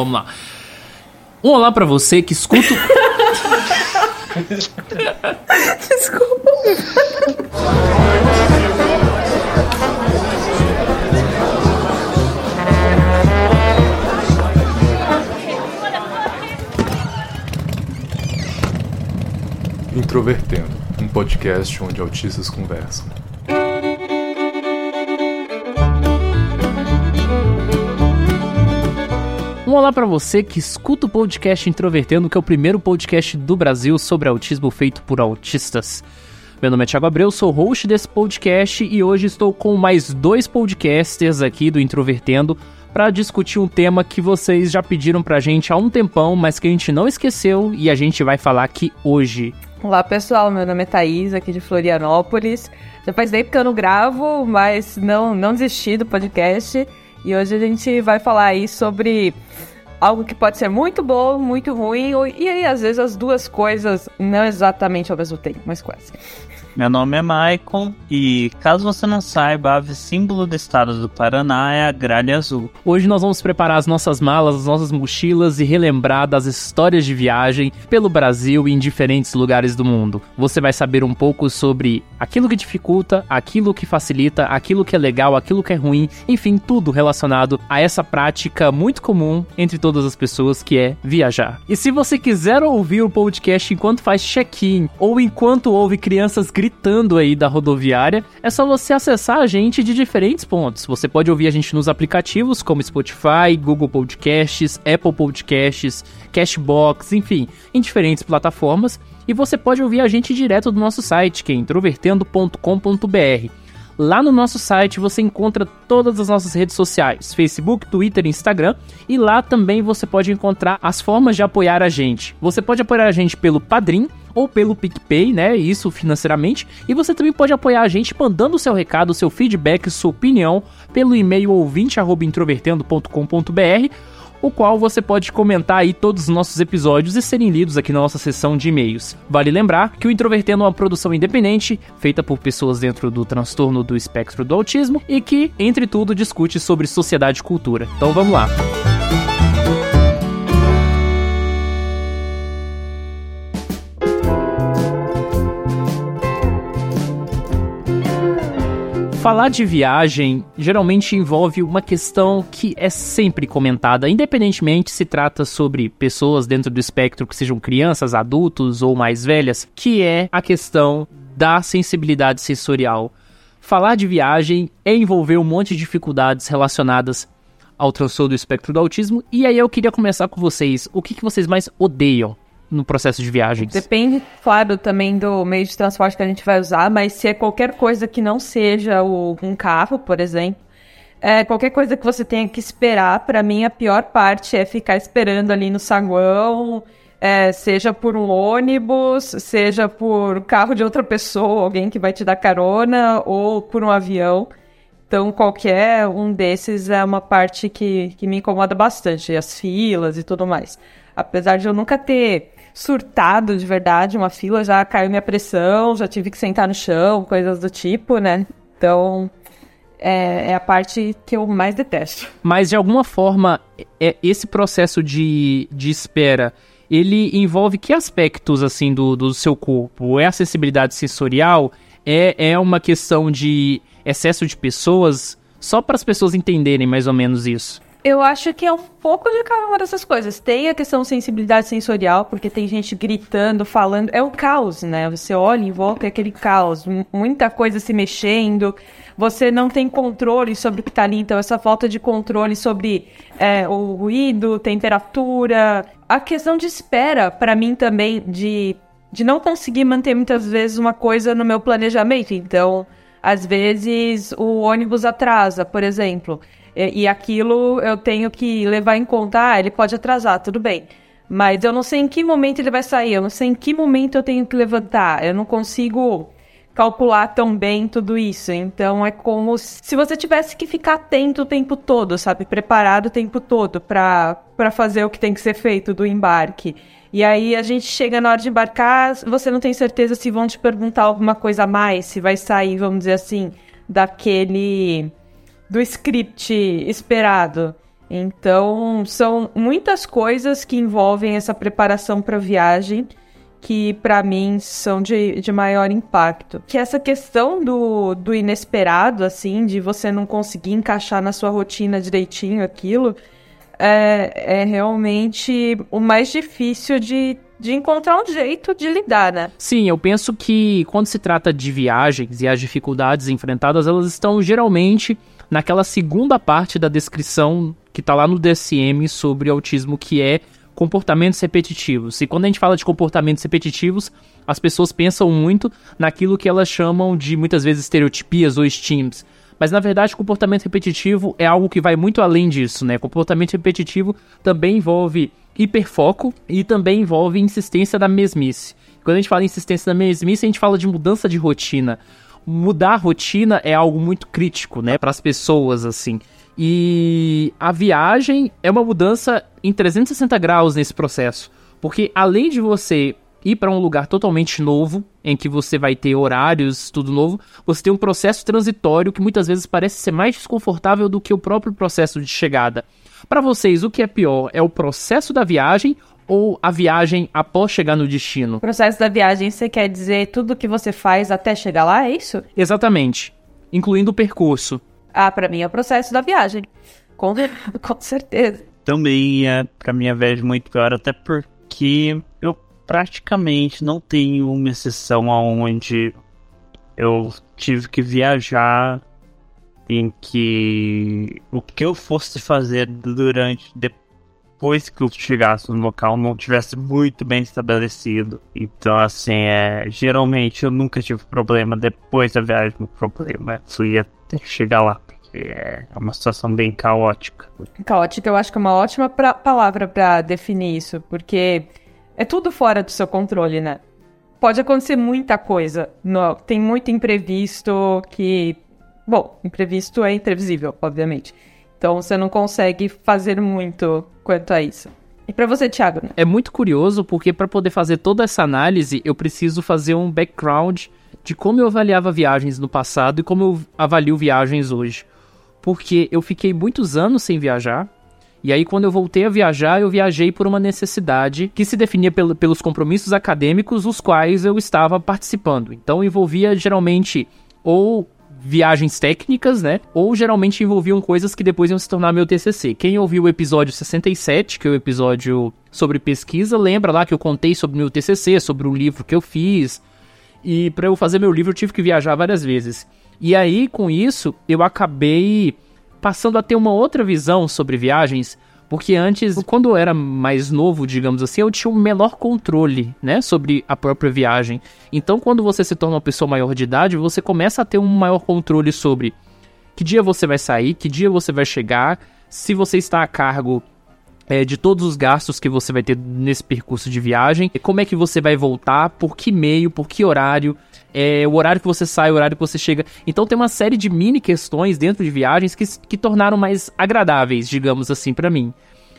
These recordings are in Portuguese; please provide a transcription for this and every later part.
Vamos lá. Um olá pra você que escuta. Desculpa. Introvertendo, um podcast onde autistas conversam. Um olá pra você que escuta o podcast Introvertendo, que é o primeiro podcast do Brasil sobre autismo feito por autistas. Meu nome é Thiago Abreu, sou host desse podcast e hoje estou com mais dois podcasters aqui do Introvertendo para discutir um tema que vocês já pediram pra gente há um tempão, mas que a gente não esqueceu e a gente vai falar aqui hoje. Olá pessoal, meu nome é Thaís, aqui de Florianópolis. Já faz tempo que eu não gravo, mas não, não desisti do podcast. E hoje a gente vai falar aí sobre algo que pode ser muito bom, muito ruim, e aí às vezes as duas coisas não exatamente ao mesmo tempo, mas quase. Meu nome é Maicon e, caso você não saiba, a ave símbolo do estado do Paraná é a gralha azul. Hoje nós vamos preparar as nossas malas, as nossas mochilas e relembrar das histórias de viagem pelo Brasil e em diferentes lugares do mundo. Você vai saber um pouco sobre aquilo que dificulta, aquilo que facilita, aquilo que é legal, aquilo que é ruim, enfim, tudo relacionado a essa prática muito comum entre todas as pessoas que é viajar. E se você quiser ouvir o podcast enquanto faz check-in ou enquanto ouve crianças gritando aí da rodoviária, é só você acessar a gente de diferentes pontos. Você pode ouvir a gente nos aplicativos como Spotify, Google Podcasts, Apple Podcasts, Cashbox, enfim, em diferentes plataformas. E você pode ouvir a gente direto do nosso site, que é introvertendo.com.br. Lá no nosso site você encontra todas as nossas redes sociais: Facebook, Twitter, Instagram. E lá também você pode encontrar as formas de apoiar a gente. Você pode apoiar a gente pelo Padrim ou pelo PicPay, né? Isso financeiramente. E você também pode apoiar a gente mandando o seu recado, seu feedback, sua opinião pelo e-mail ouvinte@introvertendo.com.br o qual você pode comentar aí todos os nossos episódios e serem lidos aqui na nossa seção de e-mails. Vale lembrar que o Introvertendo é uma produção independente, feita por pessoas dentro do transtorno do espectro do autismo e que, entre tudo, discute sobre sociedade e cultura. Então vamos lá. Falar de viagem geralmente envolve uma questão que é sempre comentada, independentemente se trata sobre pessoas dentro do espectro que sejam crianças, adultos ou mais velhas, que é a questão da sensibilidade sensorial. Falar de viagem é envolver um monte de dificuldades relacionadas ao transtorno do espectro do autismo, e aí eu queria começar com vocês. O que, que vocês mais odeiam no processo de viagens? Depende, claro, também do meio de transporte que a gente vai usar, mas se é qualquer coisa que não seja o, um carro, por exemplo, é, qualquer coisa que você tenha que esperar, para mim a pior parte é ficar esperando ali no saguão, é, seja por um ônibus, seja por carro de outra pessoa, alguém que vai te dar carona, ou por um avião. Então, qualquer um desses é uma parte que, que me incomoda bastante, as filas e tudo mais. Apesar de eu nunca ter surtado de verdade uma fila, já caiu minha pressão, já tive que sentar no chão, coisas do tipo, né? Então, é, é, a parte que eu mais detesto. Mas de alguma forma, é, esse processo de, de espera, ele envolve que aspectos assim do, do seu corpo? É acessibilidade sensorial? É, é uma questão de excesso de pessoas? Só para as pessoas entenderem mais ou menos isso. Eu acho que é um pouco de cada uma dessas coisas. Tem a questão sensibilidade sensorial, porque tem gente gritando, falando. É o caos, né? Você olha em volta é aquele caos, muita coisa se mexendo. Você não tem controle sobre o que está ali, então essa falta de controle sobre é, o ruído, temperatura. A questão de espera, para mim também, de, de não conseguir manter muitas vezes uma coisa no meu planejamento. Então, às vezes o ônibus atrasa, por exemplo. E, e aquilo eu tenho que levar em conta, ah, ele pode atrasar, tudo bem. Mas eu não sei em que momento ele vai sair, eu não sei em que momento eu tenho que levantar, eu não consigo calcular tão bem tudo isso. Então é como se você tivesse que ficar atento o tempo todo, sabe? Preparado o tempo todo para fazer o que tem que ser feito do embarque. E aí a gente chega na hora de embarcar, você não tem certeza se vão te perguntar alguma coisa a mais, se vai sair, vamos dizer assim, daquele do script esperado. Então, são muitas coisas que envolvem essa preparação para viagem que para mim são de, de maior impacto. Que essa questão do, do inesperado, assim, de você não conseguir encaixar na sua rotina direitinho aquilo, é, é realmente o mais difícil de, de encontrar um jeito de lidar, né? Sim, eu penso que quando se trata de viagens e as dificuldades enfrentadas, elas estão geralmente naquela segunda parte da descrição que tá lá no DSM sobre autismo, que é comportamentos repetitivos. E quando a gente fala de comportamentos repetitivos, as pessoas pensam muito naquilo que elas chamam de muitas vezes estereotipias ou estímulos. Mas na verdade, comportamento repetitivo é algo que vai muito além disso, né? Comportamento repetitivo também envolve hiperfoco e também envolve insistência da mesmice. Quando a gente fala em insistência da mesmice, a gente fala de mudança de rotina. Mudar a rotina é algo muito crítico, né, para as pessoas assim. E a viagem é uma mudança em 360 graus nesse processo. Porque além de você ir para um lugar totalmente novo, em que você vai ter horários, tudo novo, você tem um processo transitório que muitas vezes parece ser mais desconfortável do que o próprio processo de chegada. Para vocês, o que é pior? É o processo da viagem ou a viagem após chegar no destino? O processo da viagem, você quer dizer tudo que você faz até chegar lá, é isso? Exatamente, incluindo o percurso. Ah, para mim é o processo da viagem. Com, com certeza. Também é, pra minha viagem, muito pior, até porque eu praticamente não tenho uma exceção onde eu tive que viajar em que o que eu fosse fazer durante depois que eu chegasse no local não tivesse muito bem estabelecido. Então assim, é, geralmente eu nunca tive problema depois da viagem, o problema fui até chegar lá. É uma situação bem caótica. Caótica, eu acho que é uma ótima pra, palavra para definir isso, porque é tudo fora do seu controle, né? Pode acontecer muita coisa. No, tem muito imprevisto que. Bom, imprevisto é imprevisível, obviamente. Então você não consegue fazer muito quanto a isso. E para você, Thiago? Né? É muito curioso porque para poder fazer toda essa análise, eu preciso fazer um background de como eu avaliava viagens no passado e como eu avalio viagens hoje porque eu fiquei muitos anos sem viajar. E aí, quando eu voltei a viajar, eu viajei por uma necessidade que se definia pel pelos compromissos acadêmicos, os quais eu estava participando. Então, envolvia geralmente ou viagens técnicas, né? Ou geralmente envolviam coisas que depois iam se tornar meu TCC. Quem ouviu o episódio 67, que é o episódio sobre pesquisa, lembra lá que eu contei sobre meu TCC, sobre um livro que eu fiz. E para eu fazer meu livro, eu tive que viajar várias vezes. E aí, com isso, eu acabei passando a ter uma outra visão sobre viagens, porque antes, quando eu era mais novo, digamos assim, eu tinha um menor controle, né, sobre a própria viagem. Então, quando você se torna uma pessoa maior de idade, você começa a ter um maior controle sobre que dia você vai sair, que dia você vai chegar, se você está a cargo é, de todos os gastos que você vai ter nesse percurso de viagem, como é que você vai voltar, por que meio, por que horário, é, o horário que você sai, o horário que você chega. Então tem uma série de mini questões dentro de viagens que, que tornaram mais agradáveis, digamos assim, para mim.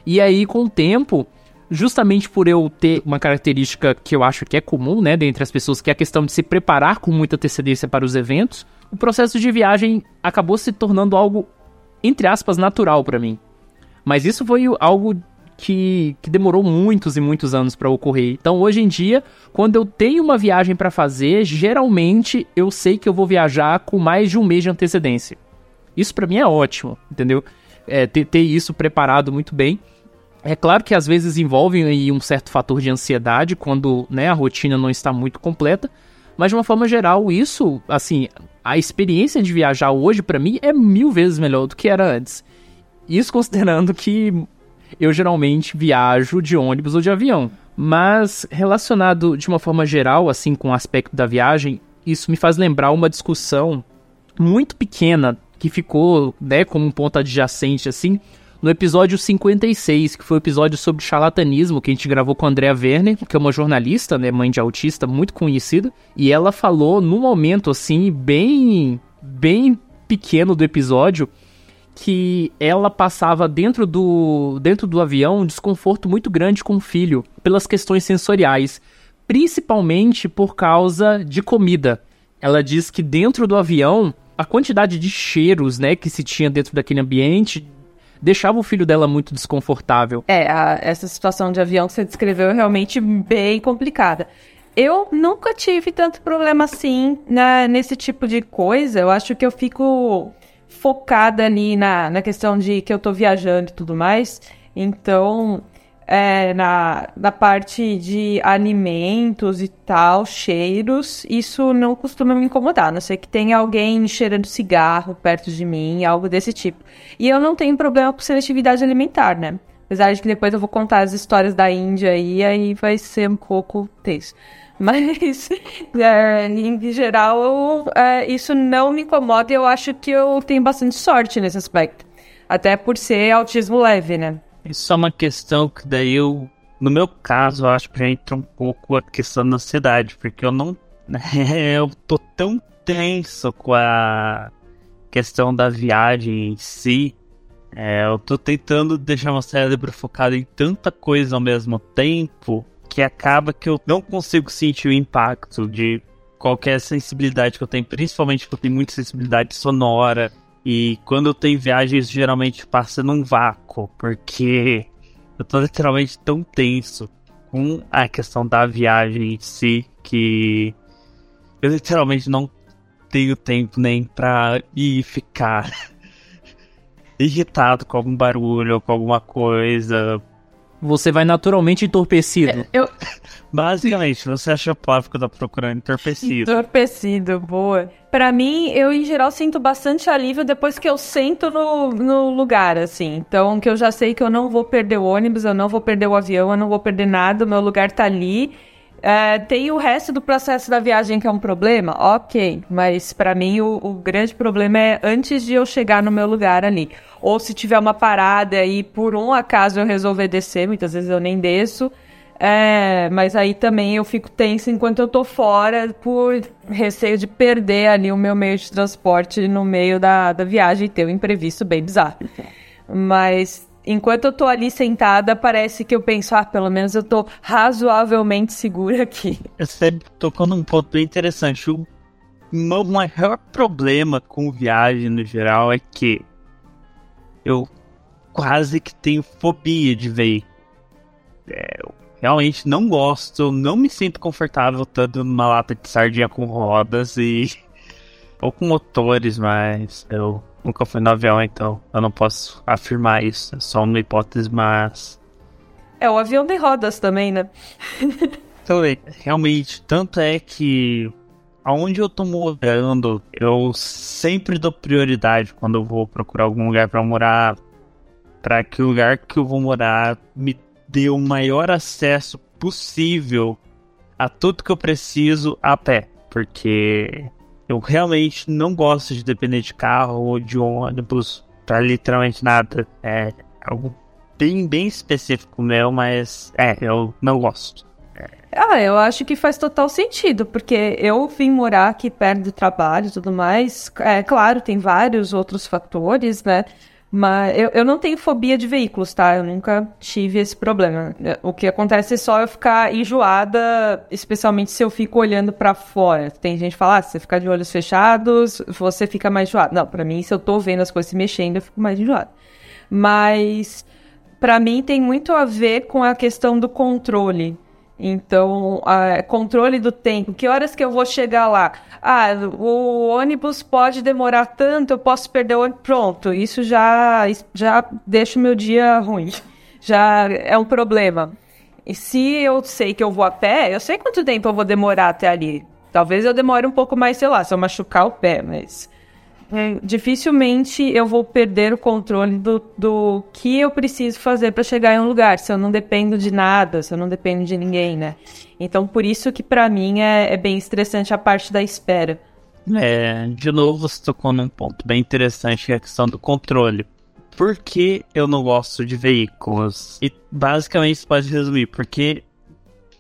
E aí, com o tempo, justamente por eu ter uma característica que eu acho que é comum, né, dentre as pessoas, que é a questão de se preparar com muita antecedência para os eventos, o processo de viagem acabou se tornando algo, entre aspas, natural para mim. Mas isso foi algo que, que demorou muitos e muitos anos para ocorrer. Então, hoje em dia, quando eu tenho uma viagem para fazer, geralmente eu sei que eu vou viajar com mais de um mês de antecedência. Isso para mim é ótimo, entendeu? É, ter, ter isso preparado muito bem. É claro que às vezes envolve aí um certo fator de ansiedade quando né, a rotina não está muito completa, mas de uma forma geral, isso, assim, a experiência de viajar hoje para mim é mil vezes melhor do que era antes. Isso considerando que eu geralmente viajo de ônibus ou de avião. Mas relacionado de uma forma geral, assim, com o aspecto da viagem, isso me faz lembrar uma discussão muito pequena que ficou, né, como um ponto adjacente, assim, no episódio 56, que foi o episódio sobre charlatanismo, que a gente gravou com a Andrea Werner, que é uma jornalista, né, mãe de autista, muito conhecida, e ela falou num momento, assim, bem, bem pequeno do episódio, que ela passava dentro do, dentro do avião um desconforto muito grande com o filho, pelas questões sensoriais, principalmente por causa de comida. Ela diz que dentro do avião, a quantidade de cheiros né, que se tinha dentro daquele ambiente deixava o filho dela muito desconfortável. É, a, essa situação de avião que você descreveu é realmente bem complicada. Eu nunca tive tanto problema assim né, nesse tipo de coisa. Eu acho que eu fico focada ali na, na questão de que eu tô viajando e tudo mais. Então, é, na, na parte de alimentos e tal, cheiros, isso não costuma me incomodar, a não ser que tenha alguém cheirando cigarro perto de mim, algo desse tipo. E eu não tenho problema com seletividade alimentar, né? Apesar de que depois eu vou contar as histórias da Índia e aí vai ser um pouco tenso. Mas, é, em geral, é, isso não me incomoda e eu acho que eu tenho bastante sorte nesse aspecto. Até por ser autismo leve, né? Isso é uma questão que daí eu, no meu caso, eu acho que já entra um pouco a questão da ansiedade, porque eu não. eu tô tão tenso com a questão da viagem em si. É, eu tô tentando deixar meu cérebro focado em tanta coisa ao mesmo tempo que acaba que eu não consigo sentir o impacto de qualquer sensibilidade que eu tenho, principalmente porque eu tenho muita sensibilidade sonora. E quando eu tenho viagens, geralmente passa num vácuo, porque eu tô literalmente tão tenso com a questão da viagem em si que eu literalmente não tenho tempo nem pra ir ficar irritado com algum barulho ou com alguma coisa, você vai naturalmente entorpecido. É, eu... Basicamente, você acha palavra que eu tô procurando entorpecido. Entorpecido, boa. Para mim, eu em geral sinto bastante alívio depois que eu sento no, no lugar, assim. Então, que eu já sei que eu não vou perder o ônibus, eu não vou perder o avião, eu não vou perder nada, o meu lugar tá ali. É, tem o resto do processo da viagem que é um problema? Ok, mas para mim o, o, grande problema é antes de eu chegar no meu lugar ali. Ou se tiver uma parada e por um acaso eu resolver descer, muitas vezes eu nem desço. É, mas aí também eu fico tensa enquanto eu tô fora por receio de perder ali o meu meio de transporte no meio da, da viagem e ter um imprevisto bem bizarro. Mas enquanto eu tô ali sentada, parece que eu penso, ah, pelo menos eu tô razoavelmente segura aqui. Você tocou num ponto bem interessante. O meu maior problema com viagem no geral é que eu quase que tenho fobia de ver. É, eu realmente não gosto, não me sinto confortável tanto numa lata de sardinha com rodas e. ou com motores, mas eu nunca fui no avião, então eu não posso afirmar isso. É só uma hipótese, mas. É, o avião tem rodas também, né? então, realmente, tanto é que aonde eu tô morando, eu sempre dou prioridade quando eu vou procurar algum lugar para morar, para que o lugar que eu vou morar me dê o maior acesso possível a tudo que eu preciso a pé, porque eu realmente não gosto de depender de carro ou de ônibus para literalmente nada. É algo bem, bem específico meu, mas é, eu não gosto. Ah, eu acho que faz total sentido, porque eu vim morar aqui perto do trabalho e tudo mais. É claro, tem vários outros fatores, né? Mas eu, eu não tenho fobia de veículos, tá? Eu nunca tive esse problema. O que acontece é só eu ficar enjoada, especialmente se eu fico olhando para fora. Tem gente que fala, ah, se você ficar de olhos fechados, você fica mais enjoado. Não, para mim, se eu tô vendo as coisas se mexendo, eu fico mais enjoada. Mas para mim tem muito a ver com a questão do controle. Então, controle do tempo. Que horas que eu vou chegar lá? Ah, o ônibus pode demorar tanto, eu posso perder o ônibus. Pronto, isso já, já deixa o meu dia ruim. Já é um problema. E se eu sei que eu vou a pé, eu sei quanto tempo eu vou demorar até ali. Talvez eu demore um pouco mais, sei lá, se eu machucar o pé, mas é, dificilmente eu vou perder o controle do, do que eu preciso fazer para chegar em um lugar, se eu não dependo de nada, se eu não dependo de ninguém, né? Então, por isso que para mim é, é, bem estressante a parte da espera. É, de novo, você tocou num ponto bem interessante, que é a questão do controle. Por que eu não gosto de veículos? E basicamente isso pode resumir, porque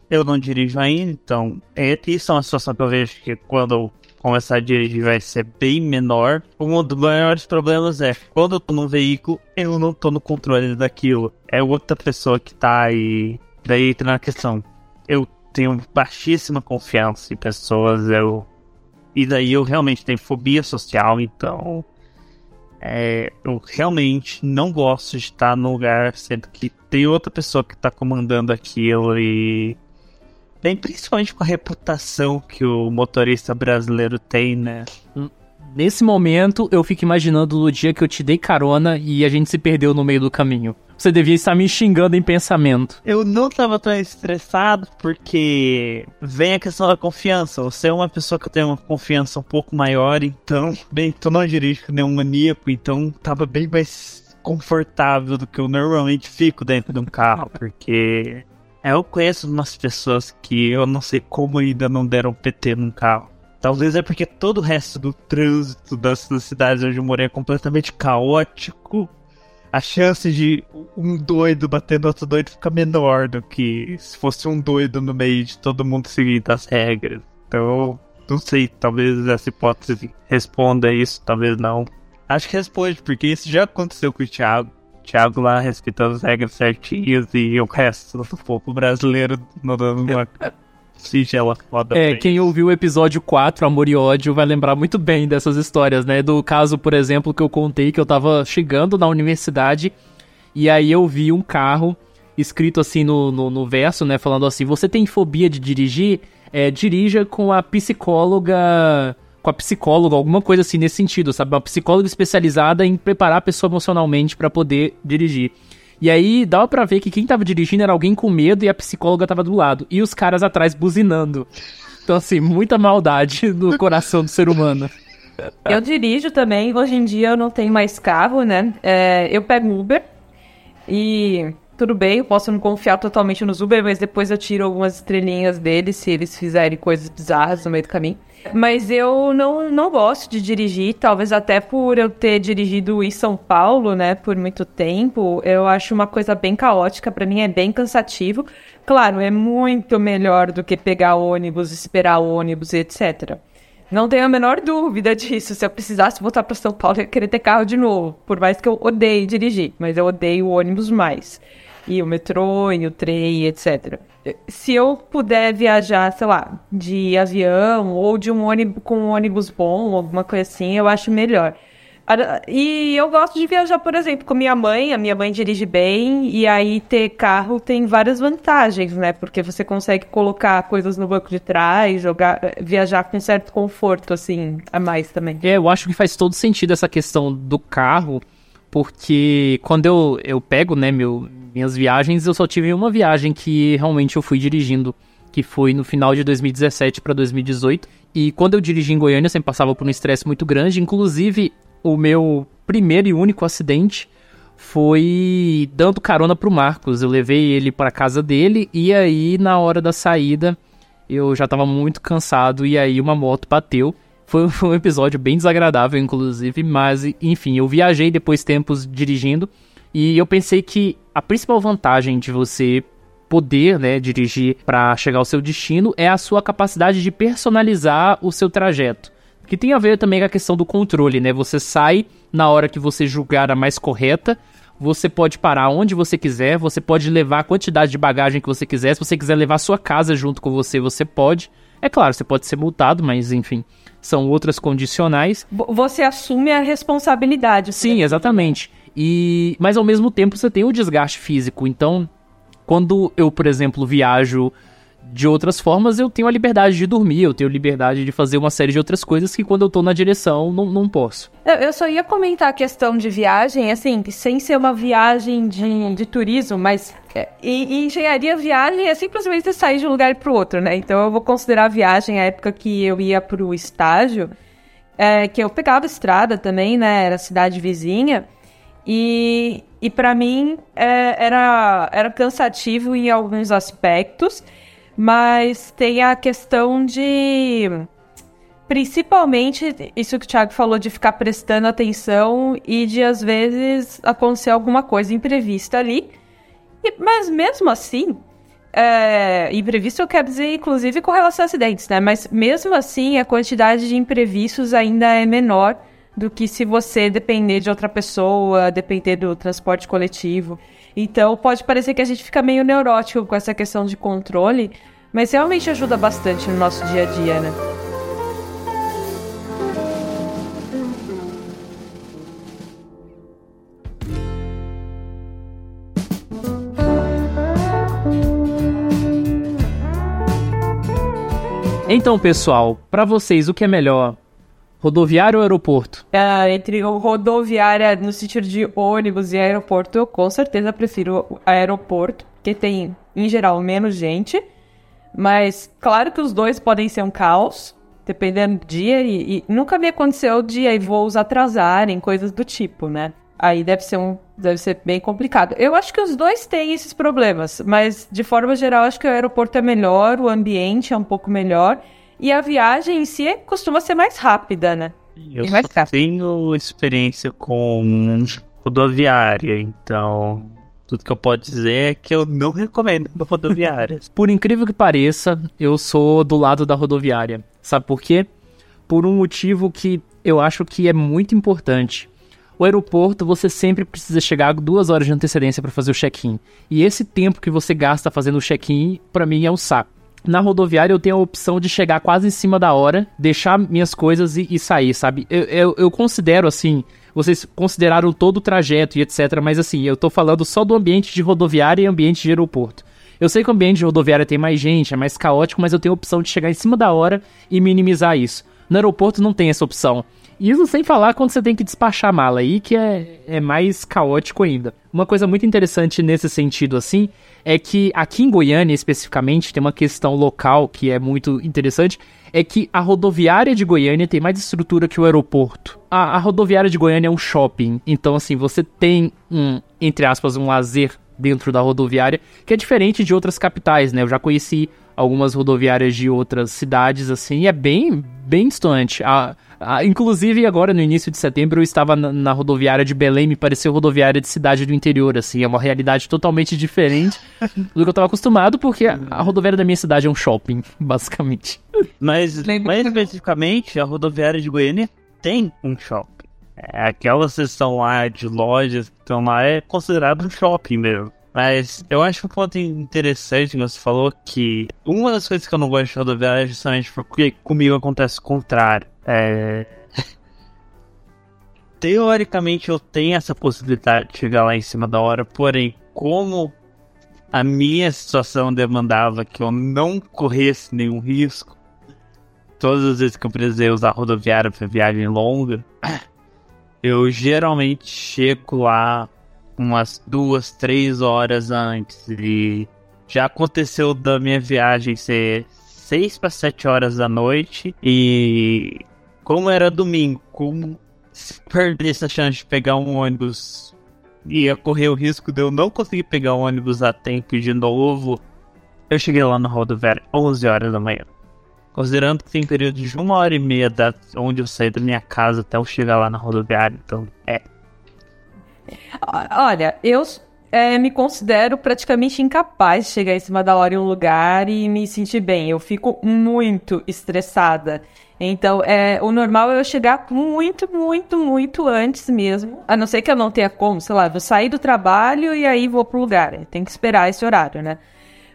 eu não dirijo ainda, então é, isso é uma situação que eu vejo que quando começar a dirigir vai ser bem menor. Um dos maiores problemas é quando eu tô num veículo, eu não tô no controle daquilo. É outra pessoa que tá aí. Daí entra na questão. Eu tenho baixíssima confiança em pessoas, eu. E daí eu realmente tenho fobia social, então. É, eu realmente não gosto de estar no lugar sendo que tem outra pessoa que está comandando aquilo e. Bem, principalmente com a reputação que o motorista brasileiro tem, né? Nesse momento, eu fico imaginando no dia que eu te dei carona e a gente se perdeu no meio do caminho. Você devia estar me xingando em pensamento. Eu não estava tão estressado porque vem a questão da confiança. Você é uma pessoa que tem uma confiança um pouco maior, então, bem, tu não dirige com nenhum maníaco, então tava bem mais confortável do que eu normalmente fico dentro de um carro, porque eu conheço umas pessoas que eu não sei como ainda não deram PT num carro. Talvez é porque todo o resto do trânsito das, das cidades onde eu morei é completamente caótico. A chance de um doido batendo outro doido fica menor do que se fosse um doido no meio de todo mundo seguindo as regras. Então, não sei, talvez essa hipótese responda isso, talvez não. Acho que responde, porque isso já aconteceu com o Thiago. Thiago lá respeitando as regras certinhas e o resto do povo brasileiro não dando uma singela foda. É, quem ouviu o episódio 4, Amor e Ódio, vai lembrar muito bem dessas histórias, né? Do caso, por exemplo, que eu contei que eu tava chegando na universidade e aí eu vi um carro escrito assim no, no, no verso, né? Falando assim: Você tem fobia de dirigir? É, dirija com a psicóloga. Com a psicóloga, alguma coisa assim nesse sentido, sabe? Uma psicóloga especializada em preparar a pessoa emocionalmente para poder dirigir. E aí dava pra ver que quem tava dirigindo era alguém com medo e a psicóloga tava do lado. E os caras atrás buzinando. Então, assim, muita maldade no coração do ser humano. Eu dirijo também, hoje em dia eu não tenho mais carro, né? É, eu pego Uber e tudo bem, eu posso não confiar totalmente nos Uber, mas depois eu tiro algumas estrelinhas deles se eles fizerem coisas bizarras no meio do caminho. Mas eu não, não gosto de dirigir, talvez até por eu ter dirigido em São Paulo, né, por muito tempo. Eu acho uma coisa bem caótica, para mim é bem cansativo. Claro, é muito melhor do que pegar ônibus, esperar ônibus, etc. Não tenho a menor dúvida disso. Se eu precisasse voltar para São Paulo, eu ia querer ter carro de novo. Por mais que eu odeie dirigir, mas eu odeio ônibus mais. E o metrô, e o trem, etc se eu puder viajar, sei lá, de avião ou de um ônibus com um ônibus bom, alguma coisa assim, eu acho melhor. E eu gosto de viajar, por exemplo, com minha mãe. A minha mãe dirige bem, e aí ter carro tem várias vantagens, né? Porque você consegue colocar coisas no banco de trás, jogar, viajar com certo conforto, assim, a mais também. É, eu acho que faz todo sentido essa questão do carro, porque quando eu, eu pego, né, meu, minhas viagens, eu só tive uma viagem que realmente eu fui dirigindo, que foi no final de 2017 para 2018. E quando eu dirigi em Goiânia, eu sempre passava por um estresse muito grande. Inclusive, o meu primeiro e único acidente foi dando carona pro Marcos. Eu levei ele para casa dele e aí na hora da saída eu já tava muito cansado e aí uma moto bateu. Foi, foi um episódio bem desagradável, inclusive, mas enfim, eu viajei depois tempos dirigindo e eu pensei que a principal vantagem de você poder, né, dirigir para chegar ao seu destino é a sua capacidade de personalizar o seu trajeto. Que tem a ver também com a questão do controle, né? Você sai na hora que você julgar a mais correta, você pode parar onde você quiser, você pode levar a quantidade de bagagem que você quiser. Se você quiser levar sua casa junto com você, você pode. É claro, você pode ser multado, mas enfim, são outras condicionais. Você assume a responsabilidade. Sim, exatamente. E mas ao mesmo tempo você tem o desgaste físico. Então, quando eu, por exemplo, viajo de outras formas, eu tenho a liberdade de dormir, eu tenho liberdade de fazer uma série de outras coisas que quando eu tô na direção não, não posso. Eu só ia comentar a questão de viagem, assim, sem ser uma viagem de, de turismo, mas é, e, e engenharia viagem é simplesmente sair de um lugar para o outro, né? Então eu vou considerar a viagem a época que eu ia para o estágio, é, que eu pegava estrada também, né? Era cidade vizinha. E, e para mim é, era, era cansativo em alguns aspectos, mas tem a questão de. Principalmente isso que o Thiago falou de ficar prestando atenção e de às vezes acontecer alguma coisa imprevista ali. E, mas mesmo assim, é, imprevisto eu quero dizer, inclusive, com relação a acidentes, né? Mas mesmo assim, a quantidade de imprevistos ainda é menor do que se você depender de outra pessoa, depender do transporte coletivo. Então pode parecer que a gente fica meio neurótico com essa questão de controle, mas realmente ajuda bastante no nosso dia a dia, né? Então, pessoal, para vocês o que é melhor? Rodoviário ou aeroporto? É, entre rodoviária no sentido de ônibus e aeroporto, eu com certeza prefiro aeroporto, porque tem, em geral, menos gente. Mas claro que os dois podem ser um caos, dependendo do dia, e, e nunca me aconteceu de voos atrasarem, coisas do tipo, né? Aí deve ser um. Deve ser bem complicado. Eu acho que os dois têm esses problemas, mas de forma geral, acho que o aeroporto é melhor, o ambiente é um pouco melhor. E a viagem em si costuma ser mais rápida, né? Eu E mais tenho experiência com rodoviária, então tudo que eu posso dizer é que eu não recomendo rodoviárias. Por incrível que pareça, eu sou do lado da rodoviária. Sabe por quê? Por um motivo que eu acho que é muito importante. O aeroporto, você sempre precisa chegar duas horas de antecedência para fazer o check-in. E esse tempo que você gasta fazendo o check-in, para mim é um saco. Na rodoviária eu tenho a opção de chegar quase em cima da hora, deixar minhas coisas e, e sair, sabe? Eu, eu, eu considero assim, vocês consideraram todo o trajeto e etc, mas assim, eu tô falando só do ambiente de rodoviária e ambiente de aeroporto. Eu sei que o ambiente de rodoviária tem mais gente, é mais caótico, mas eu tenho a opção de chegar em cima da hora e minimizar isso. No aeroporto não tem essa opção. Isso sem falar quando você tem que despachar a mala aí, que é, é mais caótico ainda. Uma coisa muito interessante nesse sentido, assim, é que aqui em Goiânia, especificamente, tem uma questão local que é muito interessante, é que a rodoviária de Goiânia tem mais estrutura que o aeroporto. A, a rodoviária de Goiânia é um shopping, então assim, você tem um, entre aspas, um lazer dentro da rodoviária, que é diferente de outras capitais, né? Eu já conheci algumas rodoviárias de outras cidades, assim, e é bem, bem distante. A, a, inclusive, agora no início de setembro, eu estava na, na rodoviária de Belém, me pareceu rodoviária de cidade do interior, assim, é uma realidade totalmente diferente do que eu estava acostumado, porque a, a rodoviária da minha cidade é um shopping, basicamente. Mas, mais especificamente, a rodoviária de Goiânia tem um shopping. É, aquela seção lá de lojas que estão lá é considerado um shopping mesmo. Mas eu acho um ponto interessante que você falou que uma das coisas que eu não gosto de rodoviária é justamente porque comigo acontece o contrário. É... Teoricamente eu tenho essa possibilidade de chegar lá em cima da hora, porém, como a minha situação demandava que eu não corresse nenhum risco, todas as vezes que eu precisei usar rodoviária para viagem longa, eu geralmente chego lá umas duas, três horas antes. E já aconteceu da minha viagem ser seis para sete horas da noite. E como era domingo, como se perdesse a chance de pegar um ônibus, ia correr o risco de eu não conseguir pegar o ônibus a tempo de novo. Eu cheguei lá no rodoviária 11 horas da manhã. Considerando que tem período de uma hora e meia da onde eu saí da minha casa até eu chegar lá na rodoviária, então é. Olha, eu é, me considero praticamente incapaz de chegar em cima da hora em um lugar e me sentir bem. Eu fico muito estressada. Então, é, o normal é eu chegar muito, muito, muito antes mesmo. A não ser que eu não tenha como, sei lá, vou sair do trabalho e aí vou pro lugar. Tem que esperar esse horário, né?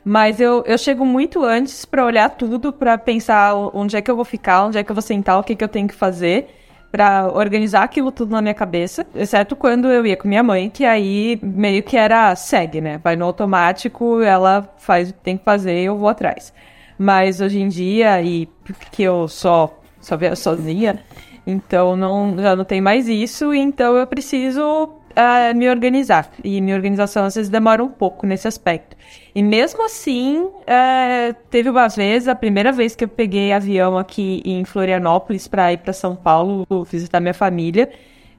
Mas eu, eu chego muito antes pra olhar tudo, pra pensar onde é que eu vou ficar, onde é que eu vou sentar, o que, que eu tenho que fazer pra organizar aquilo tudo na minha cabeça, exceto quando eu ia com minha mãe, que aí meio que era segue, né? Vai no automático, ela faz o que tem que fazer, eu vou atrás. Mas hoje em dia, e porque eu só só viajo sozinha, então não já não tem mais isso, então eu preciso ah, me organizar. E minha organização às vezes demora um pouco nesse aspecto. E mesmo assim, eh, teve uma vez, a primeira vez que eu peguei avião aqui em Florianópolis para ir para São Paulo visitar minha família,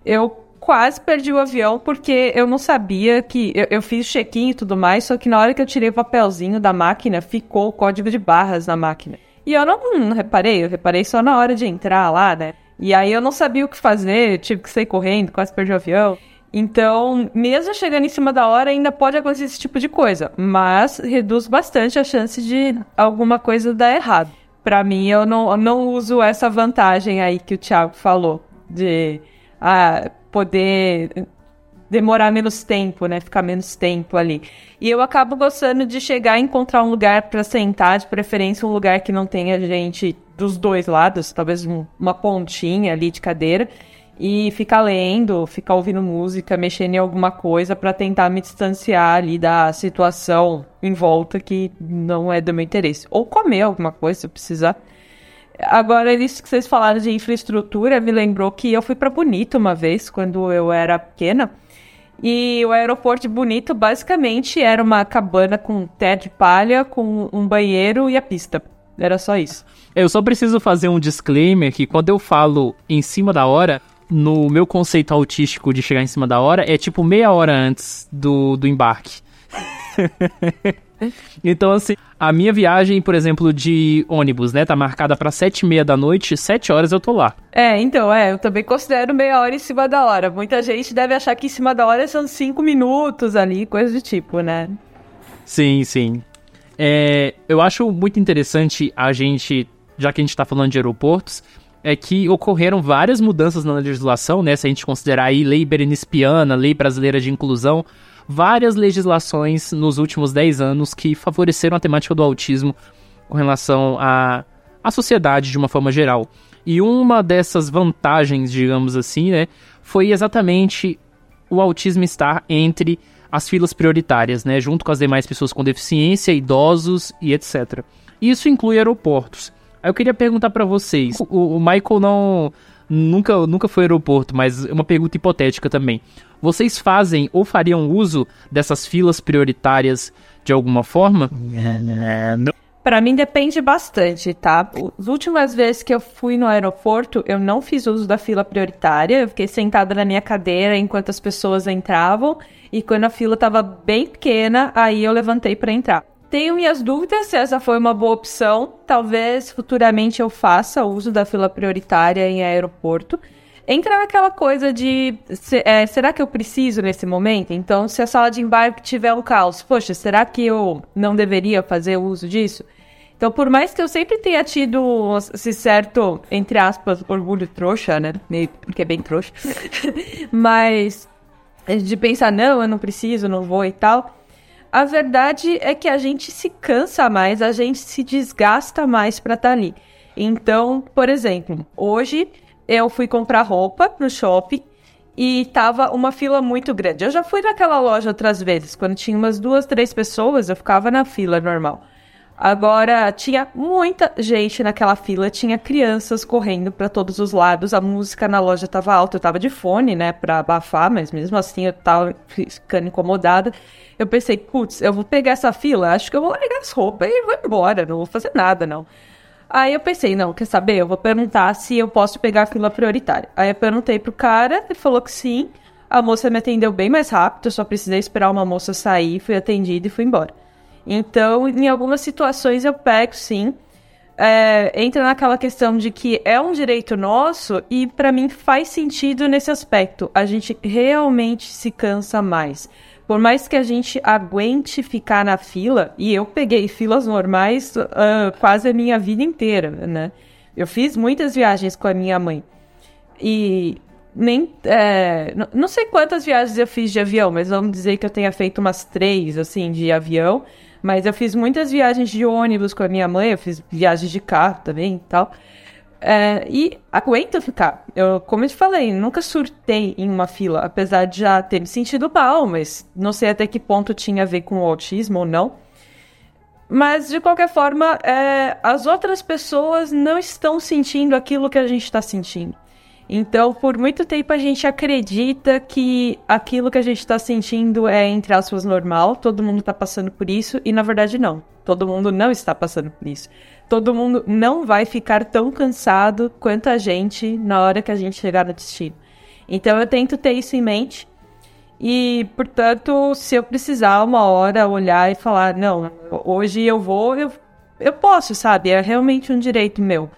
eu quase perdi o avião porque eu não sabia que. Eu, eu fiz check-in e tudo mais, só que na hora que eu tirei o papelzinho da máquina, ficou o código de barras na máquina. E eu não, não reparei, eu reparei só na hora de entrar lá, né? E aí eu não sabia o que fazer, tive que sair correndo, quase perdi o avião. Então, mesmo chegando em cima da hora, ainda pode acontecer esse tipo de coisa, mas reduz bastante a chance de alguma coisa dar errado. Pra mim, eu não, eu não uso essa vantagem aí que o Thiago falou, de ah, poder demorar menos tempo, né? Ficar menos tempo ali. E eu acabo gostando de chegar e encontrar um lugar pra sentar, de preferência um lugar que não tenha gente dos dois lados, talvez um- uma pontinha ali de cadeira e ficar lendo, ficar ouvindo música, mexendo em alguma coisa pra tentar me distanciar ali da situação em volta que não é do meu interesse. Ou comer alguma coisa se eu precisar. Agora, isso que vocês falaram de infraestrutura me lembrou que eu fui para Bonito uma vez, quando eu era pequena. E o aeroporto de Bonito basicamente era uma cabana com teto de palha, com um banheiro e a pista. Era só isso. Eu só preciso fazer um disclaimer que quando eu falo em cima da hora, no meu conceito autístico de chegar em cima da hora, é tipo meia hora antes do, do embarque. então, assim, a minha viagem, por exemplo, de ônibus, né, tá marcada para sete e meia da noite, sete horas eu tô lá. É, então, é, eu também considero meia hora em cima da hora. Muita gente deve achar que em cima da hora são cinco minutos ali, coisa do tipo, né? Sim, sim. É, eu acho muito interessante a gente, já que a gente tá falando de aeroportos, é que ocorreram várias mudanças na legislação, né? Se a gente considerar aí lei berenispiana, lei brasileira de inclusão, várias legislações nos últimos 10 anos que favoreceram a temática do autismo com relação à, à sociedade de uma forma geral. E uma dessas vantagens, digamos assim, né, foi exatamente o autismo estar entre as filas prioritárias, né, junto com as demais pessoas com deficiência, idosos e etc. Isso inclui aeroportos. Aí eu queria perguntar para vocês, o, o Michael não nunca, nunca foi aeroporto, mas é uma pergunta hipotética também. Vocês fazem ou fariam uso dessas filas prioritárias de alguma forma? Para mim depende bastante, tá? As últimas vezes que eu fui no aeroporto, eu não fiz uso da fila prioritária. Eu fiquei sentada na minha cadeira enquanto as pessoas entravam. E quando a fila estava bem pequena, aí eu levantei para entrar. Tenho minhas dúvidas se essa foi uma boa opção. Talvez futuramente eu faça uso da fila prioritária em aeroporto. Entra naquela coisa de se, é, será que eu preciso nesse momento? Então, se a sala de embarque tiver um caos, poxa, será que eu não deveria fazer uso disso? Então, por mais que eu sempre tenha tido esse certo, entre aspas, orgulho trouxa, né? Porque é bem trouxa. Mas de pensar, não, eu não preciso, não vou e tal. A verdade é que a gente se cansa mais, a gente se desgasta mais para estar tá ali. Então, por exemplo, hoje eu fui comprar roupa no shopping e tava uma fila muito grande. Eu já fui naquela loja outras vezes, quando tinha umas duas, três pessoas, eu ficava na fila normal. Agora, tinha muita gente naquela fila, tinha crianças correndo para todos os lados, a música na loja tava alta, eu tava de fone, né, pra abafar, mas mesmo assim eu tava ficando incomodada. Eu pensei, putz, eu vou pegar essa fila, acho que eu vou largar as roupas e vou embora, não vou fazer nada, não. Aí eu pensei, não, quer saber? Eu vou perguntar se eu posso pegar a fila prioritária. Aí eu perguntei pro cara, ele falou que sim. A moça me atendeu bem mais rápido, eu só precisei esperar uma moça sair, fui atendida e fui embora. Então, em algumas situações eu pego sim. É, entra naquela questão de que é um direito nosso e para mim faz sentido nesse aspecto. A gente realmente se cansa mais. Por mais que a gente aguente ficar na fila, e eu peguei filas normais uh, quase a minha vida inteira, né? Eu fiz muitas viagens com a minha mãe. E nem. É, não sei quantas viagens eu fiz de avião, mas vamos dizer que eu tenha feito umas três, assim, de avião. Mas eu fiz muitas viagens de ônibus com a minha mãe, eu fiz viagens de carro também e tal. É, e aguento ficar. Eu, como eu te falei, nunca surtei em uma fila, apesar de já ter me sentido mal, mas não sei até que ponto tinha a ver com o autismo ou não. Mas, de qualquer forma, é, as outras pessoas não estão sentindo aquilo que a gente está sentindo. Então, por muito tempo a gente acredita que aquilo que a gente está sentindo é, entre aspas, normal, todo mundo está passando por isso, e na verdade não. Todo mundo não está passando por isso. Todo mundo não vai ficar tão cansado quanto a gente na hora que a gente chegar no destino. Então eu tento ter isso em mente. E, portanto, se eu precisar uma hora olhar e falar, não, hoje eu vou, eu, eu posso, sabe? É realmente um direito meu.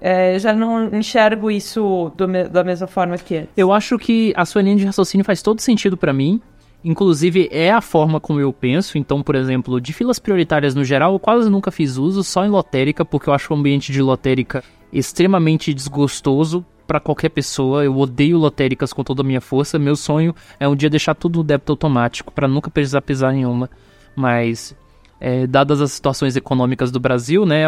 É, eu já não enxergo isso me da mesma forma que antes. Eu acho que a sua linha de raciocínio faz todo sentido para mim. Inclusive, é a forma como eu penso. Então, por exemplo, de filas prioritárias no geral, eu quase nunca fiz uso, só em lotérica, porque eu acho o ambiente de lotérica extremamente desgostoso para qualquer pessoa. Eu odeio lotéricas com toda a minha força. Meu sonho é um dia deixar tudo no débito automático, para nunca precisar pisar em uma. Mas é, dadas as situações econômicas do Brasil, né,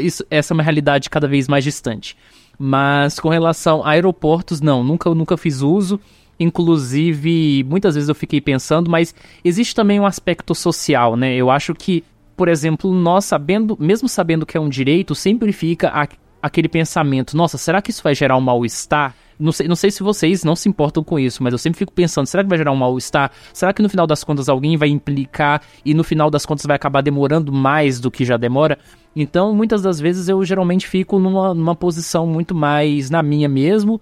isso, essa é uma realidade cada vez mais distante. Mas com relação a aeroportos, não, nunca, nunca fiz uso. Inclusive, muitas vezes eu fiquei pensando, mas existe também um aspecto social, né? Eu acho que, por exemplo, nós sabendo, mesmo sabendo que é um direito, sempre fica a aquele pensamento: nossa, será que isso vai gerar um mal-estar? Não sei, não sei se vocês não se importam com isso, mas eu sempre fico pensando: será que vai gerar um mal-estar? Será que no final das contas alguém vai implicar e no final das contas vai acabar demorando mais do que já demora? Então, muitas das vezes eu geralmente fico numa, numa posição muito mais na minha mesmo.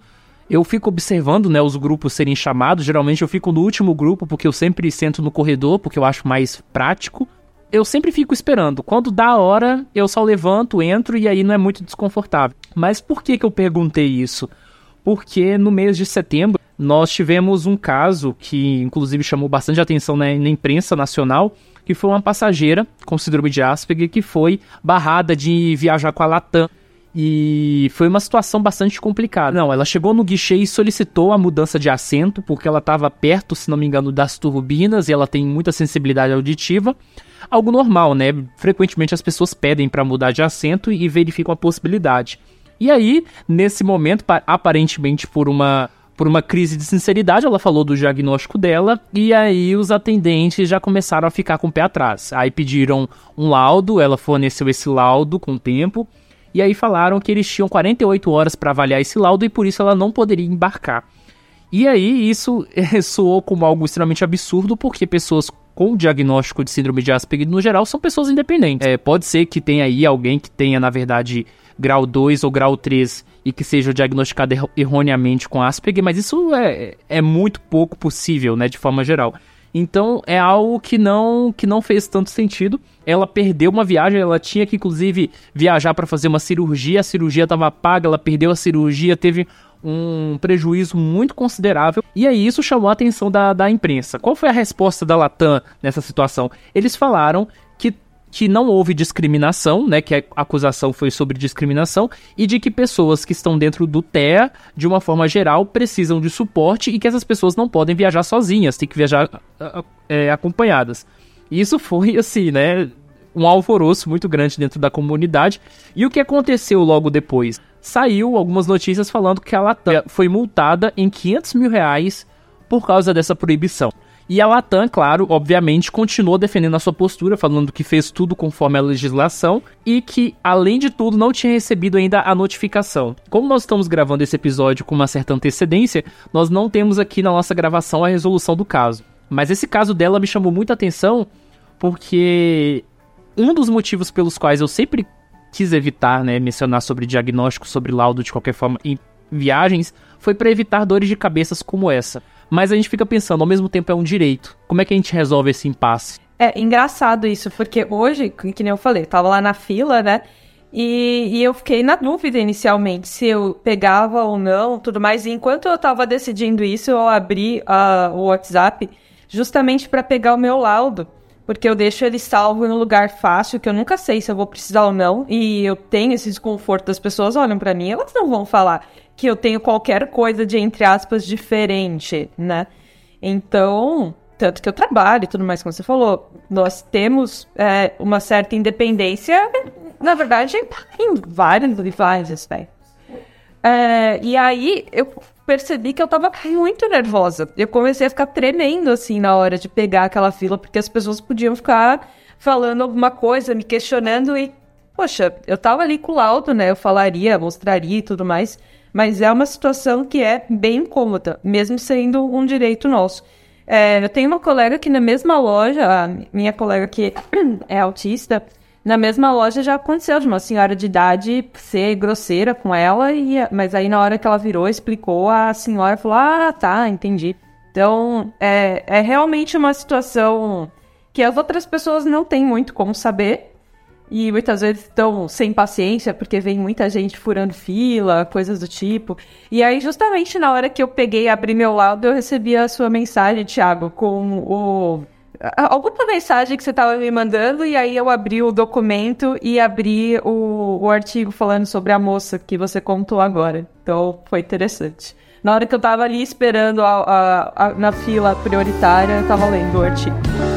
Eu fico observando, né, os grupos serem chamados. Geralmente eu fico no último grupo porque eu sempre sento no corredor, porque eu acho mais prático. Eu sempre fico esperando. Quando dá a hora, eu só levanto, entro e aí não é muito desconfortável. Mas por que que eu perguntei isso? Porque no mês de setembro nós tivemos um caso que inclusive chamou bastante atenção na, na imprensa nacional, que foi uma passageira com síndrome de Asperger que foi barrada de viajar com a Latam. E foi uma situação bastante complicada. Não, ela chegou no guichê e solicitou a mudança de assento, porque ela estava perto, se não me engano, das turbinas e ela tem muita sensibilidade auditiva. Algo normal, né? Frequentemente as pessoas pedem para mudar de assento e verificam a possibilidade. E aí, nesse momento, aparentemente por uma por uma crise de sinceridade, ela falou do diagnóstico dela e aí os atendentes já começaram a ficar com o pé atrás. Aí pediram um laudo, ela forneceu esse laudo com o tempo e aí falaram que eles tinham 48 horas para avaliar esse laudo e por isso ela não poderia embarcar. E aí isso soou como algo extremamente absurdo porque pessoas com diagnóstico de síndrome de Asperger no geral são pessoas independentes. É, pode ser que tenha aí alguém que tenha na verdade grau 2 ou grau 3 e que seja diagnosticado erroneamente com Asperger, mas isso é, é muito pouco possível, né, de forma geral. Então é algo que não que não fez tanto sentido. Ela perdeu uma viagem, ela tinha que inclusive viajar para fazer uma cirurgia, a cirurgia estava paga, ela perdeu a cirurgia, teve um prejuízo muito considerável. E aí isso chamou a atenção da, da imprensa. Qual foi a resposta da Latam nessa situação? Eles falaram que não houve discriminação, né, que a acusação foi sobre discriminação, e de que pessoas que estão dentro do TEA, de uma forma geral, precisam de suporte e que essas pessoas não podem viajar sozinhas, tem que viajar é, acompanhadas. Isso foi, assim, né, um alvoroço muito grande dentro da comunidade. E o que aconteceu logo depois? Saiu algumas notícias falando que a Latam foi multada em 500 mil reais por causa dessa proibição. E a Latam, claro, obviamente, continuou defendendo a sua postura, falando que fez tudo conforme a legislação e que, além de tudo, não tinha recebido ainda a notificação. Como nós estamos gravando esse episódio com uma certa antecedência, nós não temos aqui na nossa gravação a resolução do caso. Mas esse caso dela me chamou muita atenção porque um dos motivos pelos quais eu sempre quis evitar, né, mencionar sobre diagnóstico, sobre laudo de qualquer forma em viagens, foi para evitar dores de cabeças como essa. Mas a gente fica pensando, ao mesmo tempo é um direito. Como é que a gente resolve esse impasse? É engraçado isso, porque hoje, que nem eu falei, eu tava lá na fila, né? E, e, eu fiquei na dúvida inicialmente se eu pegava ou não, tudo mais. E enquanto eu tava decidindo isso, eu abri uh, o WhatsApp justamente para pegar o meu laudo, porque eu deixo ele salvo em um lugar fácil que eu nunca sei se eu vou precisar ou não. E eu tenho esse desconforto das pessoas olham para mim, elas não vão falar que eu tenho qualquer coisa de, entre aspas, diferente, né? Então, tanto que eu trabalho e tudo mais, como você falou, nós temos é, uma certa independência, na verdade, em vários e vários aspectos. É, e aí eu percebi que eu tava muito nervosa. Eu comecei a ficar tremendo assim na hora de pegar aquela fila, porque as pessoas podiam ficar falando alguma coisa, me questionando e, poxa, eu tava ali com o laudo, né? Eu falaria, mostraria e tudo mais. Mas é uma situação que é bem incômoda, mesmo sendo um direito nosso. É, eu tenho uma colega que na mesma loja, a minha colega que é autista, na mesma loja já aconteceu de uma senhora de idade ser grosseira com ela, e, mas aí na hora que ela virou, explicou, a senhora falou: Ah, tá, entendi. Então é, é realmente uma situação que as outras pessoas não têm muito como saber, e muitas vezes estão sem paciência porque vem muita gente furando fila, coisas do tipo. E aí, justamente na hora que eu peguei e abri meu laudo, eu recebi a sua mensagem, Thiago, com o. Alguma mensagem que você estava me mandando, e aí eu abri o documento e abri o, o artigo falando sobre a moça que você contou agora. Então foi interessante. Na hora que eu estava ali esperando a, a, a, na fila prioritária, eu estava lendo o artigo.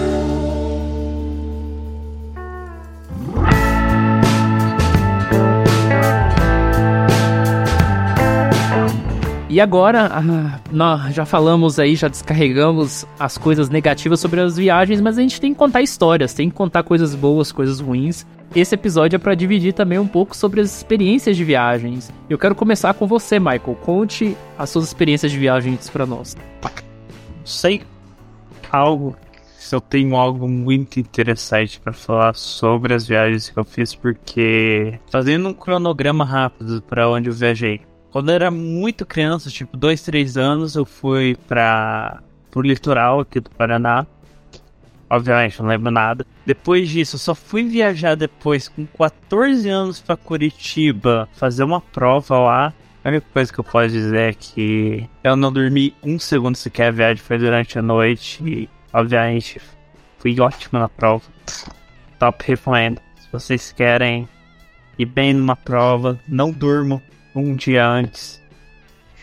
E agora, ah, nós já falamos aí, já descarregamos as coisas negativas sobre as viagens, mas a gente tem que contar histórias, tem que contar coisas boas, coisas ruins. Esse episódio é para dividir também um pouco sobre as experiências de viagens. Eu quero começar com você, Michael. Conte as suas experiências de viagens para nós. Sei algo, se eu tenho algo muito interessante para falar sobre as viagens que eu fiz, porque fazendo um cronograma rápido para onde eu viajei. Quando eu era muito criança, tipo 2, 3 anos, eu fui para o litoral aqui do Paraná. Obviamente, não lembro nada. Depois disso, eu só fui viajar depois com 14 anos para Curitiba fazer uma prova lá. A única coisa que eu posso dizer é que eu não dormi um segundo sequer. A viagem foi durante a noite e, obviamente, fui ótimo na prova. Top recomendo. Se vocês querem ir bem numa prova, não durmam um dia antes.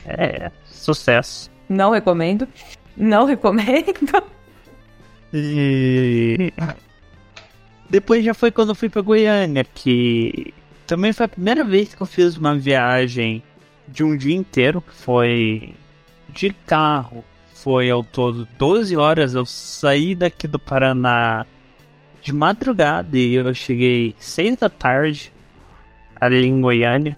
É, sucesso. Não recomendo. Não recomendo. E depois já foi quando eu fui pra Goiânia, que também foi a primeira vez que eu fiz uma viagem de um dia inteiro. Foi de carro. Foi ao todo 12 horas. Eu saí daqui do Paraná de madrugada e eu cheguei 6 da tarde ali em Goiânia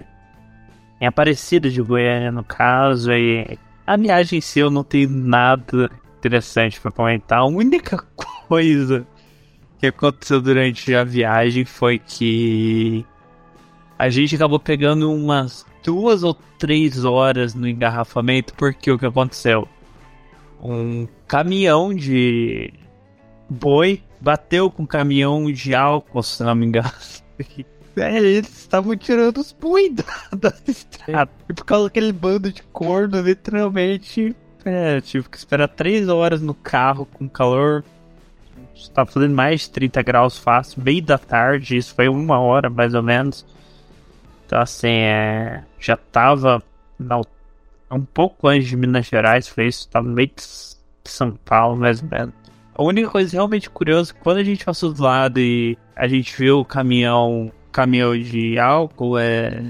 em Aparecida de Goiânia, no caso, e a viagem em si eu não tenho nada interessante para comentar. A única coisa que aconteceu durante a viagem foi que a gente acabou pegando umas duas ou três horas no engarrafamento, porque o que aconteceu? Um caminhão de boi bateu com um caminhão de álcool, se não me engano. É, eles estavam tirando os boi da, da estrada. E por causa daquele bando de corno, literalmente. É, tive que esperar 3 horas no carro com calor. Estava fazendo mais de 30 graus fácil, meio da tarde, isso foi uma hora mais ou menos. Então, assim, é, já tava na, um pouco antes de Minas Gerais, foi isso, tava no meio de São Paulo, mais ou menos. A única coisa realmente curiosa, quando a gente passou do lado e a gente viu o caminhão caminhão de álcool, é...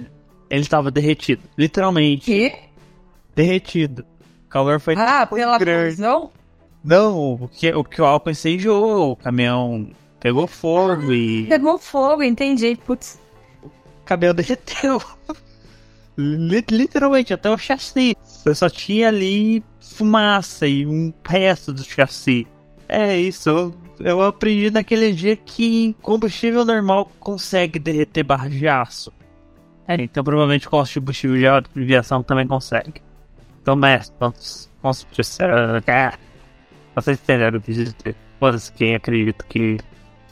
ele estava derretido. Literalmente. Que? Derretido. O calor foi Ah, pela grande. prisão? Não, o que, o que o álcool incendiou, o caminhão pegou fogo e Pegou fogo, entendi. Putz. o caminhão derreteu. Li- Literalmente, até o chassi. Eu só tinha ali fumaça e um resto do chassi. É isso, eu, aprendi naquele dia que combustível normal consegue derreter barra de aço. É, então provavelmente combustível de aviação também consegue. Então, mestre, vamos, vamos Vocês entenderam o que dizer? Foda-se quem acredita que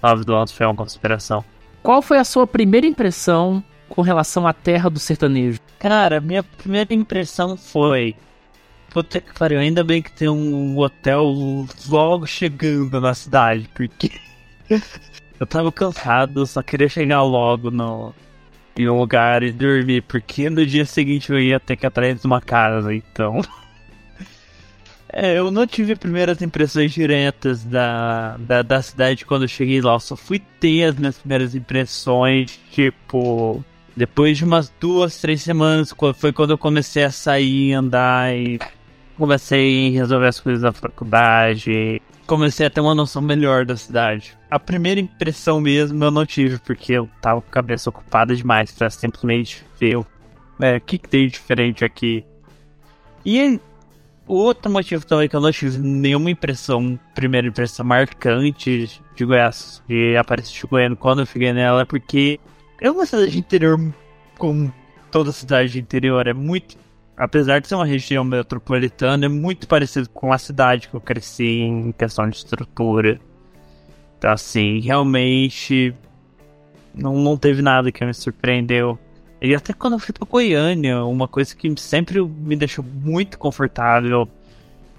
9 do alto foi uma conspiração. Qual foi a sua primeira impressão com relação à terra do sertanejo? Cara, minha primeira impressão foi. Puta que pariu, ainda bem que tem um hotel logo chegando na cidade, porque eu tava cansado, só queria chegar logo no, em um lugar e dormir, porque no dia seguinte eu ia ter que atrás de uma casa, então. É, eu não tive primeiras impressões diretas da, da, da cidade quando eu cheguei lá, eu só fui ter as minhas primeiras impressões, tipo, depois de umas duas, três semanas, foi quando eu comecei a sair, andar e comecei a resolver as coisas da faculdade. Comecei a ter uma noção melhor da cidade. A primeira impressão mesmo eu não tive, porque eu tava com a cabeça ocupada demais pra simplesmente ver o é, que, que tem de diferente aqui. E outro motivo também que eu não tive nenhuma impressão, primeira impressão marcante de Goiás, de Aparecida de Goiânia quando eu fiquei nela, é porque é uma cidade interior, como toda cidade interior, é muito. Apesar de ser uma região metropolitana, é muito parecido com a cidade que eu cresci em questão de estrutura. Então, assim, realmente. Não, não teve nada que me surpreendeu. E até quando eu fui pra Goiânia, uma coisa que sempre me deixou muito confortável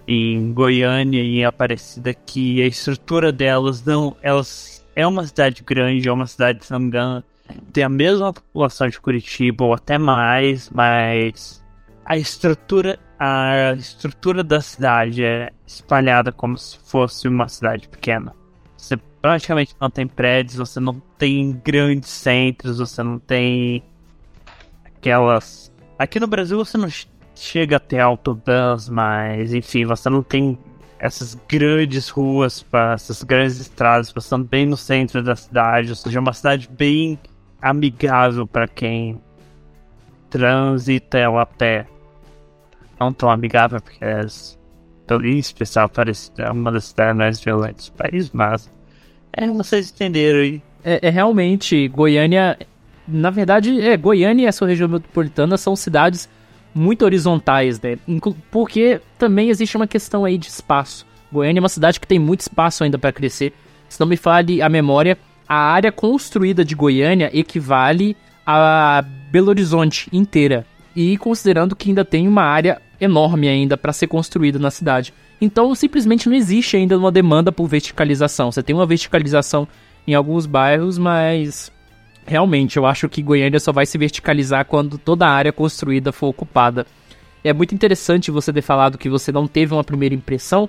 em Goiânia e em Aparecida, que a estrutura delas não. Elas é uma cidade grande, é uma cidade, se não tem a mesma população de Curitiba, ou até mais, mas a estrutura. A estrutura da cidade é espalhada como se fosse uma cidade pequena. Você praticamente não tem prédios, você não tem grandes centros, você não tem aquelas. Aqui no Brasil você não chega a ter autobans, mas enfim, você não tem essas grandes ruas, essas grandes estradas passando bem no centro da cidade, ou seja, é uma cidade bem amigável para quem transita ela a pé. Não tão amigável porque é em especial parece é uma das cidades mais violentas do país, mas é, vocês entenderam aí. É, é, realmente, Goiânia, na verdade, é, Goiânia e a sua região metropolitana são cidades muito horizontais, né? Porque também existe uma questão aí de espaço. Goiânia é uma cidade que tem muito espaço ainda para crescer. Se não me fale a memória, a área construída de Goiânia equivale a Belo Horizonte inteira. E considerando que ainda tem uma área enorme ainda para ser construída na cidade. Então simplesmente não existe ainda uma demanda por verticalização. Você tem uma verticalização em alguns bairros, mas realmente eu acho que Goiânia só vai se verticalizar quando toda a área construída for ocupada. É muito interessante você ter falado que você não teve uma primeira impressão,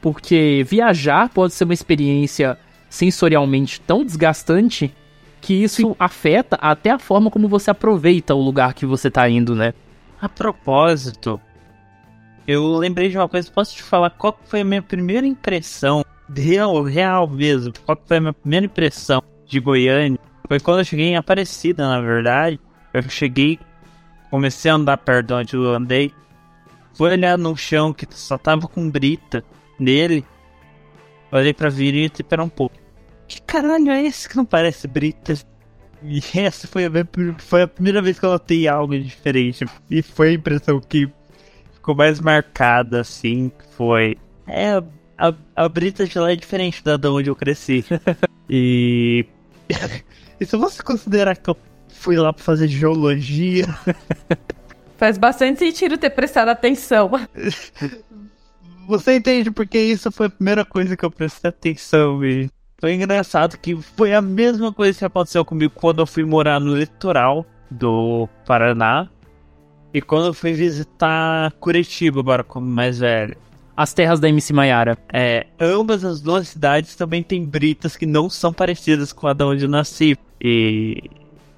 porque viajar pode ser uma experiência sensorialmente tão desgastante que isso afeta até a forma como você aproveita o lugar que você está indo, né? A propósito, eu lembrei de uma coisa, posso te falar qual foi a minha primeira impressão, real, real mesmo, qual foi a minha primeira impressão de Goiânia? Foi quando eu cheguei em Aparecida, na verdade. Eu cheguei, comecei a andar perto de onde eu andei, fui olhar no chão que só tava com brita nele, olhei pra virita e pera um pouco. Que caralho é esse que não parece brita? E essa foi a, minha, foi a primeira vez que eu notei algo diferente. E foi a impressão que ficou mais marcada, assim, foi... É, a, a Brita de lá é diferente da de onde eu cresci. e... e se você considerar que eu fui lá pra fazer geologia... Faz bastante sentido ter prestado atenção. Você entende porque isso foi a primeira coisa que eu prestei atenção e... Foi engraçado que foi a mesma coisa que aconteceu comigo quando eu fui morar no litoral do Paraná. E quando eu fui visitar Curitiba, agora como mais velho. As terras da MC Maiara. É, ambas as duas cidades também têm britas que não são parecidas com a da onde eu nasci. E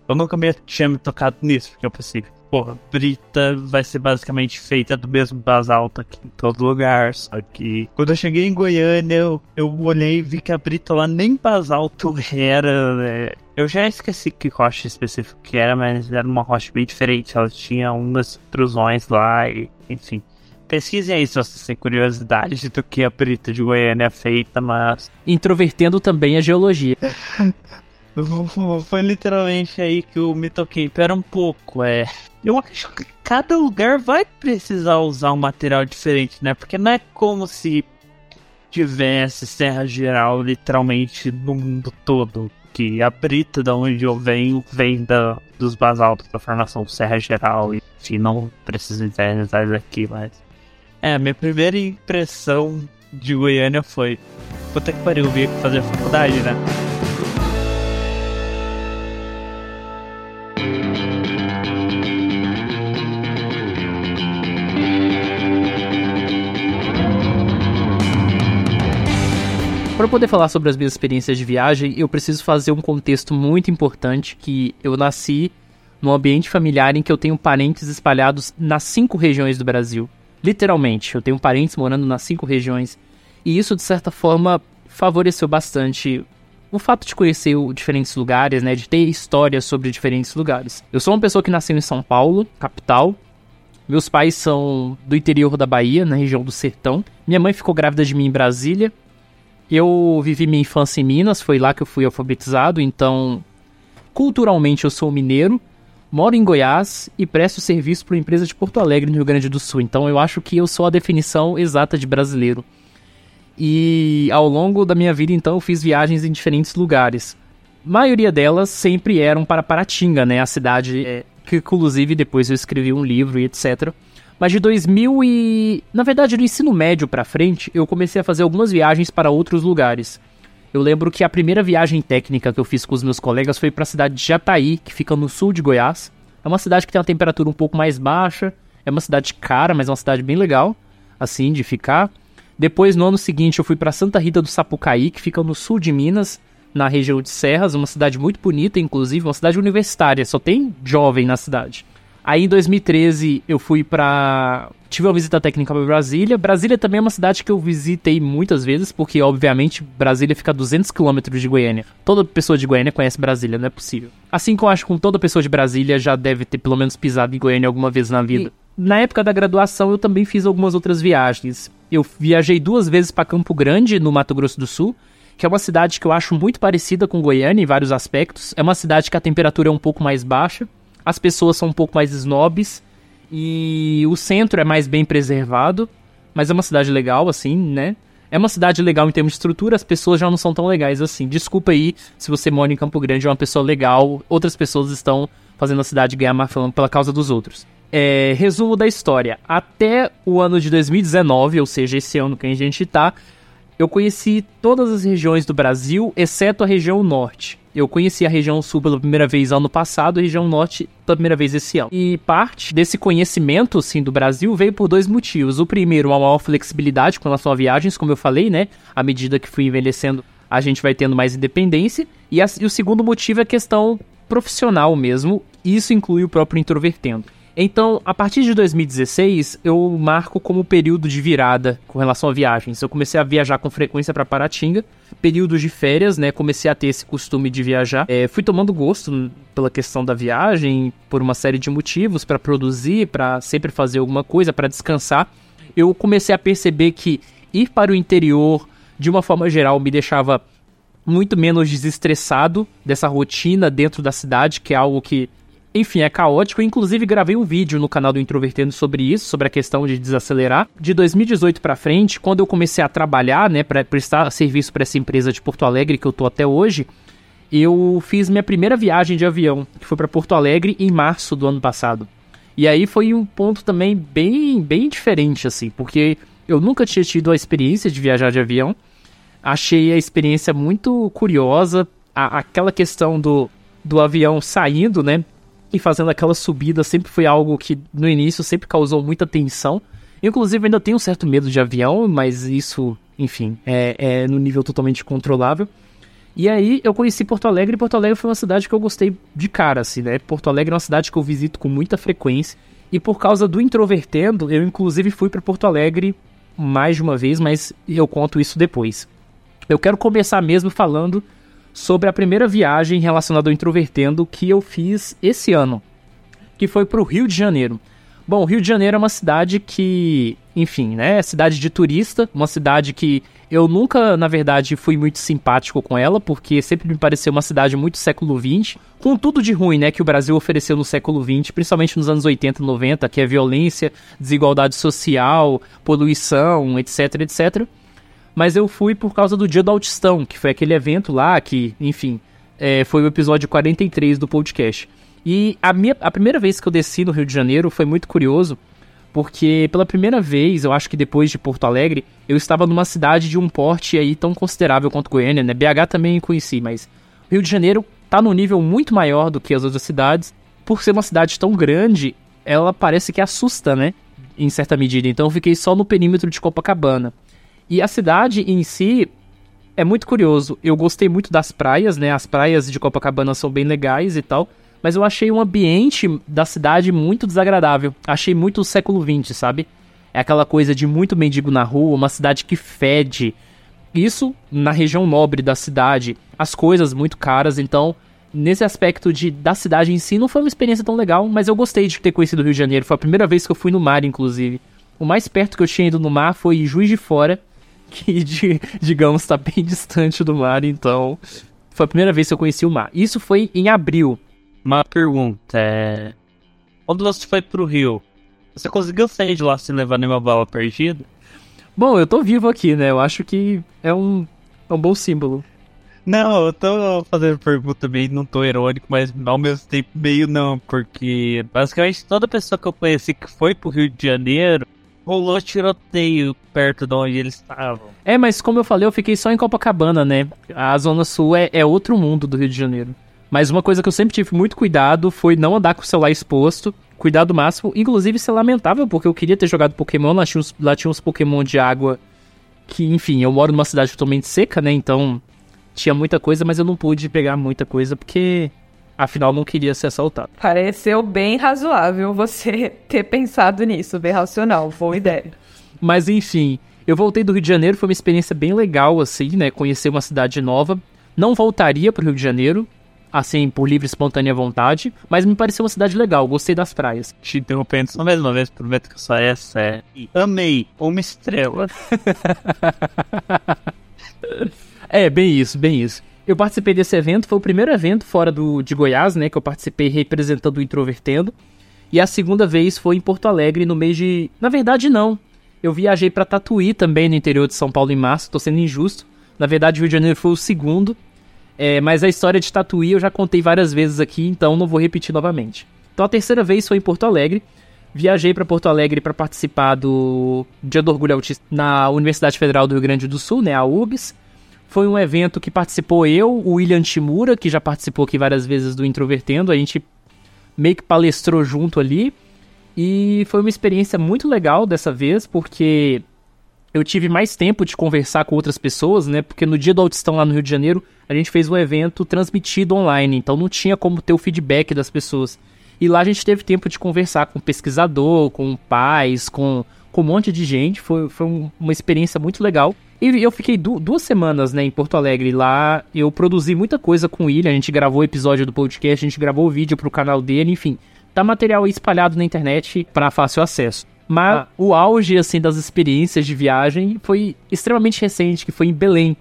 eu nunca me tinha me tocado nisso, porque eu pensei, porra, brita vai ser basicamente feita do mesmo basalto aqui em todo lugar. Só que quando eu cheguei em Goiânia, eu, eu olhei e vi que a brita lá nem basalto era, né? Eu já esqueci que rocha específico que era, mas era uma rocha bem diferente. Ela tinha umas intrusões lá e, enfim. Pesquisem aí se vocês têm curiosidade do que a Brita de Goiânia é feita, mas. Introvertendo também a geologia. Foi literalmente aí que eu me toquei. Pera um pouco, é. Eu acho que cada lugar vai precisar usar um material diferente, né? Porque não é como se tivesse Serra Geral literalmente no mundo todo que a brita da onde eu venho vem da, dos basaltos da formação Serra Geral. E, enfim, não preciso detalhes aqui, mas. É, minha primeira impressão de Goiânia foi. Puta que pariu, vim fazer faculdade, né? Para poder falar sobre as minhas experiências de viagem, eu preciso fazer um contexto muito importante que eu nasci num ambiente familiar em que eu tenho parentes espalhados nas cinco regiões do Brasil. Literalmente, eu tenho parentes morando nas cinco regiões. E isso, de certa forma, favoreceu bastante o fato de conhecer diferentes lugares, né? De ter histórias sobre diferentes lugares. Eu sou uma pessoa que nasceu em São Paulo, capital. Meus pais são do interior da Bahia, na região do Sertão. Minha mãe ficou grávida de mim em Brasília. Eu vivi minha infância em Minas, foi lá que eu fui alfabetizado, então culturalmente eu sou mineiro, moro em Goiás e presto serviço para uma empresa de Porto Alegre, no Rio Grande do Sul. Então eu acho que eu sou a definição exata de brasileiro. E ao longo da minha vida, então, eu fiz viagens em diferentes lugares. A maioria delas sempre eram para Paratinga, né? A cidade é, que, inclusive, depois eu escrevi um livro e etc. Mas de 2000 e... Na verdade, do ensino médio pra frente, eu comecei a fazer algumas viagens para outros lugares. Eu lembro que a primeira viagem técnica que eu fiz com os meus colegas foi para a cidade de Jataí, que fica no sul de Goiás. É uma cidade que tem uma temperatura um pouco mais baixa, é uma cidade cara, mas é uma cidade bem legal, assim, de ficar. Depois, no ano seguinte, eu fui para Santa Rita do Sapucaí, que fica no sul de Minas, na região de Serras, uma cidade muito bonita, inclusive, uma cidade universitária, só tem jovem na cidade. Aí em 2013 eu fui pra. Tive uma visita técnica pra Brasília. Brasília também é uma cidade que eu visitei muitas vezes, porque obviamente Brasília fica a 200 quilômetros de Goiânia. Toda pessoa de Goiânia conhece Brasília, não é possível. Assim como eu acho que toda pessoa de Brasília já deve ter pelo menos pisado em Goiânia alguma vez na vida. E... Na época da graduação eu também fiz algumas outras viagens. Eu viajei duas vezes para Campo Grande, no Mato Grosso do Sul, que é uma cidade que eu acho muito parecida com Goiânia em vários aspectos. É uma cidade que a temperatura é um pouco mais baixa as pessoas são um pouco mais snobs e o centro é mais bem preservado, mas é uma cidade legal, assim, né? É uma cidade legal em termos de estrutura, as pessoas já não são tão legais assim. Desculpa aí se você mora em Campo Grande é uma pessoa legal, outras pessoas estão fazendo a cidade ganhar má fama pela causa dos outros. É, resumo da história. Até o ano de 2019, ou seja, esse ano que a gente tá, eu conheci todas as regiões do Brasil, exceto a região norte. Eu conheci a região sul pela primeira vez ano passado, a região norte pela primeira vez esse ano. E parte desse conhecimento, sim, do Brasil veio por dois motivos. O primeiro, uma maior flexibilidade com relação a viagens, como eu falei, né? À medida que fui envelhecendo, a gente vai tendo mais independência. E, a, e o segundo motivo é a questão profissional mesmo. Isso inclui o próprio introvertendo. Então, a partir de 2016, eu marco como período de virada com relação a viagens. Eu comecei a viajar com frequência para Paratinga, períodos de férias, né? Comecei a ter esse costume de viajar. É, fui tomando gosto pela questão da viagem, por uma série de motivos, para produzir, para sempre fazer alguma coisa, para descansar. Eu comecei a perceber que ir para o interior, de uma forma geral, me deixava muito menos desestressado dessa rotina dentro da cidade, que é algo que enfim, é caótico. Inclusive, gravei um vídeo no canal do Introvertendo sobre isso, sobre a questão de desacelerar. De 2018 para frente, quando eu comecei a trabalhar, né, para prestar serviço para essa empresa de Porto Alegre que eu tô até hoje, eu fiz minha primeira viagem de avião, que foi para Porto Alegre em março do ano passado. E aí foi um ponto também bem, bem diferente, assim, porque eu nunca tinha tido a experiência de viajar de avião. Achei a experiência muito curiosa. A, aquela questão do, do avião saindo, né? E fazendo aquela subida sempre foi algo que no início sempre causou muita tensão. Inclusive ainda tenho um certo medo de avião, mas isso, enfim, é, é no nível totalmente controlável. E aí eu conheci Porto Alegre e Porto Alegre foi uma cidade que eu gostei de cara, assim, né? Porto Alegre é uma cidade que eu visito com muita frequência. E por causa do Introvertendo, eu inclusive fui para Porto Alegre mais de uma vez, mas eu conto isso depois. Eu quero começar mesmo falando sobre a primeira viagem relacionada ao Introvertendo que eu fiz esse ano, que foi para o Rio de Janeiro. Bom, o Rio de Janeiro é uma cidade que, enfim, né, é cidade de turista, uma cidade que eu nunca, na verdade, fui muito simpático com ela, porque sempre me pareceu uma cidade muito século XX, com tudo de ruim, né, que o Brasil ofereceu no século XX, principalmente nos anos 80 e 90, que é violência, desigualdade social, poluição, etc, etc mas eu fui por causa do Dia do Autistão, que foi aquele evento lá que, enfim, é, foi o episódio 43 do podcast. E a, minha, a primeira vez que eu desci no Rio de Janeiro foi muito curioso, porque pela primeira vez, eu acho que depois de Porto Alegre, eu estava numa cidade de um porte aí tão considerável quanto Goiânia, né? BH também conheci, mas Rio de Janeiro tá num nível muito maior do que as outras cidades. Por ser uma cidade tão grande, ela parece que assusta, né? Em certa medida. Então eu fiquei só no perímetro de Copacabana. E a cidade em si é muito curioso. Eu gostei muito das praias, né? As praias de Copacabana são bem legais e tal. Mas eu achei um ambiente da cidade muito desagradável. Achei muito século XX, sabe? É aquela coisa de muito mendigo na rua, uma cidade que fede. Isso na região nobre da cidade. As coisas muito caras, então nesse aspecto de da cidade em si não foi uma experiência tão legal, mas eu gostei de ter conhecido o Rio de Janeiro. Foi a primeira vez que eu fui no mar, inclusive. O mais perto que eu tinha ido no mar foi Juiz de Fora, que, de, digamos, está bem distante do mar, então foi a primeira vez que eu conheci o mar. Isso foi em abril. Uma pergunta é. Quando você foi pro Rio, você conseguiu sair de lá sem levar nenhuma bala perdida? Bom, eu tô vivo aqui, né? Eu acho que é um, é um bom símbolo. Não, eu tô fazendo pergunta meio, não tô irônico, mas ao mesmo tempo meio não, porque basicamente toda pessoa que eu conheci que foi pro Rio de Janeiro rolou tiroteio perto de onde eles estavam. É, mas como eu falei, eu fiquei só em Copacabana, né? A Zona Sul é, é outro mundo do Rio de Janeiro. Mas uma coisa que eu sempre tive muito cuidado foi não andar com o celular exposto. Cuidado máximo. Inclusive, isso é lamentável, porque eu queria ter jogado Pokémon. Lá tinha, uns, lá tinha uns Pokémon de água. Que, enfim, eu moro numa cidade totalmente seca, né? Então, tinha muita coisa, mas eu não pude pegar muita coisa porque Afinal, não queria ser assaltado. Pareceu bem razoável você ter pensado nisso, bem racional, boa ideia. Mas enfim, eu voltei do Rio de Janeiro, foi uma experiência bem legal, assim, né? Conhecer uma cidade nova. Não voltaria pro Rio de Janeiro, assim, por livre e espontânea vontade, mas me pareceu uma cidade legal, gostei das praias. Te interrompendo só mais uma vez, prometo que só essa é. Amei, uma estrela. é, bem isso, bem isso. Eu participei desse evento, foi o primeiro evento fora do, de Goiás, né, que eu participei representando o Introvertendo. E a segunda vez foi em Porto Alegre no mês de. Na verdade, não. Eu viajei para Tatuí também no interior de São Paulo em março, tô sendo injusto. Na verdade, Rio de Janeiro foi o segundo. É, mas a história de Tatuí eu já contei várias vezes aqui, então não vou repetir novamente. Então a terceira vez foi em Porto Alegre. Viajei para Porto Alegre para participar do Dia do Orgulho Autista na Universidade Federal do Rio Grande do Sul, né, a UBS. Foi um evento que participou eu, o William Timura, que já participou aqui várias vezes do Introvertendo. A gente meio que palestrou junto ali. E foi uma experiência muito legal dessa vez, porque eu tive mais tempo de conversar com outras pessoas, né? Porque no dia do Autistão lá no Rio de Janeiro, a gente fez um evento transmitido online, então não tinha como ter o feedback das pessoas. E lá a gente teve tempo de conversar com pesquisador, com pais, com, com um monte de gente. Foi, foi uma experiência muito legal. E eu fiquei du duas semanas, né, em Porto Alegre. Lá eu produzi muita coisa com ele. A gente gravou episódio do podcast, a gente gravou vídeo pro canal dele, enfim. Tá material espalhado na internet para fácil acesso. Mas ah. o auge, assim, das experiências de viagem foi extremamente recente, que foi em Belém,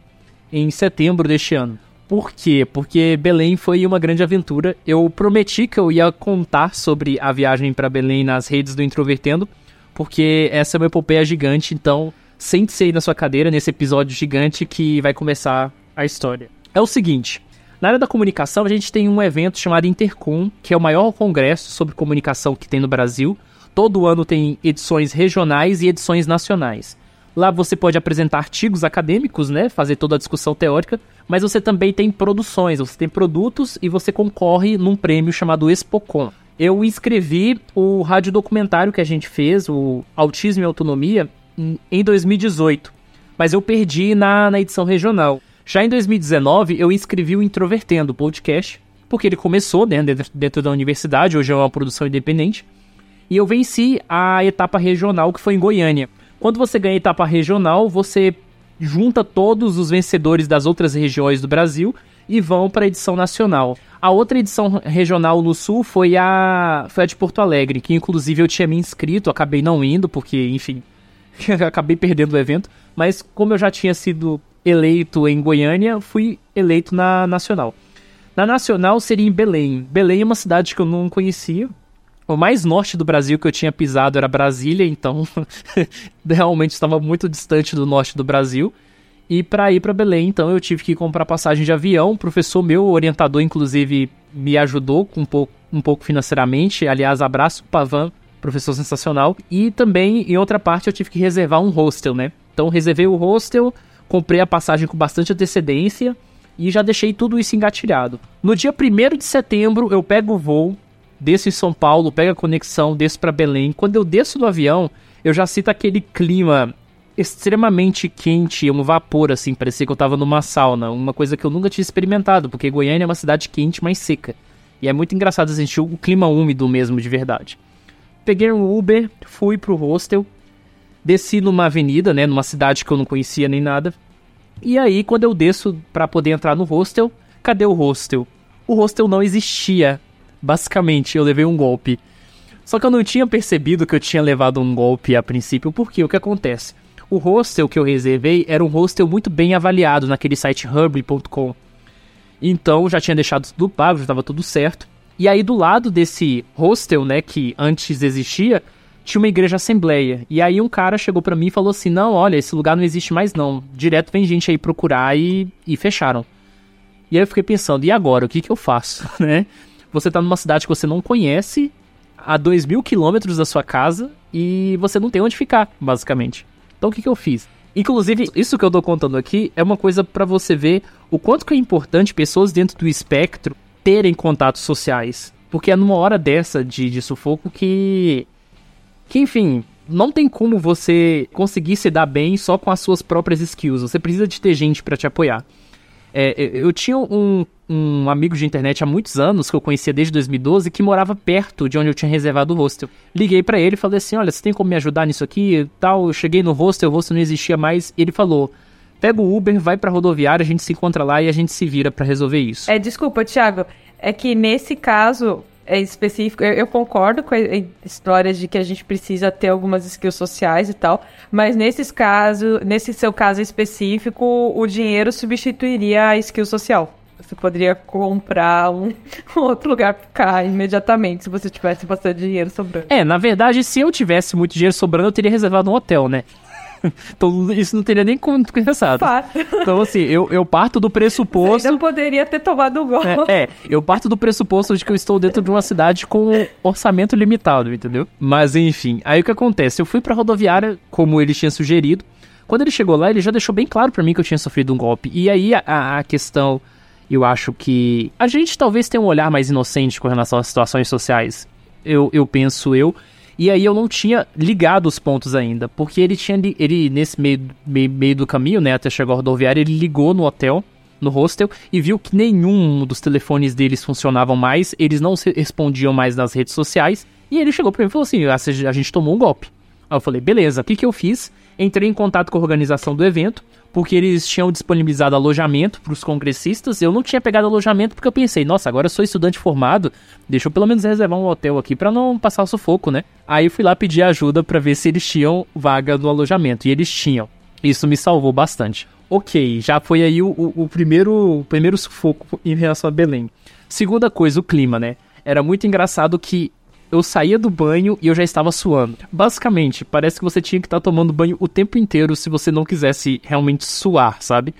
em setembro deste ano. Por quê? Porque Belém foi uma grande aventura. Eu prometi que eu ia contar sobre a viagem para Belém nas redes do Introvertendo, porque essa é uma epopeia gigante, então sente-se aí na sua cadeira nesse episódio gigante que vai começar a história. É o seguinte, na área da comunicação a gente tem um evento chamado Intercom, que é o maior congresso sobre comunicação que tem no Brasil. Todo ano tem edições regionais e edições nacionais. Lá você pode apresentar artigos acadêmicos, né, fazer toda a discussão teórica, mas você também tem produções, você tem produtos e você concorre num prêmio chamado Expocom. Eu inscrevi o radiodocumentário que a gente fez, o Autismo e Autonomia, em 2018, mas eu perdi na, na edição regional. Já em 2019, eu inscrevi o Introvertendo podcast, porque ele começou né, dentro, dentro da universidade, hoje é uma produção independente, e eu venci a etapa regional que foi em Goiânia. Quando você ganha a etapa regional, você junta todos os vencedores das outras regiões do Brasil e vão para a edição nacional. A outra edição regional no Sul foi a, foi a de Porto Alegre, que inclusive eu tinha me inscrito, acabei não indo, porque, enfim, acabei perdendo o evento, mas como eu já tinha sido eleito em Goiânia, fui eleito na Nacional. Na Nacional seria em Belém. Belém é uma cidade que eu não conhecia. O mais norte do Brasil que eu tinha pisado era Brasília, então realmente estava muito distante do norte do Brasil. E para ir para Belém, então eu tive que comprar passagem de avião. O professor meu, orientador, inclusive, me ajudou um pouco, um pouco financeiramente. Aliás, abraço Pavan professor sensacional. E também, em outra parte, eu tive que reservar um hostel, né? Então, reservei o hostel, comprei a passagem com bastante antecedência e já deixei tudo isso engatilhado. No dia 1 de setembro, eu pego o voo, desço em São Paulo, pego a conexão, desço para Belém. Quando eu desço do avião, eu já sinto aquele clima extremamente quente, um vapor assim, parecia que eu tava numa sauna, uma coisa que eu nunca tinha experimentado, porque Goiânia é uma cidade quente, mas seca. E é muito engraçado sentir o clima úmido mesmo de verdade peguei um Uber, fui pro hostel, desci numa avenida, né, numa cidade que eu não conhecia nem nada. E aí, quando eu desço para poder entrar no hostel, cadê o hostel? O hostel não existia. Basicamente, eu levei um golpe. Só que eu não tinha percebido que eu tinha levado um golpe a princípio, porque o que acontece? O hostel que eu reservei era um hostel muito bem avaliado naquele site hubble.com. Então já tinha deixado tudo pago, já estava tudo certo. E aí, do lado desse hostel, né, que antes existia, tinha uma igreja assembleia. E aí um cara chegou para mim e falou assim: "Não, olha, esse lugar não existe mais não. Direto vem gente aí procurar e, e fecharam". E aí eu fiquei pensando: "E agora, o que que eu faço?", né? Você tá numa cidade que você não conhece, a dois mil quilômetros da sua casa e você não tem onde ficar, basicamente. Então o que que eu fiz? Inclusive, isso que eu tô contando aqui é uma coisa para você ver o quanto que é importante pessoas dentro do espectro terem contatos sociais. Porque é numa hora dessa de, de sufoco que. Que, enfim, não tem como você conseguir se dar bem só com as suas próprias skills. Você precisa de ter gente para te apoiar. É, eu tinha um um amigo de internet há muitos anos, que eu conhecia desde 2012, que morava perto de onde eu tinha reservado o hostel. Liguei para ele e falei assim: olha, você tem como me ajudar nisso aqui tal? Eu cheguei no hostel, o hostel não existia mais. Ele falou: pega o Uber, vai pra rodoviária, a gente se encontra lá e a gente se vira para resolver isso. É, desculpa, Thiago. É que nesse caso é específico, eu, eu concordo com a história de que a gente precisa ter algumas skills sociais e tal, mas nesses casos, nesse seu caso específico, o dinheiro substituiria a skill social. Você poderia comprar um, um outro lugar pra ficar imediatamente se você tivesse bastante dinheiro sobrando. É, na verdade, se eu tivesse muito dinheiro sobrando, eu teria reservado um hotel, né? Então isso não teria nem. Fato. Então, assim, eu, eu parto do pressuposto. ainda poderia ter tomado o golpe. É, é, eu parto do pressuposto de que eu estou dentro de uma cidade com um orçamento limitado, entendeu? Mas enfim, aí o que acontece? Eu fui pra rodoviária, como ele tinha sugerido. Quando ele chegou lá, ele já deixou bem claro pra mim que eu tinha sofrido um golpe. E aí a- a, a questão, eu acho que a gente talvez tenha um olhar mais inocente com relação às situações sociais. Eu, eu penso eu. E aí eu não tinha ligado os pontos ainda, porque ele tinha ele nesse meio, meio, meio do caminho, né, até chegar à rodoviária, ele ligou no hotel, no hostel e viu que nenhum dos telefones deles funcionavam mais, eles não respondiam mais nas redes sociais, e ele chegou pra mim e falou assim: "Ah, a gente tomou um golpe". Aí eu falei: "Beleza, o que que eu fiz?" Entrei em contato com a organização do evento, porque eles tinham disponibilizado alojamento para os congressistas. Eu não tinha pegado alojamento porque eu pensei, nossa, agora eu sou estudante formado, deixa eu pelo menos reservar um hotel aqui para não passar o sufoco, né? Aí eu fui lá pedir ajuda para ver se eles tinham vaga no alojamento, e eles tinham. Isso me salvou bastante. Ok, já foi aí o, o- o primeiro, o primeiro sufoco em relação a Belém. Segunda coisa, o clima, né? Era muito engraçado que eu saía do banho e eu já estava suando. Basicamente, parece que você tinha que estar tomando banho o tempo inteiro se você não quisesse realmente suar, sabe?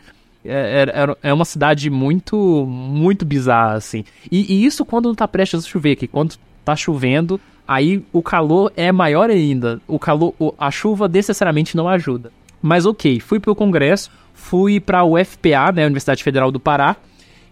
É, era- é uma cidade muito, muito bizarra, assim. E, e isso quando não tá prestes a chover, que quando tá chovendo, aí o calor é maior ainda. O calor, a chuva necessariamente não ajuda. Mas ok, fui pro congresso, fui pra UFPA, né, Universidade Federal do Pará,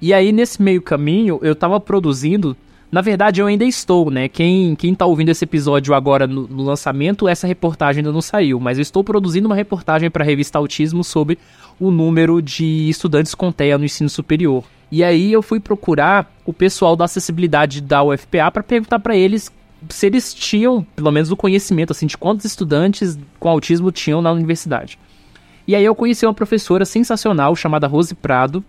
e aí, nesse meio caminho, eu tava produzindo. Na verdade, eu ainda estou, né? Quem, quem tá ouvindo esse episódio agora no, no lançamento, essa reportagem ainda não saiu. Mas eu estou produzindo uma reportagem para a revista Autismo sobre o número de estudantes com TEA no ensino superior. E aí eu fui procurar o pessoal da acessibilidade da UFPA para perguntar para eles se eles tinham, pelo menos, o conhecimento assim de quantos estudantes com autismo tinham na universidade. E aí eu conheci uma professora sensacional chamada Rose Prado,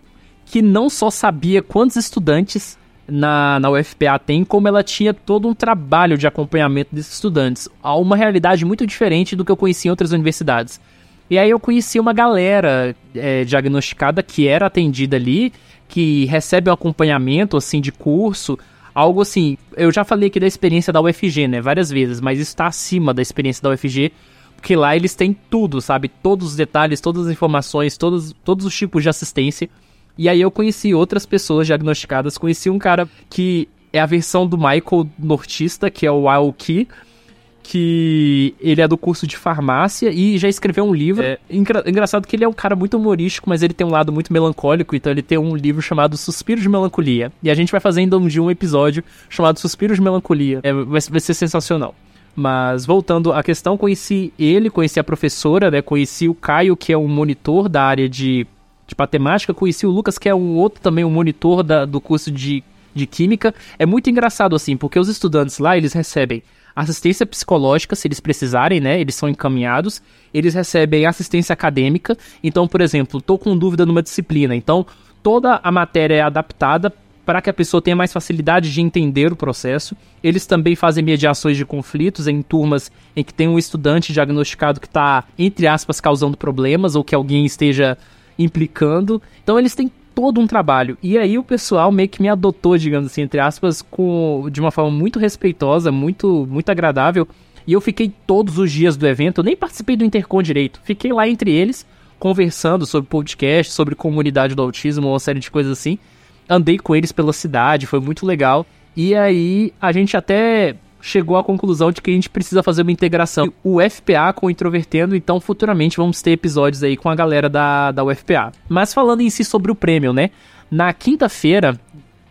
que não só sabia quantos estudantes na, na UFPA tem, como ela tinha todo um trabalho de acompanhamento desses estudantes. Há uma realidade muito diferente do que eu conheci em outras universidades. E aí eu conheci uma galera é, diagnosticada que era atendida ali, que recebe um acompanhamento assim de curso, algo assim. Eu já falei aqui da experiência da UFG, né, várias vezes, mas está acima da experiência da UFG, porque lá eles têm tudo, sabe? Todos os detalhes, todas as informações, todos, todos os tipos de assistência. E aí eu conheci outras pessoas diagnosticadas. Conheci um cara que é a versão do Michael nortista, que é o Aoki, que ele é do curso de farmácia e já escreveu um livro. É engra- engraçado que ele é um cara muito humorístico, mas ele tem um lado muito melancólico, então ele tem um livro chamado Suspiro de Melancolia. E a gente vai fazer ainda um dia um episódio chamado Suspiro de Melancolia. É, vai, vai ser sensacional. Mas voltando à questão, conheci ele, conheci a professora, né? Conheci o Caio, que é um monitor da área de, de matemática, conheci o Lucas, que é um outro também, um monitor da, do curso de, de química. É muito engraçado assim, porque os estudantes lá, eles recebem assistência psicológica, se eles precisarem, né? Eles são encaminhados. Eles recebem assistência acadêmica. Então, por exemplo, tô com dúvida numa disciplina. Então, toda a matéria é adaptada para que a pessoa tenha mais facilidade de entender o processo. Eles também fazem mediações de conflitos em turmas em que tem um estudante diagnosticado que está, entre aspas, causando problemas ou que alguém esteja implicando. Então eles têm todo um trabalho. E aí o pessoal meio que me adotou, digamos assim, entre aspas, com, de uma forma muito respeitosa, muito, muito agradável. E eu fiquei todos os dias do evento, eu nem participei do Intercom direito. Fiquei lá entre eles, conversando sobre podcast, sobre comunidade do autismo, uma série de coisas assim andei com eles pela cidade, foi muito legal. E aí a gente até chegou à conclusão de que a gente precisa fazer uma integração o FPA com o Introvertendo, então futuramente vamos ter episódios aí com a galera da, da UFPA. Mas falando em si sobre o prêmio, né? Na quinta-feira,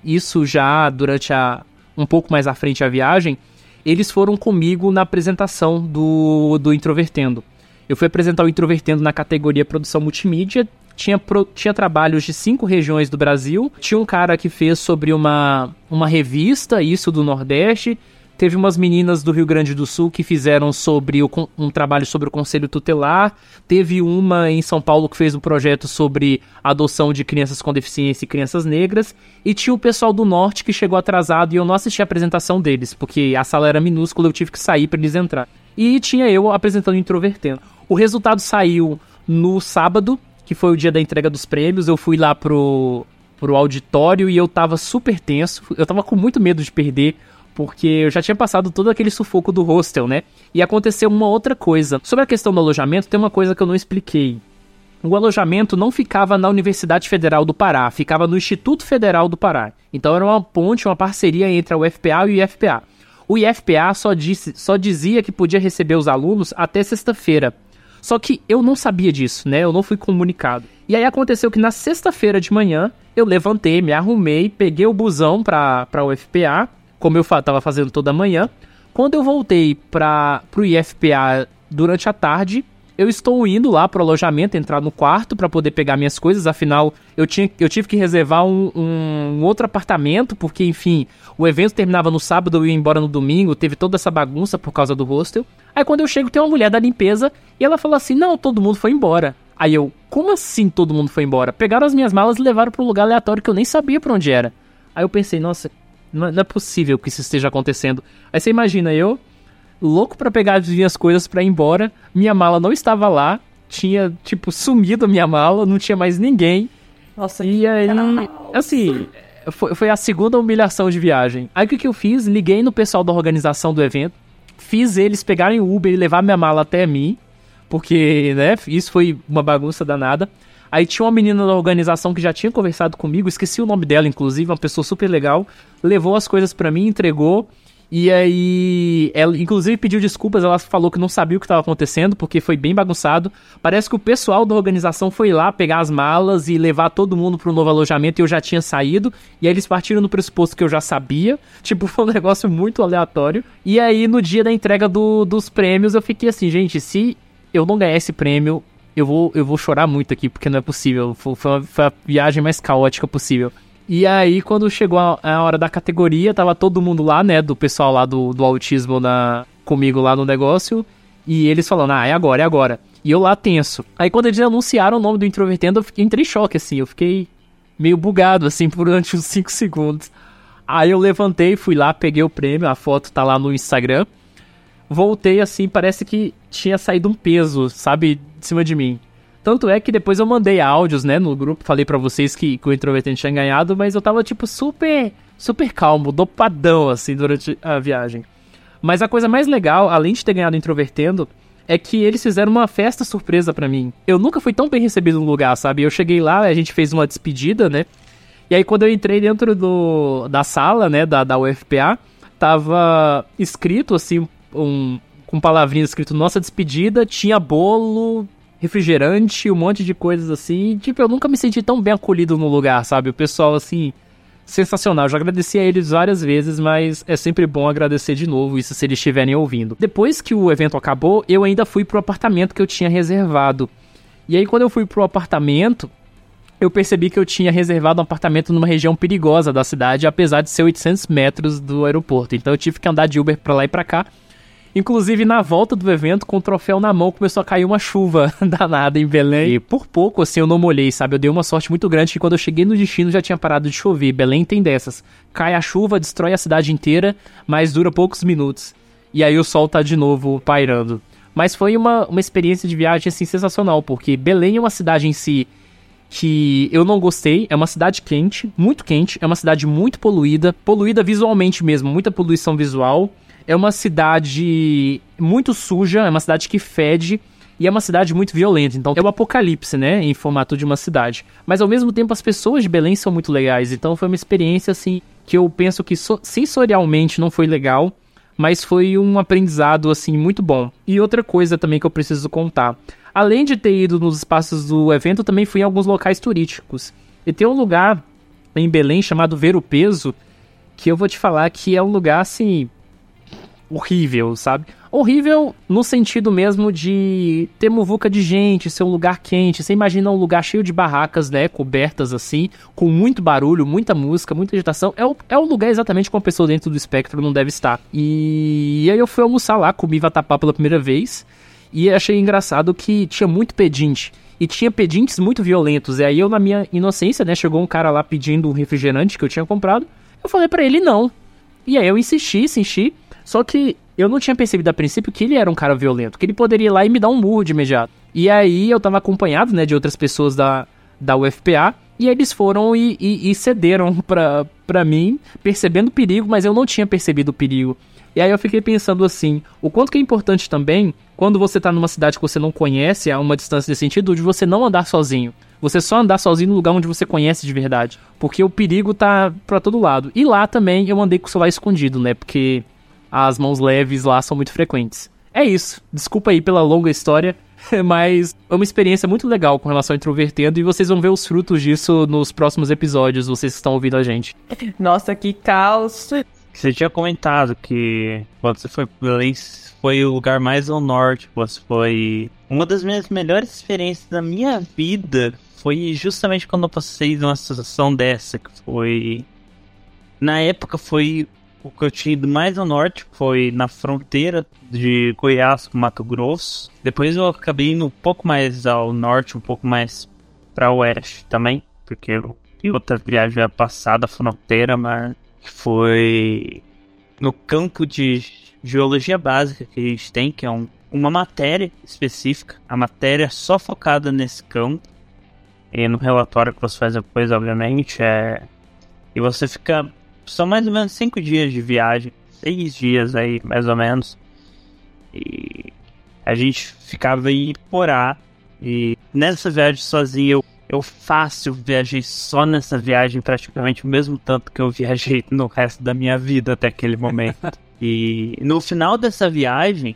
isso já durante a um pouco mais à frente a viagem, eles foram comigo na apresentação do, do Introvertendo. Eu fui apresentar o Introvertendo na categoria Produção Multimídia, tinha, pro, tinha trabalhos de cinco regiões do Brasil. Tinha um cara que fez sobre uma, uma revista, isso do Nordeste. Teve umas meninas do Rio Grande do Sul que fizeram sobre o, um trabalho sobre o Conselho Tutelar. Teve uma em São Paulo que fez um projeto sobre adoção de crianças com deficiência e crianças negras. E tinha o pessoal do Norte que chegou atrasado e eu não assisti a apresentação deles, porque a sala era minúscula eu tive que sair para eles entrar. E tinha eu apresentando Introvertendo. O resultado saiu no sábado, que foi o dia da entrega dos prêmios. Eu fui lá pro, pro auditório e eu tava super tenso. Eu tava com muito medo de perder porque eu já tinha passado todo aquele sufoco do hostel, né? E aconteceu uma outra coisa. Sobre a questão do alojamento, tem uma coisa que eu não expliquei. O alojamento não ficava na Universidade Federal do Pará, ficava no Instituto Federal do Pará. Então era uma ponte, uma parceria entre a UFPA e o IFPA. O IFPA só, disse, só dizia que podia receber os alunos até sexta-feira. Só que eu não sabia disso, né? Eu não fui comunicado. E aí aconteceu que na sexta-feira de manhã, eu levantei, me arrumei, peguei o busão pra, pra UFPA, como eu estava fazendo toda manhã. Quando eu voltei para o IFPA durante a tarde, eu estou indo lá pro alojamento, entrar no quarto para poder pegar minhas coisas. Afinal, eu, tinha, eu tive que reservar um, um, outro apartamento, porque, enfim, o evento terminava no sábado, eu ia embora no domingo, teve toda essa bagunça por causa do hostel. Aí quando eu chego, tem uma mulher da limpeza e ela falou assim: Não, todo mundo foi embora. Aí eu, como assim todo mundo foi embora? Pegaram as minhas malas e levaram para um lugar aleatório que eu nem sabia para onde era. Aí eu pensei, nossa, não, não é possível que isso esteja acontecendo. Aí você imagina, eu, louco para pegar as minhas coisas para ir embora, minha mala não estava lá, tinha, tipo, sumido a minha mala, não tinha mais ninguém. Nossa, e aí, assim, foi, foi a segunda humilhação de viagem. Aí o que, que eu fiz? Liguei no pessoal da organização do evento, fiz eles pegarem o Uber e levar minha mala até mim, porque, né, isso foi uma bagunça danada. Aí tinha uma menina da organização que já tinha conversado comigo, esqueci o nome dela, inclusive, uma pessoa super legal, levou as coisas para mim, entregou. E aí, ela inclusive pediu desculpas, ela falou que não sabia o que estava acontecendo, porque foi bem bagunçado. Parece que o pessoal da organização foi lá pegar as malas e levar todo mundo para o novo alojamento e eu já tinha saído. E aí eles partiram no pressuposto que eu já sabia. Tipo, foi um negócio muito aleatório. E aí, no dia da entrega do, dos prêmios, eu fiquei assim, gente, se eu não ganhar esse prêmio, eu vou, eu vou chorar muito aqui, porque não é possível. Foi, foi, a, foi a viagem mais caótica possível. E aí, quando chegou a, a, hora da categoria, tava todo mundo lá, né? Do pessoal lá do, do autismo na, comigo lá no negócio. E eles falando, ah, é agora, é agora. E eu lá tenso. Aí quando eles anunciaram o nome do Introvertendo, eu fiquei, entrei em choque, assim. Eu fiquei meio bugado, assim, durante uns 5 segundos. Aí eu levantei, fui lá, peguei o prêmio, a foto tá lá no Instagram. Voltei, assim, parece que tinha saído um peso, sabe, de cima de mim. Tanto é que depois eu mandei áudios, né, no grupo, falei para vocês que, que, o Introvertente tinha ganhado, mas eu tava, tipo, super, super calmo, dopadão, assim, durante a viagem. Mas a coisa mais legal, além de ter ganhado Introvertendo, é que eles fizeram uma festa surpresa para mim. Eu nunca fui tão bem recebido no lugar, sabe? Eu cheguei lá, a gente fez uma despedida, né? E aí quando eu entrei dentro do, da sala, né, da, da UFPA, tava escrito, assim, um, com palavrinhas escrito nossa despedida, tinha bolo, refrigerante, um monte de coisas assim. Tipo, eu nunca me senti tão bem acolhido no lugar, sabe? O pessoal, assim, sensacional. Eu já agradeci a eles várias vezes, mas é sempre bom agradecer de novo isso se eles estiverem ouvindo. Depois que o evento acabou, eu ainda fui pro apartamento que eu tinha reservado. E aí, quando eu fui pro apartamento, eu percebi que eu tinha reservado um apartamento numa região perigosa da cidade, apesar de ser 800 metros do aeroporto. Então eu tive que andar de Uber pra lá e pra cá. Inclusive, na volta do evento, com o troféu na mão, começou a cair uma chuva danada em Belém. E por pouco, assim, eu não molhei, sabe? Eu dei uma sorte muito grande que quando eu cheguei no destino já tinha parado de chover. Belém tem dessas. Cai a chuva, destrói a cidade inteira, mas dura poucos minutos. E aí o sol tá de novo pairando. Mas foi uma, uma experiência de viagem, assim, sensacional, porque Belém é uma cidade em si que eu não gostei. É uma cidade quente, muito quente. É uma cidade muito poluída, poluída visualmente mesmo, muita poluição visual. É uma cidade muito suja, é uma cidade que fede e é uma cidade muito violenta. Então é o apocalipse, né, em formato de uma cidade. Mas ao mesmo tempo as pessoas de Belém são muito legais. Então foi uma experiência assim que eu penso que so sensorialmente não foi legal, mas foi um aprendizado assim muito bom. E outra coisa também que eu preciso contar. Além de ter ido nos espaços do evento, também fui em alguns locais turísticos. E tem um lugar em Belém chamado Ver o Peso, que eu vou te falar que é um lugar assim horrível, sabe? Horrível no sentido mesmo de ter muvuca de gente, ser um lugar quente. Você imagina um lugar cheio de barracas, né? Cobertas assim, com muito barulho, muita música, muita agitação. É o, é o lugar exatamente como a pessoa dentro do espectro não deve estar. E, e aí eu fui almoçar lá, comi vatapá pela primeira vez. E achei engraçado que tinha muito pedinte. E tinha pedintes muito violentos. E aí eu, na minha inocência, né? Chegou um cara lá pedindo um refrigerante que eu tinha comprado. Eu falei para ele não. E aí eu insisti, insisti. Só que eu não tinha percebido a princípio que ele era um cara violento, que ele poderia ir lá e me dar um murro de imediato. E aí eu tava acompanhado, né, de outras pessoas da, da UFPA, e eles foram e, e, e cederam pra, pra mim, percebendo o perigo, mas eu não tinha percebido o perigo. E aí eu fiquei pensando assim, o quanto que é importante também, quando você tá numa cidade que você não conhece, a uma distância de sentido, de você não andar sozinho. Você só andar sozinho no lugar onde você conhece de verdade. Porque o perigo tá pra todo lado. E lá também eu andei com o celular escondido, né? Porque as mãos leves lá são muito frequentes. É isso. Desculpa aí pela longa história, mas é uma experiência muito legal com relação ao introvertendo e vocês vão ver os frutos disso nos próximos episódios, vocês que estão ouvindo a gente. Nossa, que caos. Você tinha comentado que quando você foi pro Belém, foi o lugar mais ao norte. Você foi. Uma das minhas melhores experiências da minha vida foi justamente quando eu passei numa situação dessa, que foi. Na época foi o que eu tinha ido mais ao norte foi na fronteira de Goiás com Mato Grosso. Depois eu acabei indo um pouco mais ao norte, um pouco mais para oeste também, porque eu outra viagem passada a fronteira, mas foi no campo de geologia básica que a gente tem, que é um, uma matéria específica, a matéria só focada nesse campo. E no relatório que você faz depois, obviamente, é. E você fica são mais ou menos cinco dias de viagem, seis dias aí, mais ou menos. E a gente ficava em Porá. E nessa viagem sozinho, eu, eu fácil viajei só nessa viagem praticamente o mesmo tanto que eu viajei no resto da minha vida até aquele momento. e no final dessa viagem,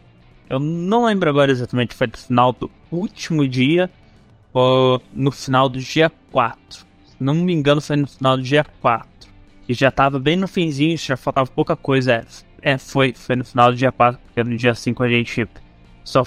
eu não lembro agora exatamente, foi no final do último dia ou no final do dia 4. Se não me engano, foi no final do dia 4 que já tava bem no finzinho, já faltava pouca coisa. É, foi, foi no final do dia 4, porque no dia 5 a gente só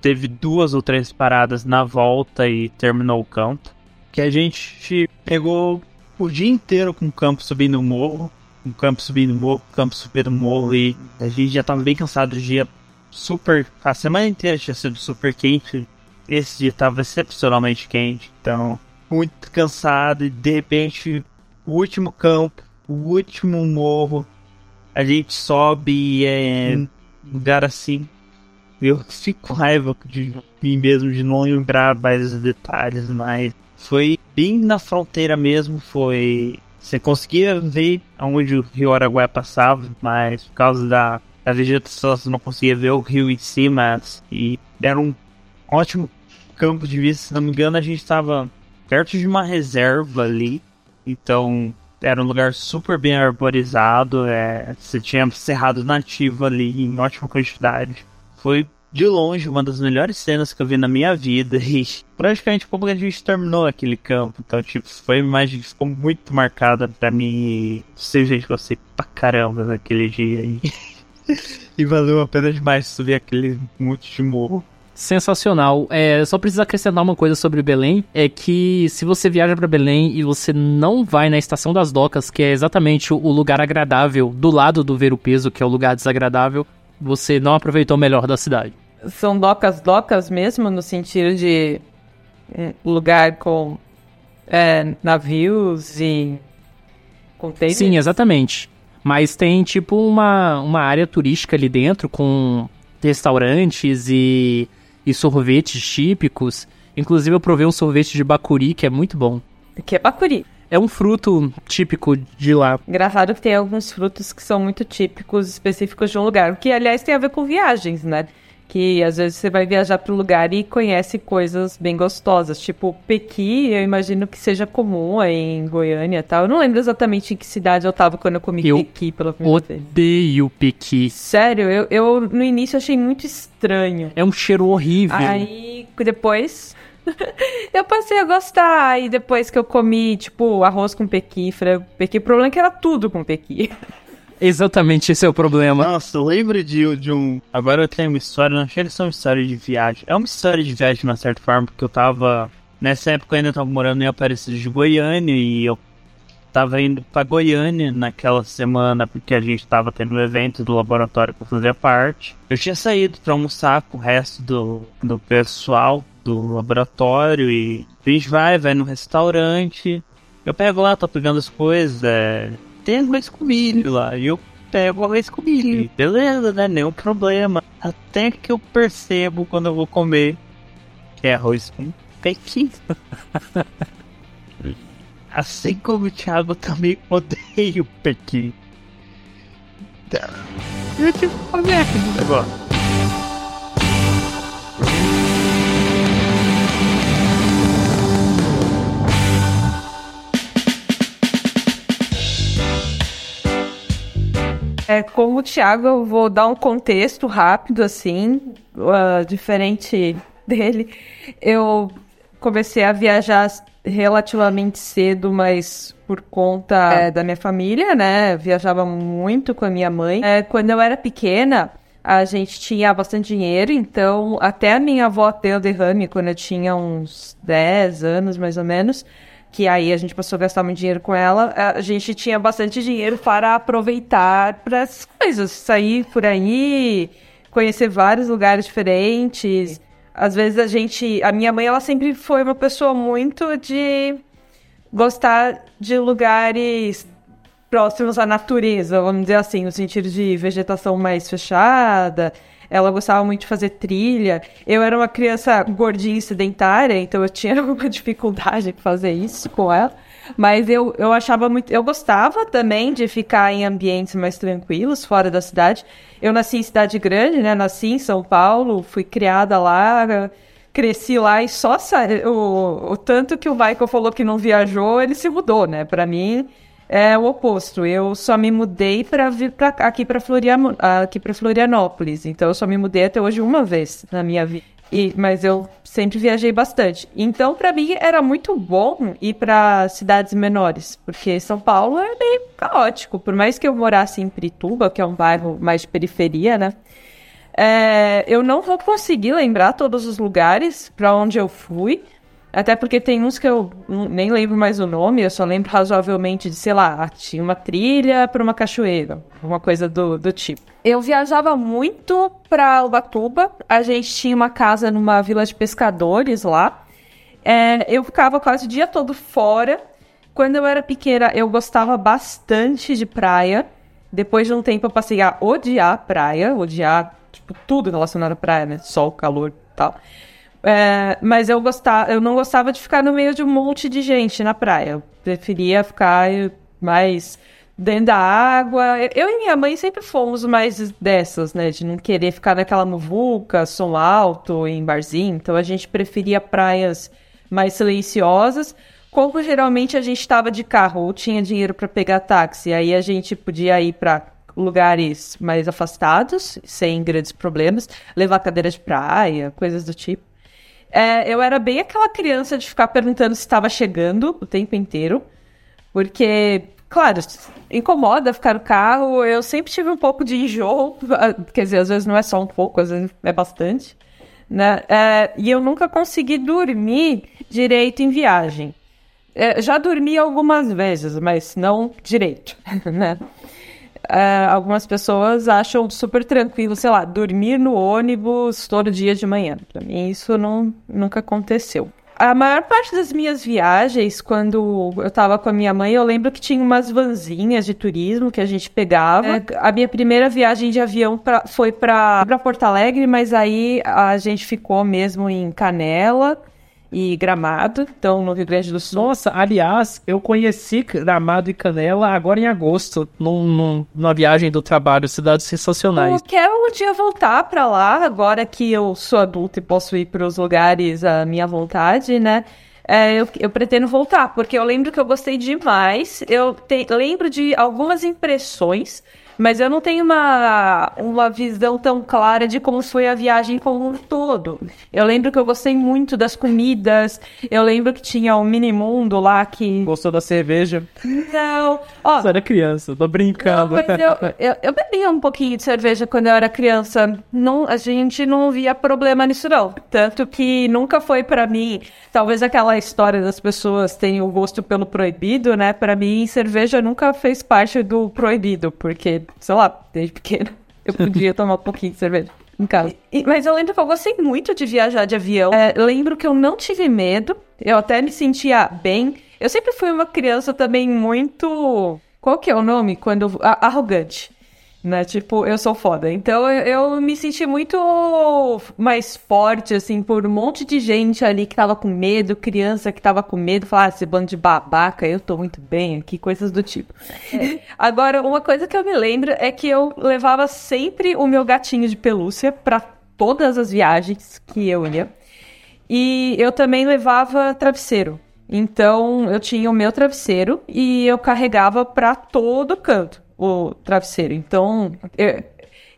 teve duas ou três paradas na volta e terminou o campo. Que a gente pegou o dia inteiro com o campo subindo o morro, com o campo subindo o morro, o campo subindo o morro e a gente já tava bem cansado do dia super. A semana inteira tinha sido super quente. Esse dia tava excepcionalmente quente, então muito cansado e de repente o último campo, o último morro. A gente sobe e é hum. lugar assim. Eu fico raiva de mim mesmo de não lembrar mais os detalhes, mas foi bem na fronteira mesmo. Foi. Você conseguia ver aonde o rio Araguaia passava, mas por causa da, da vegetação você não conseguia ver o rio em cima. E era um ótimo campo de vista. Se não me engano, a gente estava perto de uma reserva ali. Então era um lugar super bem arborizado, é, você tinha cerrado nativo ali em ótima quantidade. Foi de longe uma das melhores cenas que eu vi na minha vida e praticamente como a gente terminou aquele campo. Então, tipo, foi uma imagem que ficou muito marcada pra mim e sei, gente, gostei pra caramba naquele dia aí. e valeu a pena demais subir aquele monte de morro sensacional. É, só preciso acrescentar uma coisa sobre Belém, é que se você viaja para Belém e você não vai na estação das docas, que é exatamente o lugar agradável do lado do Ver o Peso, que é o lugar desagradável, você não aproveitou o melhor da cidade. São docas docas mesmo, no sentido de um lugar com é, navios e containers? Sim, exatamente. Mas tem tipo uma, uma área turística ali dentro com restaurantes e e sorvetes típicos. Inclusive eu provei um sorvete de bacuri que é muito bom. O que é bacuri? É um fruto típico de lá. Engraçado que tem alguns frutos que são muito típicos, específicos de um lugar. Que, aliás, tem a ver com viagens, né? Que às vezes você vai viajar para um lugar e conhece coisas bem gostosas, tipo pequi, eu imagino que seja comum aí em Goiânia e tal. Eu não lembro exatamente em que cidade eu tava quando eu comi eu pequi pela primeira vez. Odeio pequi. Sério, eu, eu no início achei muito estranho. É um cheiro horrível. Aí depois eu passei a gostar. E depois que eu comi, tipo, arroz com pequi, frango pequi, o problema é que era tudo com pequi. Exatamente esse é o problema. Nossa, eu lembro de, de um. Agora eu tenho uma história, não achei que são história de viagem. É uma história de viagem, de uma certa forma, porque eu tava. Nessa época eu ainda tava morando em Aparecida de Goiânia e eu tava indo pra Goiânia naquela semana porque a gente tava tendo um evento do laboratório que eu fazia parte. Eu tinha saído pra almoçar com o resto do, do pessoal do laboratório e a gente vai, vai no restaurante. Eu pego lá, tô pegando as coisas, é... tem arroz com milho lá, e eu pego arroz com milho. E beleza, né? Nenhum problema. Até que eu percebo quando eu vou comer que é arroz com pequi. assim como o Thiago também odeia o pequi. Eu tive que fazer aquele negócio. É, como o Thiago, eu vou dar um contexto rápido, assim, uh, diferente dele. Eu comecei a viajar relativamente cedo, mas por conta é, da minha família, né? Eu viajava muito com a minha mãe. É, quando eu era pequena, a gente tinha bastante dinheiro, então até a minha avó ter o derrame quando eu tinha uns 10 anos, mais ou menos que aí a gente passou a gastar muito dinheiro com ela, a gente tinha bastante dinheiro para aproveitar para as coisas, sair por aí, conhecer vários lugares diferentes. Às vezes a gente, a minha mãe, ela sempre foi uma pessoa muito de gostar de lugares próximos à natureza, vamos dizer assim, no sentido de vegetação mais fechada, ela gostava muito de fazer trilha. Eu era uma criança gordinha e sedentária, então eu tinha alguma dificuldade em fazer isso com ela. Mas eu, eu achava muito. Eu gostava também de ficar em ambientes mais tranquilos, fora da cidade. Eu nasci em cidade grande, né? Nasci em São Paulo, fui criada lá, cresci lá e só o, o tanto que o Michael falou que não viajou, ele se mudou, né? Para mim, é o oposto. Eu só me mudei para vir pra, aqui para Florian, Florianópolis. Então eu só me mudei até hoje uma vez na minha vida. E, mas eu sempre viajei bastante. Então, para mim, era muito bom ir para cidades menores, porque São Paulo é meio caótico. Por mais que eu morasse em Pirituba, que é um bairro mais de periferia, né? É, eu não vou conseguir lembrar todos os lugares para onde eu fui, até porque tem uns que eu nem lembro mais o nome, eu só lembro razoavelmente de, sei lá, tinha uma trilha para uma cachoeira, uma coisa do, do tipo. Eu viajava muito para Ubatuba, a gente tinha uma casa numa vila de pescadores lá. É, eu ficava quase o dia todo fora. Quando eu era pequena, eu gostava bastante de praia. Depois de um tempo, eu passei a odiar praia, odiar tipo, tudo relacionado à praia, né? Sol, calor e tal. É, mas eu gostava, eu não gostava de ficar no meio de um monte de gente na praia. Eu preferia ficar mais dentro da água. Eu e minha mãe sempre fomos mais dessas, né? De não querer ficar naquela muvuca, som alto, em barzinho. Então a gente preferia praias mais silenciosas. Como geralmente a gente estava de carro ou tinha dinheiro para pegar táxi, aí a gente podia ir para lugares mais afastados, sem grandes problemas, levar cadeira de praia, coisas do tipo. É, eu era bem aquela criança de ficar perguntando se estava chegando o tempo inteiro. Porque, claro, incomoda ficar no carro. Eu sempre tive um pouco de enjoo. Quer dizer, às vezes não é só um pouco, às vezes é bastante. Né? É, e eu nunca consegui dormir direito em viagem. É, já dormi algumas vezes, mas não direito, né? Uh, algumas pessoas acham super tranquilo, sei lá, dormir no ônibus todo dia de manhã. Pra mim, isso não, nunca aconteceu. A maior parte das minhas viagens, quando eu tava com a minha mãe, eu lembro que tinha umas vanzinhas de turismo que a gente pegava. É, a minha primeira viagem de avião pra, foi para Porto Alegre, mas aí a gente ficou mesmo em Canela e Gramado, então no Rio Grande do Sul. Nossa, aliás, eu conheci Gramado e Canela agora em agosto, num, num, numa viagem do trabalho, cidades sensacionais. Eu quero um dia voltar para lá, agora que eu sou adulta e posso ir para os lugares à minha vontade, né? É, eu, eu, pretendo voltar, porque eu lembro que eu gostei demais. Eu te, lembro de algumas impressões Mas eu não tenho uma, uma visão tão clara de como foi a viagem como um todo. Eu lembro que eu gostei muito das comidas. Eu lembro que tinha o um mini mundo lá que. Gostou da cerveja? Não. Ó, Você era criança, tô brincando. não, eu, eu, eu bebia um pouquinho de cerveja quando eu era criança. Não, a gente não via problema nisso, não. Tanto que nunca foi pra mim. Talvez aquela história das pessoas terem o gosto pelo proibido, né? Pra mim, cerveja nunca fez parte do proibido, porque, sei lá, desde pequena eu podia tomar um pouquinho de cerveja. Em casa. E- mas eu lembro que eu gostei muito de viajar de avião. É, lembro que eu não tive medo. Eu até me sentia bem. Eu sempre fui uma criança também muito. Qual que é o nome? Quando. arrogante. Né? Tipo, eu sou foda. Então eu, eu me senti muito mais forte, assim, por um monte de gente ali que tava com medo, criança que tava com medo, falar, ah, esse bando de babaca, eu tô muito bem aqui, coisas do tipo. Agora, uma coisa que eu me lembro é que eu levava sempre o meu gatinho de pelúcia pra todas as viagens que eu ia. E eu também levava travesseiro. Então eu tinha o meu travesseiro e eu carregava pra todo canto o travesseiro. Então eu,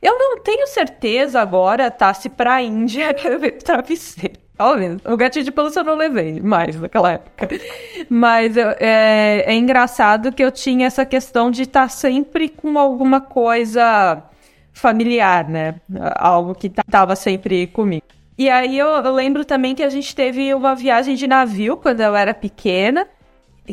eu não tenho certeza agora, tá? Se pra Índia eu levei travesseiro. Óbvio, o gatinho de pelúcia eu não levei mais naquela época. Mas eu- é, é engraçado que eu tinha essa questão de estar sempre com alguma coisa familiar, né? Algo que tava sempre comigo. E aí eu, eu lembro também que a gente teve uma viagem de navio quando eu era pequena,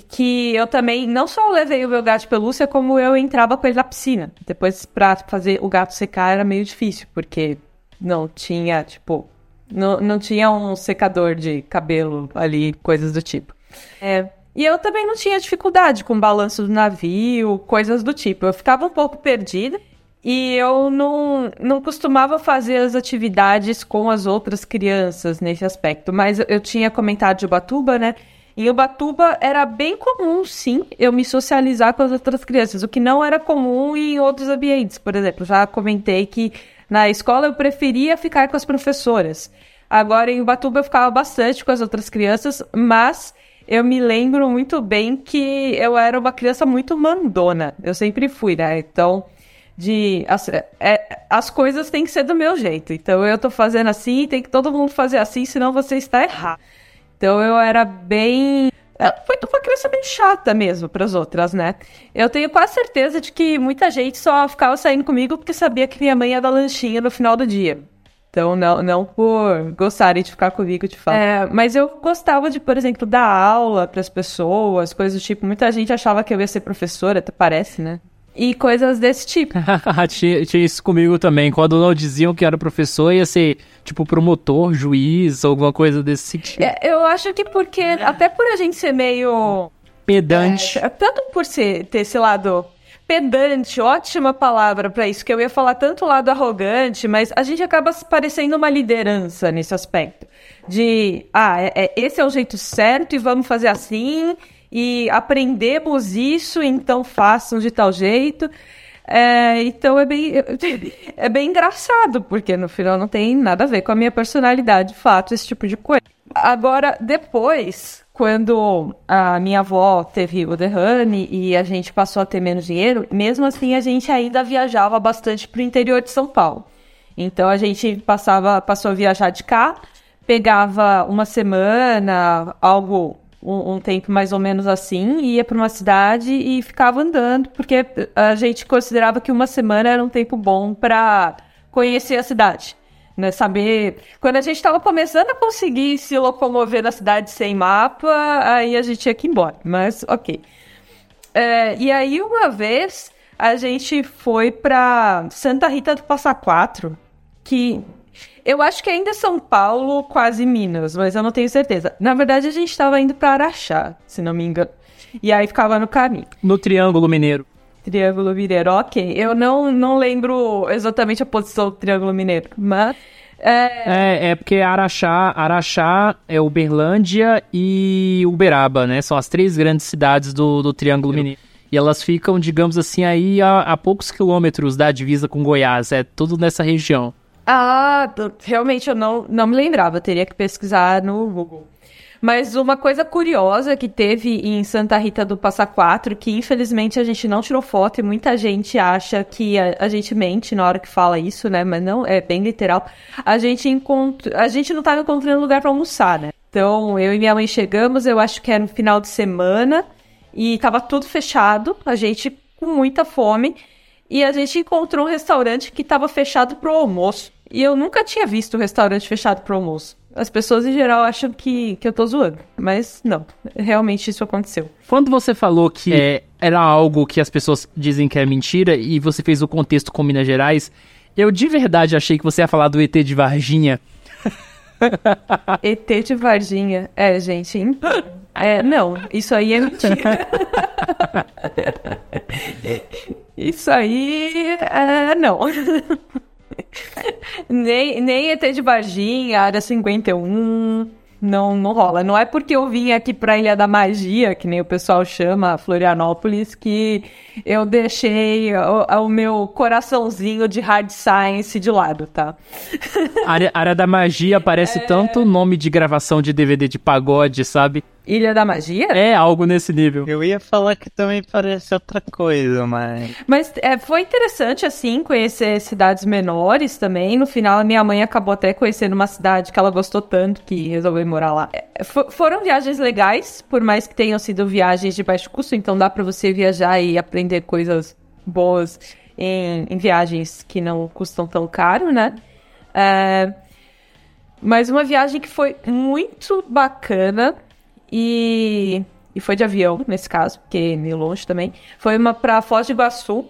que eu também não só levei o meu gato de pelúcia, como eu entrava com ele na piscina. Depois pra fazer o gato secar era meio difícil, porque não tinha, tipo, não, não tinha um secador de cabelo ali, coisas do tipo. É, e eu também não tinha dificuldade com o balanço do navio, coisas do tipo. Eu ficava um pouco perdida e eu não, não costumava fazer as atividades com as outras crianças nesse aspecto. Mas eu tinha comentado de Ubatuba, né? Em Ubatuba era bem comum, sim, eu me socializar com as outras crianças, o que não era comum em outros ambientes. Por exemplo, já comentei que na escola eu preferia ficar com as professoras. Agora em Ubatuba eu ficava bastante com as outras crianças, mas eu me lembro muito bem que eu era uma criança muito mandona. Eu sempre fui, né? Então, de as, é, as coisas têm que ser do meu jeito. Então eu tô fazendo assim, tem que todo mundo fazer assim, senão você está errado. Então eu era bem. Ela foi uma criança bem chata mesmo para as outras, né? Eu tenho quase certeza de que muita gente só ficava saindo comigo porque sabia que minha mãe ia dar lanchinha no final do dia. Então, não, não por gostarem de ficar comigo, de fato. É, mas eu gostava de, por exemplo, dar aula para as pessoas, coisas do tipo. Muita gente achava que eu ia ser professora, até parece, né? E coisas desse tipo. tinha, tinha isso comigo também. Quando não diziam que era professor, ia ser tipo promotor, juiz, alguma coisa desse sentido. É, eu acho que porque, até por a gente ser meio. Pedante. É, tanto por ser, ter esse lado pedante, ótima palavra pra isso, que eu ia falar tanto lado arrogante, mas a gente acaba parecendo uma liderança nesse aspecto. De, ah, é, é- esse é o jeito certo e vamos fazer assim, e aprendemos isso, então façam de tal jeito. É, então é bem, é bem engraçado, porque no final não tem nada a ver com a minha personalidade, de fato, esse tipo de coisa. Agora, depois, quando a minha avó teve o derrame e a gente passou a ter menos dinheiro, mesmo assim a gente ainda viajava bastante pro interior de São Paulo. Então a gente passava, passou a viajar de carro, pegava uma semana, algo, um, um tempo mais ou menos assim, ia para uma cidade e ficava andando, porque a gente considerava que uma semana era um tempo bom para conhecer a cidade. Né, saber. Quando a gente estava começando a conseguir se locomover na cidade sem mapa, aí a gente tinha que ir embora. Mas, ok. É, e aí, uma vez, a gente foi pra Santa Rita do Passa Quatro, que eu acho que ainda é São Paulo, quase Minas, mas eu não tenho certeza. Na verdade, a gente estava indo pra Araxá, se não me engano. E aí ficava no caminho. No Triângulo Mineiro. Triângulo Mineiro, ok. Eu não, não lembro exatamente a posição do Triângulo Mineiro, mas. É, É, é porque Araxá, Araxá é Uberlândia e Uberaba, né? São as três grandes cidades do, do Triângulo Mineiro. E elas ficam, digamos assim, aí a, a poucos quilômetros da divisa com Goiás. É tudo nessa região. Ah, realmente eu não, não me lembrava, teria que pesquisar no Google. Mas uma coisa curiosa que teve em Santa Rita do Passa Quatro, que infelizmente a gente não tirou foto e muita gente acha que a, a, gente mente na hora que fala isso, né? Mas não, é bem literal. A gente encontra, a gente não tava encontrando lugar para almoçar, né? Então, eu e minha mãe chegamos, eu acho que era no final de semana, e tava tudo fechado, a gente com muita fome, e a gente encontrou um restaurante que tava fechado pro almoço. E eu nunca tinha visto um restaurante fechado pro almoço. As pessoas em geral acham que, que eu tô zoando, mas não, realmente isso aconteceu. Quando você falou que é, era algo que as pessoas dizem que é mentira e você fez o contexto com Minas Gerais, eu de verdade achei que você ia falar do ET de Varginha. ET de Varginha. É, gente. É, não, isso aí é mentira. isso aí. É, não. nem, nem ET de Varginha, Área 51. Não, não rola. Não é porque eu vim aqui pra Ilha da Magia, que nem o pessoal chama Florianópolis, que eu deixei o, o meu coraçãozinho de hard science de lado, tá? área, área da Magia parece é... tanto nome de gravação de DVD de pagode, sabe? Ilha da Magia? É, algo nesse nível. Eu ia falar que também parece outra coisa, mas. Mas é, foi interessante, assim, conhecer cidades menores também. No final, a minha mãe acabou até conhecendo uma cidade que ela gostou tanto que resolveu morar lá. É, foram viagens legais, por mais que tenham sido viagens de baixo custo, então dá para você viajar e aprender coisas boas em, em, viagens que não custam tão caro, né? É, mas uma viagem que foi muito bacana e, e foi de avião, nesse caso, porque é meio longe também. Foi uma pra Foz do Iguaçu,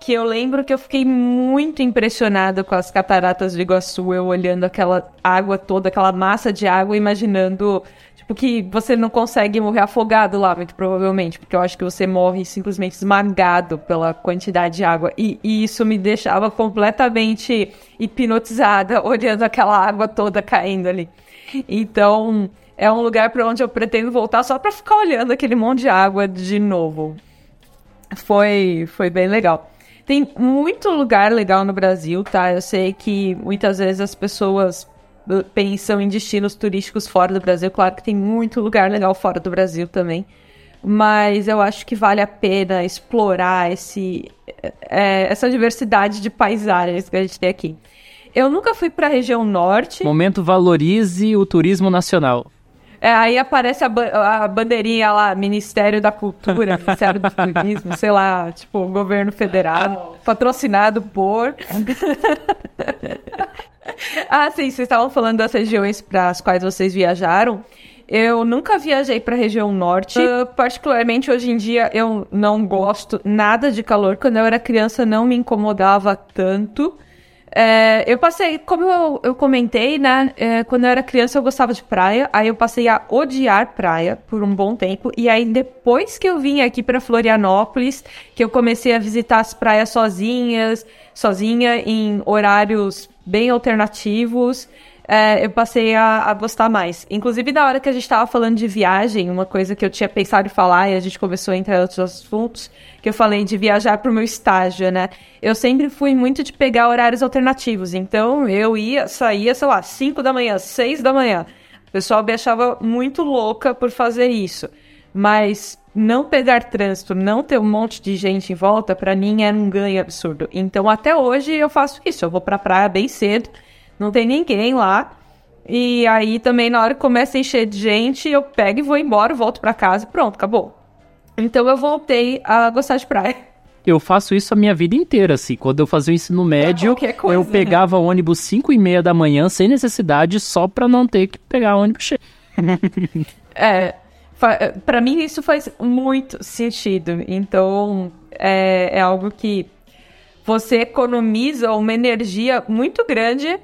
que eu lembro que eu fiquei muito impressionada com as cataratas de Iguaçu, eu olhando aquela água toda, aquela massa de água, imaginando, tipo, que você não consegue morrer afogado lá, muito provavelmente, porque eu acho que você morre simplesmente esmagado pela quantidade de água. E, e isso me deixava completamente hipnotizada, olhando aquela água toda caindo ali. Então, é um lugar para onde eu pretendo voltar só para ficar olhando aquele monte de água de novo. Foi, foi bem legal. Tem muito lugar legal no Brasil, tá? Eu sei que muitas vezes as pessoas pensam em destinos turísticos fora do Brasil. Claro que tem muito lugar legal fora do Brasil também. Mas eu acho que vale a pena explorar esse, é, essa diversidade de paisagens que a gente tem aqui. Eu nunca fui para a região norte. Momento valorize o turismo nacional. É, aí aparece a, ba a, bandeirinha lá, Ministério da Cultura, Ministério do Turismo, sei lá, tipo, governo federal, patrocinado por. ah, sim, vocês estavam falando das regiões para as quais vocês viajaram. Eu nunca viajei para a região norte. Uh, particularmente hoje em dia eu não gosto nada de calor. Quando eu era criança não me incomodava tanto. É, eu passei, como eu, eu comentei, né? É, quando eu era criança eu gostava de praia, aí eu passei a odiar praia por um bom tempo, e aí depois que eu vim aqui para Florianópolis, que eu comecei a visitar as praias sozinhas, sozinha em horários bem alternativos, é, eu passei a, a, gostar mais. Inclusive, na hora que a gente estava falando de viagem, uma coisa que eu tinha pensado em falar e a gente começou entre outros assuntos, que eu falei de viajar para o meu estágio, né? Eu sempre fui muito de pegar horários alternativos. Então, eu ia, saía, sei lá, 5 da manhã, 6 da manhã. O pessoal me achava muito louca por fazer isso. Mas não pegar trânsito, não ter um monte de gente em volta, para mim era um ganho absurdo. Então, até hoje eu faço isso. Eu vou para a praia bem cedo não tem ninguém lá. E aí também na hora que começa a encher de gente, eu pego e vou embora, volto para casa e pronto, acabou. Então eu voltei a gostar de praia. Eu faço isso a minha vida inteira, assim. Quando eu fazia o ensino médio, coisa, eu né? pegava né? ônibus 5 e meia da manhã, sem necessidade, só pra não ter que pegar ônibus cheio. é, para mim isso faz muito sentido. Então, é, é algo que você economiza uma energia muito grande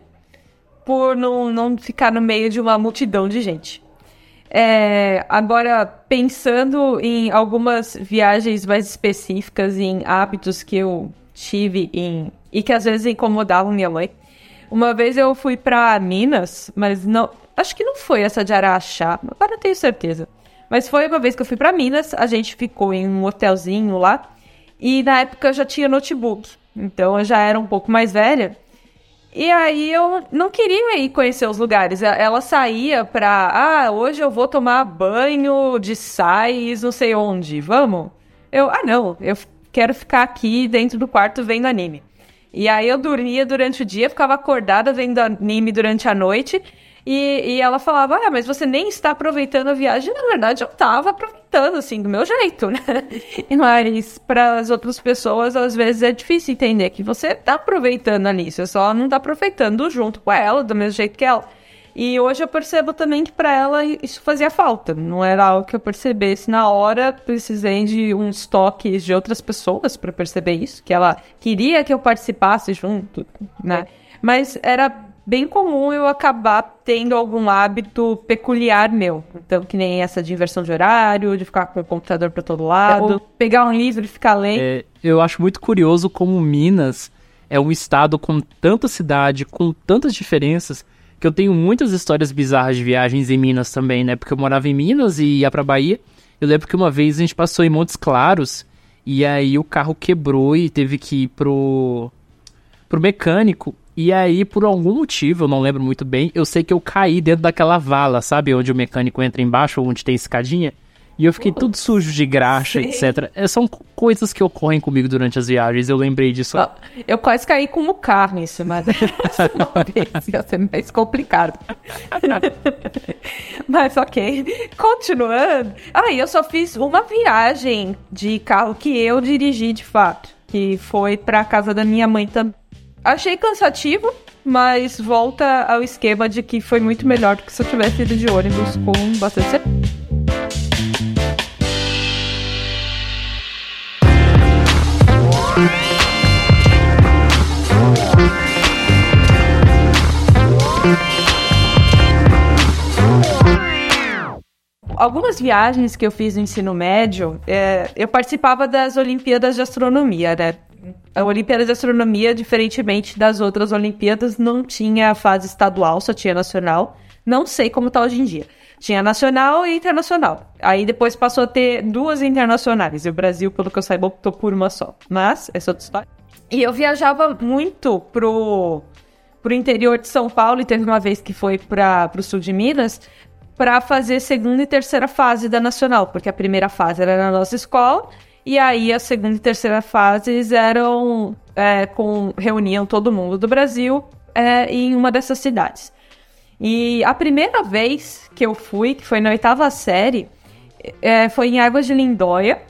por não, não ficar no meio de uma multidão de gente. É, agora, pensando em algumas viagens mais específicas, em hábitos que eu tive em, e que às vezes incomodavam minha mãe. Uma vez eu fui para Minas, mas não. Acho que não foi essa de Araxá, agora não tenho certeza. Mas foi uma vez que eu fui para Minas, a gente ficou em um hotelzinho lá, e na época eu já tinha notebook. Então eu já era um pouco mais velha. E aí eu não queria ir conhecer os lugares. Ela saía pra, ah, hoje eu vou tomar banho de sais, não sei onde, vamos? Eu, ah, não, eu quero ficar aqui dentro do quarto vendo anime. E aí eu dormia durante o dia, ficava acordada vendo anime durante a noite. E, e ela falava, ah, mas você nem está aproveitando a viagem. Na verdade, eu estava aproveitando, assim, do meu jeito, né? E mas para as outras pessoas, às vezes é difícil entender que você está aproveitando ali, você só não está aproveitando junto com ela, do mesmo jeito que ela. E hoje eu percebo também que para ela isso fazia falta. Não era algo que eu percebesse na hora. Precisei de uns toques de outras pessoas para perceber isso. Que ela queria que eu participasse junto, né? Mas era bem comum eu acabar tendo algum hábito peculiar meu. Então, que nem essa de inversão de horário, de ficar com o computador para todo lado, Ou pegar um livro e ficar lendo. É, eu acho muito curioso como Minas é um estado com tanta cidade, com tantas diferenças que eu tenho muitas histórias bizarras de viagens em Minas também, né? Porque eu morava em Minas e ia pra Bahia. Eu lembro que uma vez a gente passou em Montes Claros e aí o carro quebrou e teve que ir pro, pro mecânico. E aí, por algum motivo, eu não lembro muito bem, eu sei que eu caí dentro daquela vala, sabe? Onde o mecânico entra embaixo, onde tem escadinha. E eu fiquei tudo sujo de graxa, etc. É, são coisas que ocorrem comigo durante as viagens, eu lembrei disso. Eu quase caí com o carro nisso, mas ia ser mais complicado. mas ok. Continuando. Ah, eu só fiz uma viagem de carro que eu dirigi de fato. Que foi pra casa da minha mãe também. Achei cansativo, mas volta ao esquema de que foi muito melhor do que se eu tivesse ido de ônibus com bastante certeza. algumas viagens que eu fiz no ensino médio, é, eu participava das Olimpíadas de Astronomia, né? A Olimpíada de Astronomia, diferentemente das outras Olimpíadas, não tinha fase estadual, só tinha nacional. Não sei como tá hoje em dia. Tinha nacional e internacional. Aí depois passou a ter duas internacionais. E o Brasil, pelo que eu saiba, optou por uma só. Mas, essa é outra história. E eu viajava muito pro, pro interior de São Paulo, e teve uma vez que foi para pro sul de Minas, para fazer segunda e terceira fase da nacional, porque a primeira fase era na nossa escola, e aí a segunda e terceira fases eram é, com reuniam todo mundo do Brasil é, em uma dessas cidades. E a primeira vez que eu fui, que foi na oitava série, é, foi em Águas de Lindóia.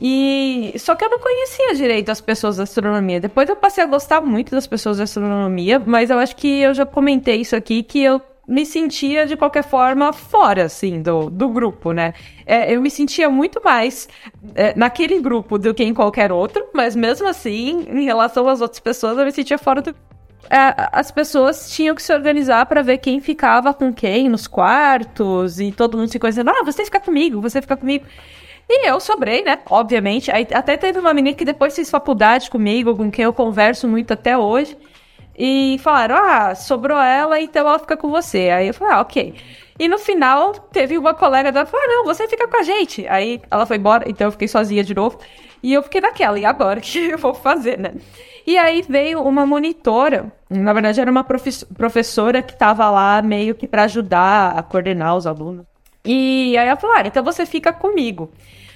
E só que eu não conhecia direito as pessoas da astronomia. Depois eu passei a gostar muito das pessoas da astronomia, mas eu acho que eu já comentei isso aqui que eu me sentia de qualquer forma fora, assim, do, do grupo, né? É, eu me sentia muito mais é, naquele grupo do que em qualquer outro, mas mesmo assim, em relação às outras pessoas, eu me sentia fora do. É, as pessoas tinham que se organizar para ver quem ficava com quem nos quartos e todo mundo ficou dizendo: ah, você fica comigo, você fica comigo. E eu sobrei, né? Obviamente. Aí até teve uma menina que depois fez faculdade comigo, com quem eu converso muito até hoje e falaram: ah, sobrou ela, então ela fica com você. Aí eu falei: ah, ok. E no final, teve uma colega dela que falou: ah, não, você fica com a gente. Aí ela foi embora, então eu fiquei sozinha de novo. E eu fiquei naquela, e agora? O que eu vou fazer, né? E aí veio uma monitora, na verdade era uma professora que estava lá meio que para ajudar a coordenar os alunos. E aí ela falou: ah, então você fica comigo.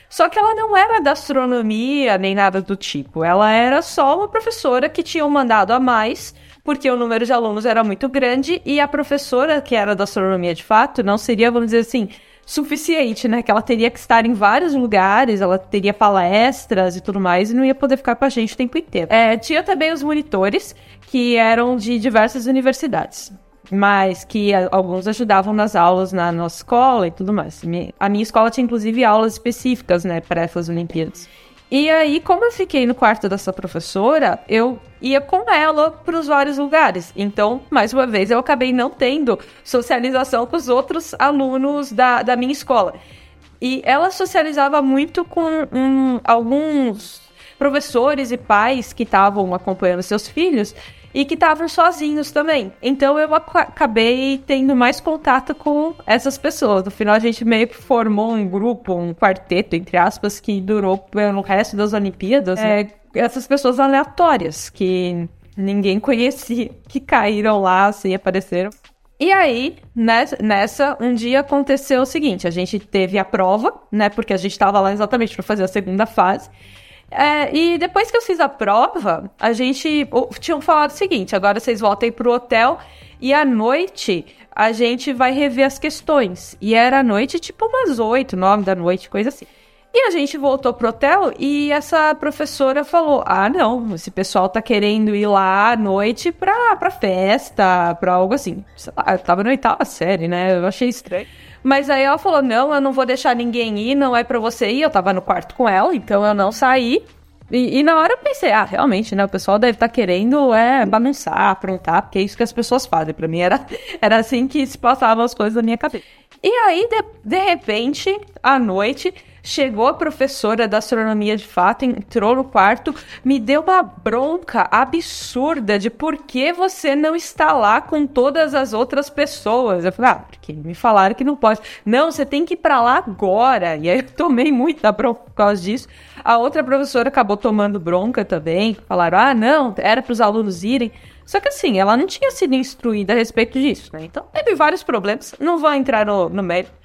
Só que ela não era da astronomia nem nada do tipo. Ela era só uma professora que tinha um mandado a mais porque o número de alunos era muito grande e a professora, que era da astronomia de fato, não seria, vamos dizer assim, suficiente, né? Que ela teria que estar em vários lugares, ela teria palestras e tudo mais, e não ia poder ficar com a gente o tempo inteiro. É, tinha também os monitores, que eram de diversas universidades. Mas que alguns ajudavam nas aulas na nossa escola e tudo mais. A minha escola tinha inclusive aulas específicas, né, para essas Olimpíadas. E aí, como eu fiquei no quarto dessa professora, eu ia com ela para os vários lugares. Então, mais uma vez, eu acabei não tendo socialização com os outros alunos da, da minha escola. E ela socializava muito com um, alguns professores e pais que estavam acompanhando seus filhos e que estavam sozinhos também. Então eu acabei tendo mais contato com essas pessoas. No final a gente meio que formou um grupo, um quarteto, entre aspas, que durou pelo resto das Olimpíadas. É, essas pessoas aleatórias que ninguém conhecia, que caíram lá, assim, apareceram. E aí, nessa, nessa, um dia aconteceu o seguinte: a gente teve a prova, né? Porque a gente estava lá exatamente para fazer a segunda fase. É, e depois que eu fiz a prova, a gente tinham falado o seguinte: agora vocês voltem pro hotel e à noite a gente vai rever as questões. E era à noite, tipo umas 8, 9 da noite, coisa assim. E a gente voltou pro hotel e essa professora falou: Ah, não, esse pessoal tá querendo ir lá à noite pra, pra festa, pra algo assim. Sei lá, eu tava na oitava série, né? Eu achei estranho. Mas aí ela falou: Não, eu não vou deixar ninguém ir, não é pra você ir. Eu tava no quarto com ela, então eu não saí. E, e, na hora eu pensei, ah, realmente, né? O pessoal deve estar tá querendo é, bagunçar, aprontar, porque é isso que as pessoas fazem. Para mim era, era assim que se passavam as coisas na minha cabeça. E aí, de, de repente, à noite, Chegou a professora da astronomia de fato, entrou no quarto, me deu uma bronca absurda de por que você não está lá com todas as outras pessoas. Eu falei, ah, porque me falaram que não pode. Não, você tem que ir para lá agora. E aí eu tomei muita bronca por causa disso. A outra professora acabou tomando bronca também. Falaram, ah, não, era para os alunos irem. Só que assim, ela não tinha sido instruída a respeito disso, né? Então teve vários problemas. Não vou entrar no, no mérito.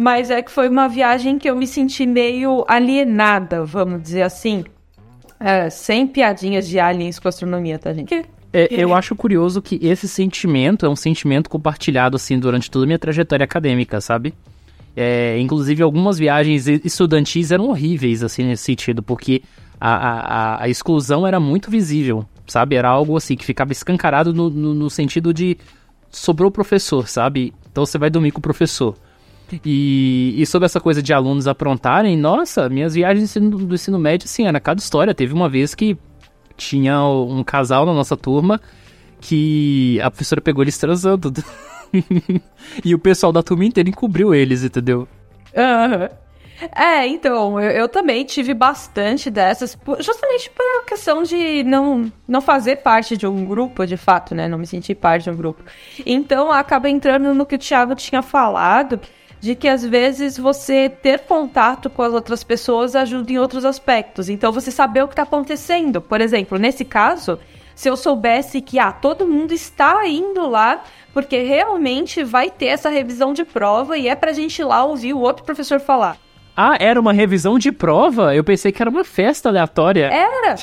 Mas é que foi uma viagem que eu me senti meio alienada, vamos dizer assim. É, sem piadinhas de aliens com astronomia, tá, gente? É, eu acho curioso que esse sentimento é um sentimento compartilhado, assim, durante toda a minha trajetória acadêmica, sabe? É, inclusive, algumas viagens estudantis eram horríveis, assim, nesse sentido, porque a, a, a exclusão era muito visível, sabe? Era algo, assim, que ficava escancarado no, no, no sentido de sobrou o professor, sabe? Então você vai dormir com o professor. E, e sobre essa coisa de alunos aprontarem, nossa, minhas viagens do ensino, médio, assim, era cada história. Teve uma vez que tinha um casal na nossa turma que a professora pegou eles transando. e o pessoal da turma inteira encobriu eles, entendeu? Uhum. É, então, eu, eu, também tive bastante dessas, justamente por questão de não, não fazer parte de um grupo, de fato, né? Não me sentir parte de um grupo. Então, acaba entrando no que o Thiago tinha falado, de que às vezes você ter contato com as outras pessoas ajuda em outros aspectos. Então você saber o que está acontecendo. Por exemplo, nesse caso, se eu soubesse que ah, todo mundo está indo lá porque realmente vai ter essa revisão de prova e é pra gente ir lá ouvir o outro professor falar. Ah, era uma revisão de prova? Eu pensei que era uma festa aleatória. Era.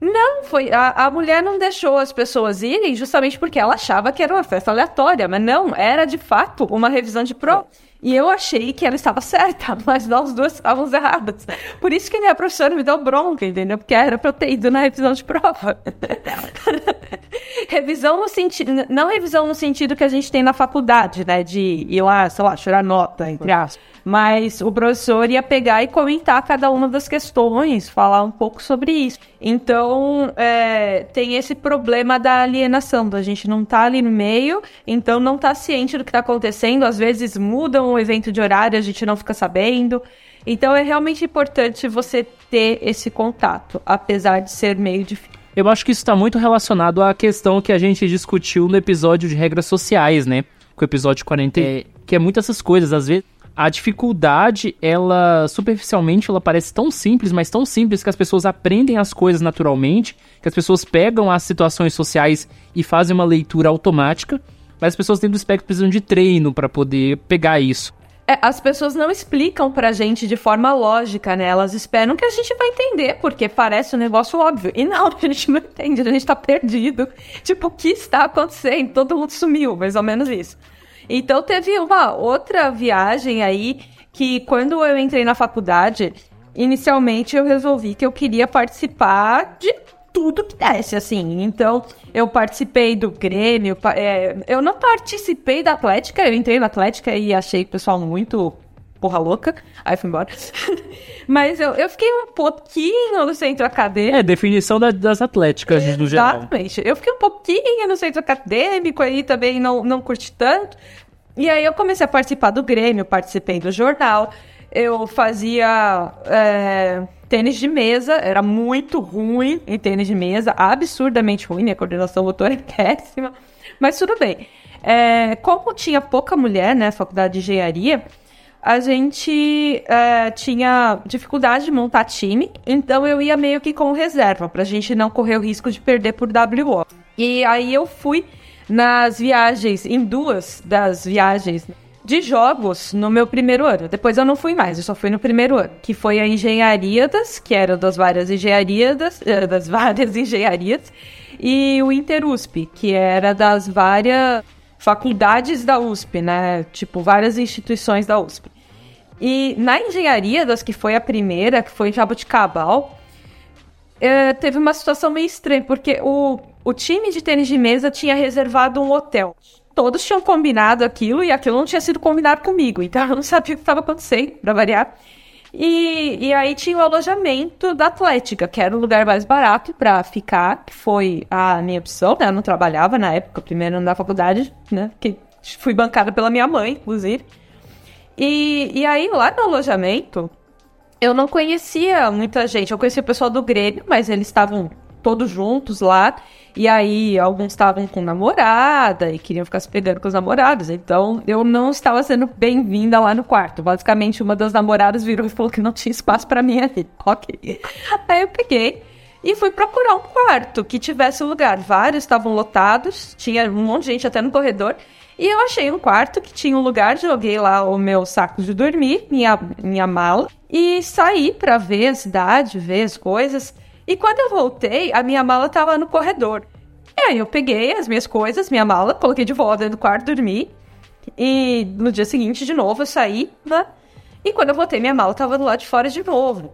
Não, foi. A, a mulher não deixou as pessoas irem justamente porque ela achava que era uma festa aleatória, mas não, era de fato uma revisão de prova. E eu achei que ela estava certa, mas nós duas estávamos erradas. Por isso que minha professora me deu bronca, entendeu? Porque era pra eu ter ido na revisão de prova. revisão no sentido. Não revisão no sentido que a gente tem na faculdade, né? De ir lá, sei lá, chorar nota, entre aspas. Mas o professor ia pegar e comentar cada uma das questões, falar um pouco sobre isso. Então, é, tem esse problema da alienação, da gente não tá ali no meio, então não tá ciente do que tá acontecendo. Às vezes mudam o evento de horário, a gente não fica sabendo. Então, é realmente importante você ter esse contato, apesar de ser meio difícil. Eu acho que isso está muito relacionado à questão que a gente discutiu no episódio de regras sociais, né? Com o episódio 40, é, que é muito essas coisas. Às vezes, a dificuldade, ela superficialmente ela parece tão simples, mas tão simples que as pessoas aprendem as coisas naturalmente, que as pessoas pegam as situações sociais e fazem uma leitura automática, mas as pessoas dentro do espectro precisam de treino para poder pegar isso. É, as pessoas não explicam pra gente de forma lógica, né? Elas esperam que a gente vai entender, porque parece um negócio óbvio. E não, a gente não entende, a gente tá perdido. Tipo, o que está acontecendo? Todo mundo sumiu, mais ou menos isso. Então teve uma outra viagem aí que quando eu entrei na faculdade, inicialmente eu resolvi que eu queria participar de tudo que desse, assim. Então, eu participei do Grêmio, é, eu não participei da Atlética, eu entrei na Atlética e achei o pessoal muito porra louca, aí fui embora. Mas eu, eu fiquei um pouquinho no centro acadêmico. É, definição da, das atléticas no geral. Exatamente. Eu fiquei um pouquinho no centro acadêmico, aí também não, não curti tanto. E aí eu comecei a participar do Grêmio, participei do jornal. Eu fazia é, tênis de mesa, era muito ruim em tênis de mesa, absurdamente ruim, minha coordenação motora é péssima. Mas tudo bem. É, como tinha pouca mulher, né, faculdade de engenharia, a gente é, tinha dificuldade de montar time, então eu ia meio que com reserva, pra gente não correr o risco de perder por WO. E aí eu fui nas viagens, em duas das viagens de jogos no meu primeiro ano. Depois eu não fui mais, eu só fui no primeiro ano, que foi a Engenharias, que era das várias engenharias, eh, das várias engenharias, e o Interusp, que era das várias faculdades da USP, né? Tipo, várias instituições da USP. E na engenharia, das que foi a primeira, que foi em Jabuticabal, é, teve uma situação meio estranha, porque o, o time de tênis de mesa tinha reservado um hotel. Todos tinham combinado aquilo e aquilo não tinha sido combinado comigo, então eu não sabia o que estava acontecendo, para variar. E, e aí tinha o alojamento da Atlética, que era o lugar mais barato para ficar, que foi a minha opção, né? Eu não trabalhava na época, primeiro ano da faculdade, né? Que fui bancada pela minha mãe, inclusive. E, e aí, lá no alojamento, eu não conhecia muita gente. Eu conhecia o pessoal do Grêmio, mas eles estavam todos juntos lá. E aí, alguns estavam com namorada e queriam ficar se pegando com os namorados. Então, eu não estava sendo bem-vinda lá no quarto. Basicamente, uma das namoradas virou e falou que não tinha espaço para mim ali. Ok. Aí eu peguei e fui procurar um quarto que tivesse lugar. Vários estavam lotados, tinha um monte de gente até no corredor. E eu achei um quarto que tinha um lugar, joguei lá o meu saco de dormir, minha, minha mala, e saí para ver a cidade, ver as coisas. E quando eu voltei, a minha mala tava no corredor. E aí eu peguei as minhas coisas, minha mala, coloquei de volta dentro do quarto, dormi. E no dia seguinte, de novo, eu saí, né? E quando eu voltei, minha mala tava do lado de fora de novo.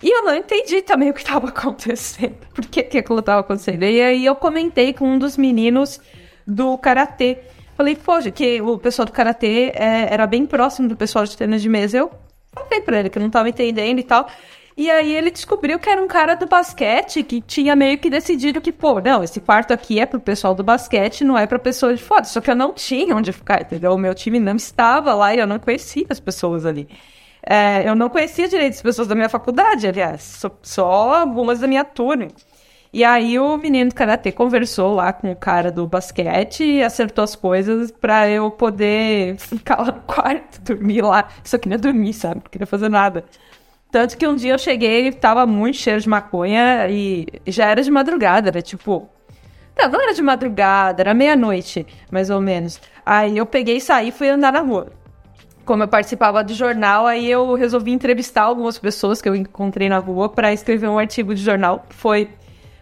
E eu não entendi também o que estava acontecendo. Por que, que aquilo estava acontecendo? E aí eu comentei com um dos meninos do karatê. Falei, poxa, que o pessoal do karatê é, era bem próximo do pessoal de tênis de mesa. Eu falei pra ele que não estava entendendo e tal. E aí ele descobriu que era um cara do basquete que tinha meio que decidido que, pô, não, esse quarto aqui é pro pessoal do basquete, não é pra pessoa de fora. Só que eu não tinha onde ficar, entendeu? O meu time não estava lá e eu não conhecia as pessoas ali. É, eu não conhecia direito as pessoas da minha faculdade, aliás, só, só algumas da minha turma. E aí o menino do karatê conversou lá com o cara do basquete e acertou as coisas para eu poder ficar lá no quarto, dormir lá. Só queria dormir, sabe? Não queria fazer nada. Tanto que um dia eu cheguei e tava muito cheiro de maconha e já era de madrugada, era tipo. Não, não era de madrugada, era meia-noite, mais ou menos. Aí eu peguei e saí e fui andar na rua. Como eu participava de jornal, aí eu resolvi entrevistar algumas pessoas que eu encontrei na rua para escrever um artigo de jornal. Foi,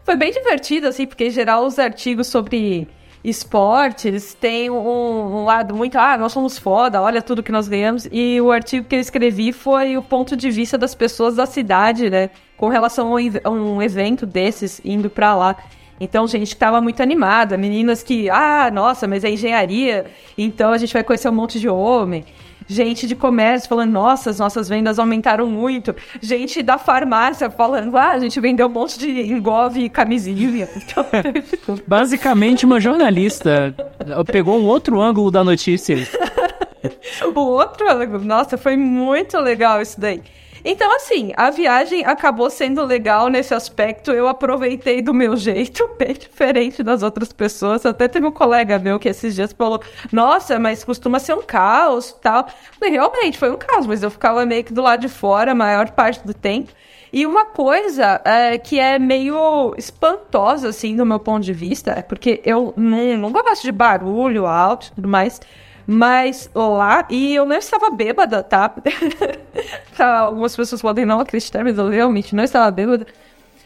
foi bem divertido, assim, porque em geral os artigos sobre esportes tem um, um, lado muito, ah, nós somos foda, olha tudo que nós ganhamos. E o artigo que eu escrevi foi o ponto de vista das pessoas da cidade, né? Com relação a um evento desses indo para lá. Então, gente que tava muito animada, meninas que, ah, nossa, mas é engenharia, então a gente vai conhecer um monte de homem gente de comércio falando, nossa, as nossas vendas aumentaram muito. Gente da farmácia falando, ah, a gente vendeu um monte de engove e camisinha. Então, Basicamente, uma jornalista pegou um outro ângulo da notícia. o outro ângulo, nossa, foi muito legal isso daí. Então, assim, a viagem acabou sendo legal nesse aspecto. Eu aproveitei do meu jeito, bem diferente das outras pessoas. Até teve um colega meu que esses dias falou: Nossa, mas costuma ser um caos tal. Falei, realmente, foi um caos, mas eu ficava meio que do lado de fora a maior parte do tempo. E uma coisa é, que é meio espantosa, assim, do meu ponto de vista, é porque eu não, não gosto de barulho alto e tudo mais. Mas lá, e eu não estava bêbada, tá? Algumas pessoas podem não acreditar, mas eu realmente não estava bêbada.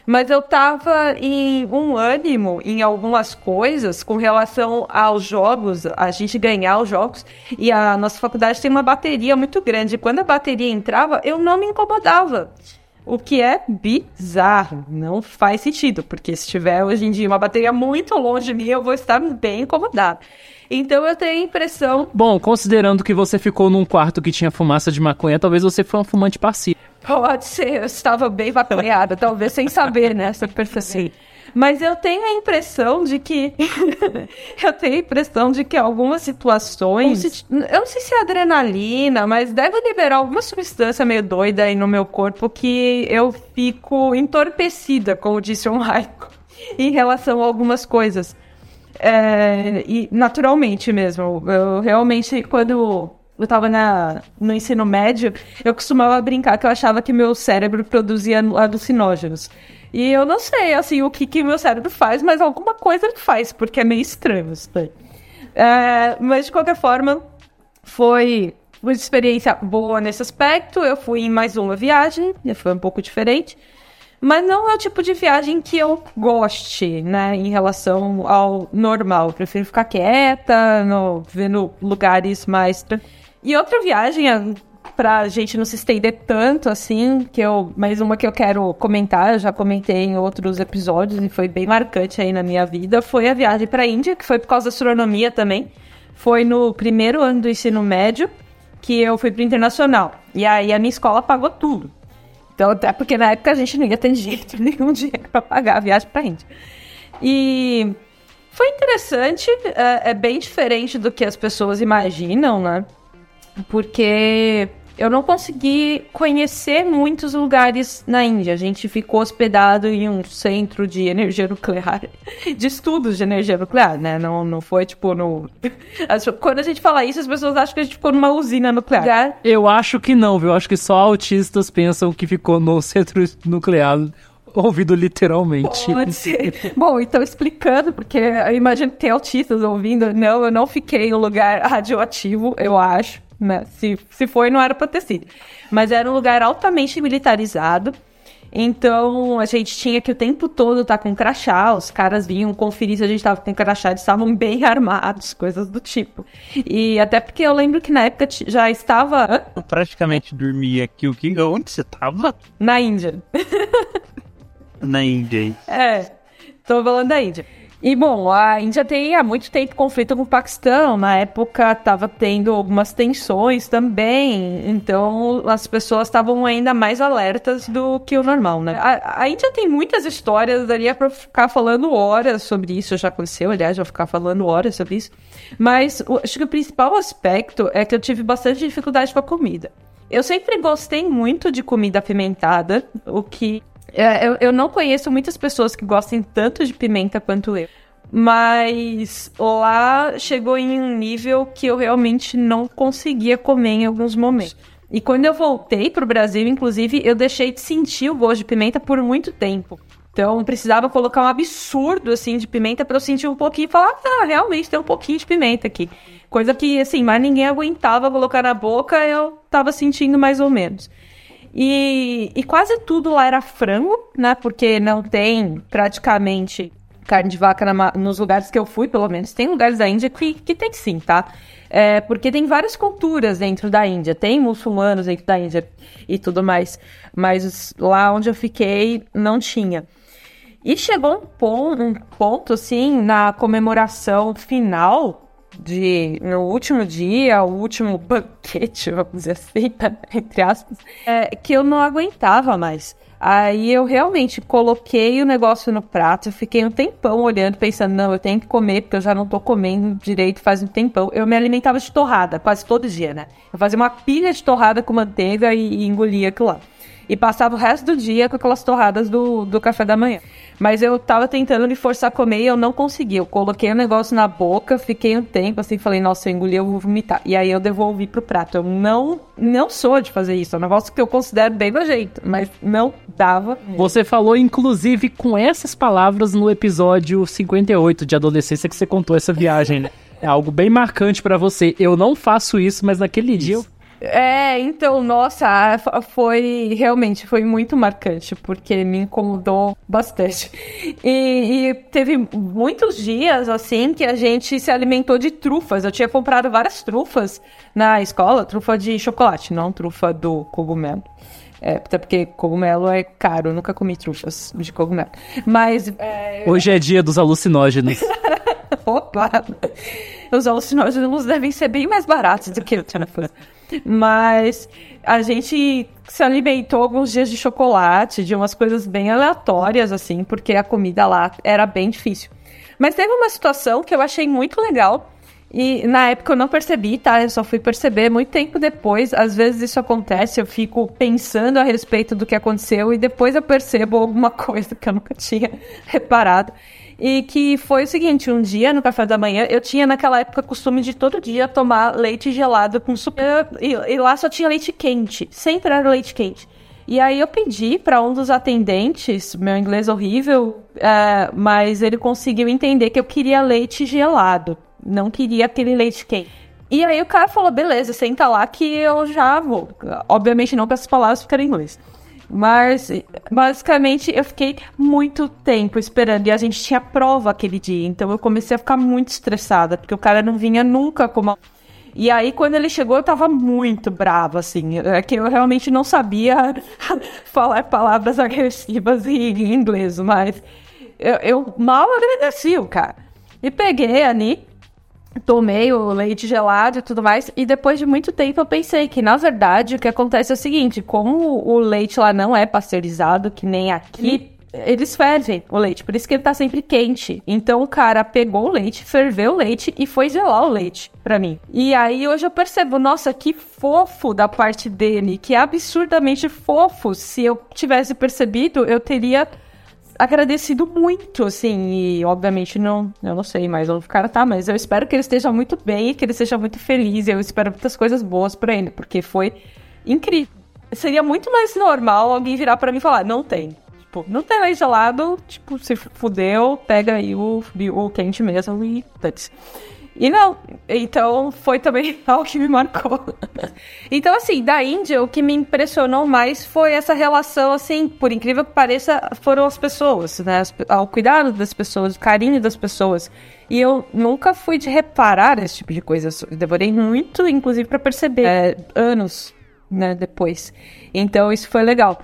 Mas eu tava em um ânimo em algumas coisas com relação aos jogos, a gente ganhar os jogos. E a nossa faculdade tem uma bateria muito grande. Quando a bateria entrava, eu não me incomodava. O que é bizarro, não faz sentido, porque se tiver hoje em dia uma bateria muito longe de mim, eu vou estar bem incomodada. Então eu tenho a impressão. Bom, considerando que você ficou num quarto que tinha fumaça de maconha, talvez você foi um fumante passivo. Pode ser, eu estava bem vaporeada, talvez sem saber, né? Essa percepção. Mas eu tenho a impressão de que. eu tenho a impressão de que algumas situações. Se, eu não sei se é adrenalina, mas deve liberar alguma substância meio doida aí no meu corpo que eu fico entorpecida, como disse um Raico, em relação a algumas coisas. É, e naturalmente mesmo. Eu realmente, quando eu tava na, no ensino médio, eu costumava brincar que eu achava que meu cérebro produzia alucinógenos. E eu não sei, assim, o que que meu cérebro faz, mas alguma coisa ele faz, porque é meio estranho isso daí. É, mas, de qualquer forma, foi uma experiência boa nesse aspecto. Eu fui em mais uma viagem, foi um pouco diferente. Mas não é o tipo de viagem que eu goste, né, em relação ao normal. Eu prefiro ficar quieta, no, vendo lugares mais. E outra viagem, é, pra gente não se estender tanto assim, que eu. Mais uma que eu quero comentar, eu já comentei em outros episódios e foi bem marcante aí na minha vida, foi a viagem pra Índia, que foi por causa da astronomia também. Foi no primeiro ano do ensino médio que eu fui pro internacional. E aí a minha escola pagou tudo. Então, até porque na época a gente não ia ter jeito nenhum dinheiro para pagar a viagem pra Índia. E foi interessante, é, é, bem diferente do que as pessoas imaginam, né? Porque eu não consegui conhecer muitos lugares na Índia. A gente ficou hospedado em um centro de energia nuclear, de estudos de energia nuclear, né? Não, não foi tipo no. Quando a gente fala isso, as pessoas acham que a gente ficou numa usina nuclear. Eu acho que não, viu? Eu acho que só autistas pensam que ficou no centro nuclear ouvido literalmente. Pode ser. Bom, então explicando, porque eu imagino que tem autistas ouvindo. Não, eu não fiquei em um lugar radioativo, eu acho. Né? Se, se foi, não era para ter sido. Mas era um lugar altamente militarizado. Então a gente tinha que o tempo todo estar tá com crachá, os caras vinham conferir se a gente estava com crachá, eles estavam bem armados, coisas do tipo. E até porque eu lembro que na época já estava. Eu praticamente dormia aqui. O que? Onde você estava? Na Índia. na Índia. É, tô falando da Índia. E bom, a Índia tem há muito tempo conflito com o Paquistão. Na época estava tendo algumas tensões também. Então as pessoas estavam ainda mais alertas do que o normal, né? A, a Índia tem muitas histórias, daria para ficar falando horas sobre isso. Já aconteceu, aliás, já ficar falando horas sobre isso. Mas o, acho que o principal aspecto é que eu tive bastante dificuldade com a comida. Eu sempre gostei muito de comida apimentada, o que é, eu, eu não conheço muitas pessoas que gostem tanto de pimenta quanto eu. Mas lá chegou em um nível que eu realmente não conseguia comer em alguns momentos. E quando eu voltei pro Brasil, inclusive, eu deixei de sentir o gosto de pimenta por muito tempo. Então, precisava colocar um absurdo, assim, de pimenta para eu sentir um pouquinho e falar, ah, realmente tem um pouquinho de pimenta aqui. Coisa que, assim, mais ninguém aguentava colocar na boca, eu tava sentindo mais ou menos. E, e quase tudo lá era frango, né? Porque não tem praticamente carne de vaca na, nos lugares que eu fui, pelo menos. Tem lugares da Índia que, que tem sim, tá? É, porque tem várias culturas dentro da Índia. Tem muçulmanos dentro da Índia e tudo mais. Mas lá onde eu fiquei, não tinha. E chegou um ponto, um ponto assim, na comemoração final de no último dia, o último banquete, vamos dizer assim, entre aspas, é, que eu não aguentava mais. Aí eu realmente coloquei o negócio no prato, eu fiquei um tempão olhando, pensando, não, eu tenho que comer, porque eu já não tô comendo direito faz um tempão. Eu me alimentava de torrada, quase todo dia, né? Eu fazia uma pilha de torrada com manteiga e, e engolia aquilo lá. E passava o resto do dia com aquelas torradas do, do café da manhã. Mas eu tava tentando me forçar a comer e eu não consegui. Eu coloquei o negócio na boca, fiquei um tempo assim, falei, nossa, eu engoli, eu vou vomitar. E aí eu devolvi pro prato. Eu não, não sou de fazer isso. É um negócio que eu considero bem nojento, mas não dava. Você falou, inclusive, com essas palavras no episódio 58 de adolescência que você contou essa viagem, né? É algo bem marcante para você. Eu não faço isso, mas naquele isso. dia eu é, então, nossa, foi realmente foi muito marcante, porque me incomodou bastante. E, e, teve muitos dias, assim, que a gente se alimentou de trufas. Eu tinha comprado várias trufas na escola, trufa de chocolate, não trufa do cogumelo. É, até porque cogumelo é caro, nunca comi trufas de cogumelo. Mas. É... Hoje é dia dos alucinógenos. Opa! Os alucinógenos devem ser bem mais baratos do que o telefone. Mas a gente se alimentou alguns dias de chocolate, de umas coisas bem aleatórias, assim, porque a comida lá era bem difícil. Mas teve uma situação que eu achei muito legal. E na época eu não percebi, tá? Eu só fui perceber muito tempo depois. Às vezes isso acontece, eu fico pensando a respeito do que aconteceu e depois eu percebo alguma coisa que eu nunca tinha reparado E que foi o seguinte, um dia no café da manhã, eu tinha naquela época costume de todo dia tomar leite gelado com super... E, e lá só tinha leite quente, sempre era leite quente. E aí eu pedi para um dos atendentes, meu inglês horrível, é, mas ele conseguiu entender que eu queria leite gelado, não queria aquele leite quente. E aí o cara falou, beleza, senta lá que eu já vou. Obviamente não com essas palavras ficarem em inglês. Mas, basicamente, eu fiquei muito tempo esperando. E a gente tinha prova aquele dia. Então eu comecei a ficar muito estressada. Porque o cara não vinha nunca com uma. E aí, quando ele chegou, eu tava muito brava, assim. É que eu realmente não sabia falar palavras agressivas em inglês. Mas eu, eu mal agradeci o cara. E peguei ali tomei o leite gelado e tudo mais. E depois de muito tempo eu pensei que, na verdade, o que acontece é o seguinte: como o leite lá não é pasteurizado, que nem aqui. Eles fervem o leite, por isso que ele tá sempre quente. Então o cara pegou o leite, ferveu o leite e foi gelar o leite para mim. E aí hoje eu percebo, nossa, que fofo da parte dele, que absurdamente fofo. Se eu tivesse percebido, eu teria agradecido muito, assim, e obviamente não, eu não sei mais onde o cara tá, mas eu espero que ele esteja muito bem, que ele seja muito feliz, eu espero muitas coisas boas para ele, porque foi incrível. Seria muito mais normal alguém virar para mim e falar, não tem. Tipo, não tem leite gelado, tipo, se fudeu, pega aí o, o quente mesmo e dane e não, então foi também algo que me marcou. então, assim, da Índia, o que me impressionou mais foi essa relação, assim, por incrível que pareça, foram as pessoas, né? Ao cuidado das pessoas, o carinho das pessoas. E eu nunca fui de reparar esse tipo de coisa. Eu muito, inclusive, para perceber, é, anos, né, depois. Então, isso foi legal.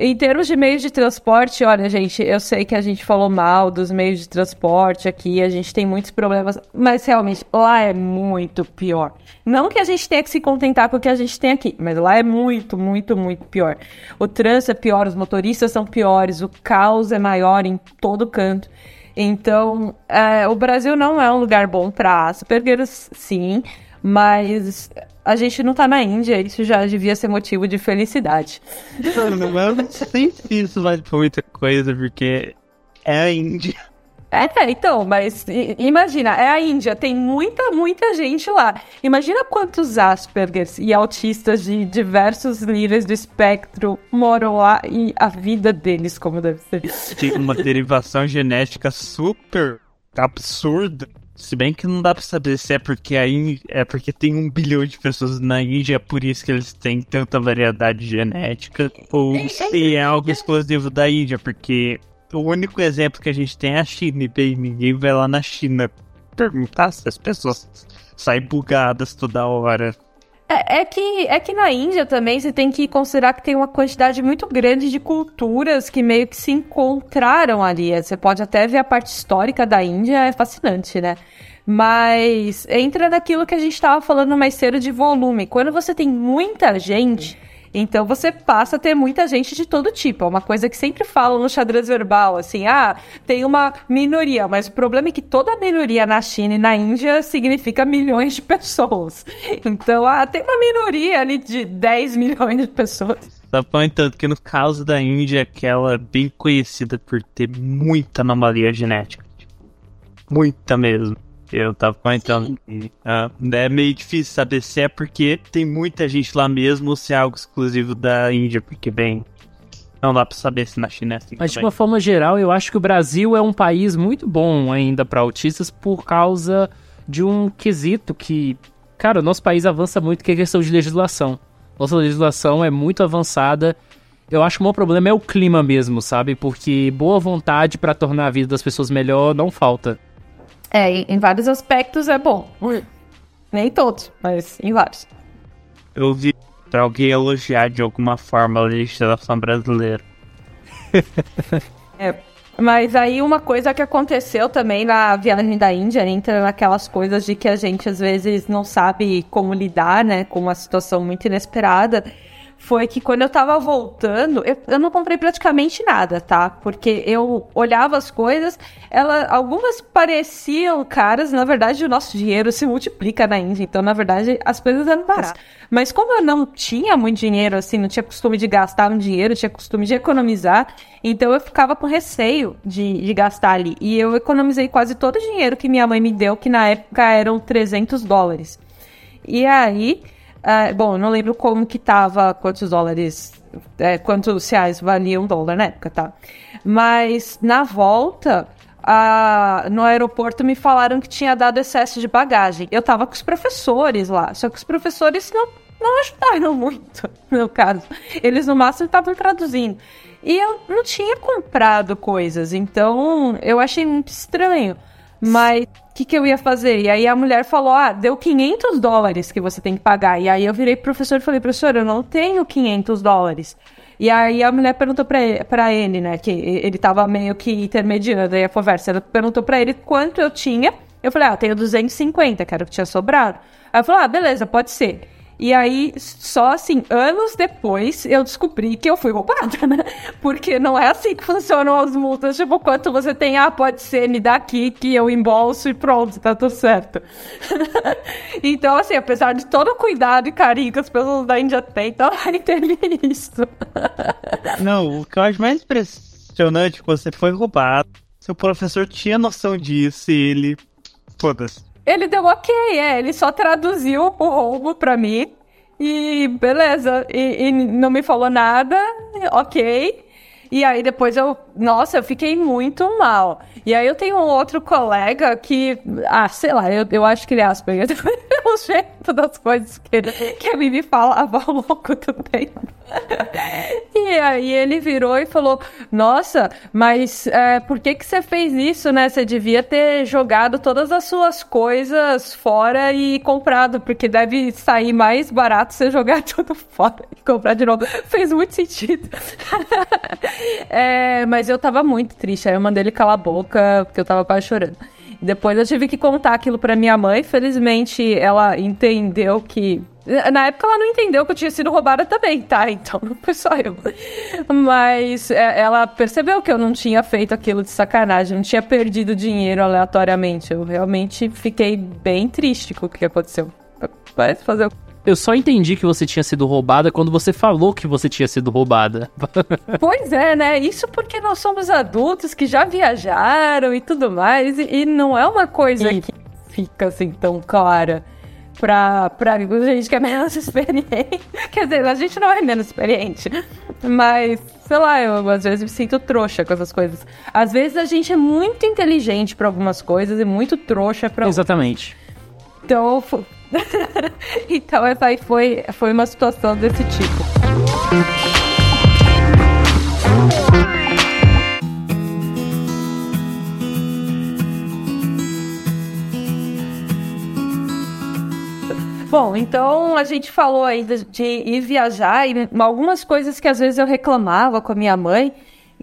Em termos de meios de transporte, olha, gente, eu sei que a gente falou mal dos meios de transporte aqui, a gente tem muitos problemas, mas realmente lá é muito pior. Não que a gente tenha que se contentar com o que a gente tem aqui, mas lá é muito, muito, muito pior. O trânsito é pior, os motoristas são piores, o caos é maior em todo canto. Então, é, o Brasil não é um lugar bom para Aspergers, sim, mas a gente não tá na Índia, isso já devia ser motivo de felicidade. Mano, eu não sei se isso vale pra muita coisa, porque é a Índia. É, então, mas imagina, é a Índia, tem muita, muita gente lá. Imagina quantos Aspergers e autistas de diversos níveis do espectro moram lá e a vida deles como deve ser. Tem uma derivação genética super absurda. Se bem que não dá pra saber se é porque aí é porque tem um bilhão de pessoas na Índia, é por isso que eles têm tanta variedade genética, ou se é algo exclusivo da Índia, porque o único exemplo que a gente tem é a China, e bem, ninguém vai lá na China perguntar se as pessoas saem bugadas toda hora. É, é, que, é que na Índia também você tem que considerar que tem uma quantidade muito grande de culturas que meio que se encontraram ali. Você pode até ver a parte histórica da Índia, é fascinante, né? Mas entra naquilo que a gente estava falando mais cedo de volume. Quando você tem muita gente então você passa a ter muita gente de todo tipo. É uma coisa que sempre falam no xadrez verbal, assim, ah, tem uma minoria, mas o problema é que toda minoria na China e na Índia significa milhões de pessoas. Então, ah, tem uma minoria ali de 10 milhões de pessoas. Só comentando que no caso da Índia, que ela é bem conhecida por ter muita anomalia genética. Muita mesmo. Eu tava comentando que uh, é meio difícil saber se é porque tem muita gente lá mesmo ou se é algo exclusivo da Índia, porque, bem, não dá pra saber se na China é assim. Mas também. de uma forma geral, eu acho que o Brasil é um país muito bom ainda para autistas por causa de um quesito que, cara, o nosso país avança muito, que é a questão de legislação. Nossa legislação é muito avançada. Eu acho que o maior problema é o clima mesmo, sabe? Porque boa vontade para tornar a vida das pessoas melhor não falta. É, em vários aspectos é bom. Nem todos, mas em vários. Eu vi pra alguém elogiar de alguma forma a legislação brasileira. é, mas aí uma coisa que aconteceu também na viagem da Índia, entra naquelas coisas de que a gente às vezes não sabe como lidar, né, com uma situação muito inesperada, foi que quando eu tava voltando, eu, eu, não comprei praticamente nada, tá? Porque eu olhava as coisas, ela, algumas pareciam caras, na verdade o nosso dinheiro se multiplica na Índia, então na verdade as coisas eram baratas. Mas como eu não tinha muito dinheiro, assim, não tinha costume de gastar um dinheiro, tinha costume de economizar, então eu ficava com receio de, de gastar ali. E eu economizei quase todo o dinheiro que minha mãe me deu, que na época eram 300 dólares. E aí Uh, bom, não lembro como que tava, quantos dólares, é, quantos reais valia um dólar na época, tá? Mas na volta, no aeroporto me falaram que tinha dado excesso de bagagem. Eu tava com os professores lá, só que os professores não, não ajudaram muito, no caso. Eles no máximo estavam traduzindo. E eu não tinha comprado coisas, então eu achei muito estranho. Mas o que, que eu ia fazer? E aí a mulher falou: ah, deu 500 dólares que você tem que pagar. E aí eu virei pro professor e falei: professor, eu não tenho 500 dólares. E aí a mulher perguntou pra ele, ele, né, que ele tava meio que intermediando aí a conversa. Ela perguntou pra ele quanto eu tinha. Eu falei: ah, eu tenho 250, que era o que tinha sobrado. Aí eu falei: ah, beleza, pode ser. E aí, só assim, anos depois, eu descobri que eu fui roubada, né? Porque não é assim que funcionam as multas. Tipo, quanto você tem, ah, pode ser, me dá aqui que eu embolso e pronto, tá tudo certo. então, assim, apesar de todo o cuidado e carinho que as pessoas da Índia têm, então aí teve isso. não, o que eu acho mais impressionante é você foi roubado. Seu professor tinha noção disso e ele. Foda-se. Ele deu ok, é. Ele só traduziu o roubo pra mim. E beleza. E, e não me falou nada. Ok. E aí depois eu, nossa, eu fiquei muito mal. E aí eu tenho um outro colega que, ah, sei lá, eu, eu acho que ele é Asperger. o jeito das coisas que ele, que ele me falava ao longo do tempo. E aí ele virou e falou, nossa, mas é, por que que você fez isso, né? Você devia ter jogado todas as suas coisas fora e comprado, porque deve sair mais barato você jogar tudo fora e comprar de novo. Fez muito sentido. É, mas eu tava muito triste. Aí eu mandei ele calar a boca, porque eu tava quase chorando. Depois eu tive que contar aquilo pra minha mãe. Felizmente ela entendeu que. Na época ela não entendeu que eu tinha sido roubada também, tá? Então não foi só eu. Mas é, ela percebeu que eu não tinha feito aquilo de sacanagem, não tinha perdido dinheiro aleatoriamente. Eu realmente fiquei bem triste com o que aconteceu. Mas fazer o eu só entendi que você tinha sido roubada quando você falou que você tinha sido roubada. pois é, né? Isso porque nós somos adultos que já viajaram e tudo mais, e, e não é uma coisa e... que fica assim tão clara pra, pra gente que é menos experiente. Quer dizer, a gente não é menos experiente, mas sei lá, eu às vezes me sinto trouxa com essas coisas. Às vezes a gente é muito inteligente para algumas coisas e muito trouxa para Exatamente. Então, então essa aí foi, foi uma situação desse tipo. Bom, então a gente falou aí de, de, ir viajar e algumas coisas que às vezes eu reclamava com a minha mãe,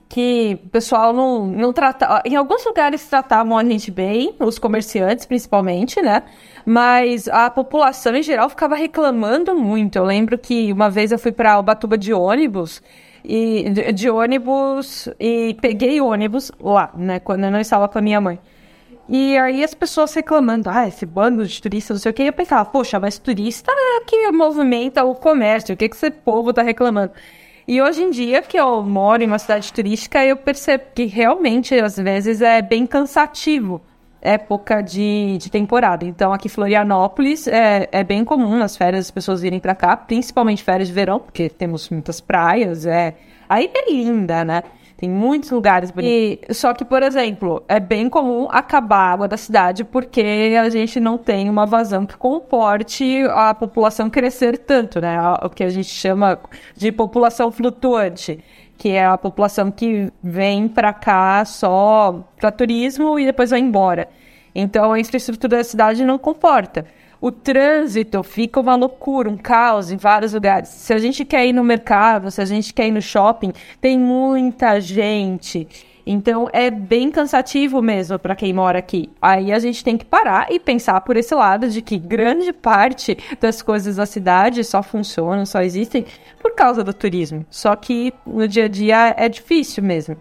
que o pessoal não, não tratava. Em alguns lugares tratavam a gente bem, os comerciantes principalmente, né? mas a população em geral ficava reclamando muito. Eu lembro que uma vez eu fui para Ubatuba de ônibus e de, de, ônibus e peguei ônibus lá, né, quando eu não estava com a minha mãe. E aí as pessoas reclamando, ah, esse bando de turistas, não sei o que. Eu pensava, poxa, mas turista é que movimenta o comércio, o que, que esse povo tá reclamando? E hoje em dia, que eu moro em uma cidade turística, eu percebo que realmente, às vezes, é bem cansativo época de, de temporada. Então, aqui em Florianópolis é, é bem comum nas férias as pessoas virem para cá, principalmente férias de verão, porque temos muitas praias, é. Aí é linda, né? Tem muitos lugares bonitos. E, só que, por exemplo, é bem comum acabar a água da cidade porque a gente não tem uma vazão que comporte a população crescer tanto, né? O que a gente chama de população flutuante que é a população que vem para cá só para turismo e depois vai embora. Então a infraestrutura da cidade não comporta. O trânsito fica uma loucura, um caos em vários lugares. Se a gente quer ir no mercado, se a gente quer ir no shopping, tem muita gente. Então é bem cansativo mesmo para quem mora aqui. Aí a gente tem que parar e pensar por esse lado de que grande parte das coisas da cidade só funcionam, só existem por causa do turismo. Só que no dia a dia é difícil mesmo.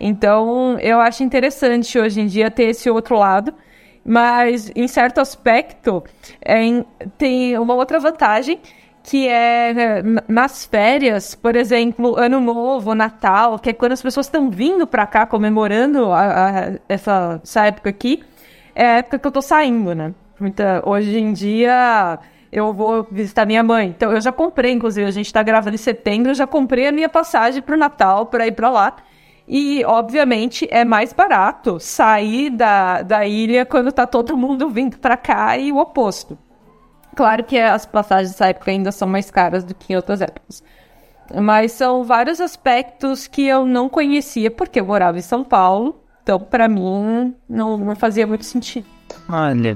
Então eu acho interessante hoje em dia ter esse outro lado. Mas, em certo aspecto, é, tem uma outra vantagem, que é né, nas férias, por exemplo, Ano Novo, Natal, que é quando as pessoas estão vindo para cá comemorando a, a, essa, essa época aqui, é a época que eu tô saindo, né? Muita, hoje em dia eu vou visitar minha mãe. Então eu já comprei, inclusive, a gente tá gravando em setembro, eu já comprei a minha passagem pro Natal para ir para lá. E, obviamente, é mais barato sair da, da ilha quando tá todo mundo vindo para cá e o oposto. Claro que as passagens dessa época ainda são mais caras do que em outras épocas. Mas são vários aspectos que eu não conhecia porque eu morava em São Paulo. Então, para mim, não, não fazia muito sentido. Olha,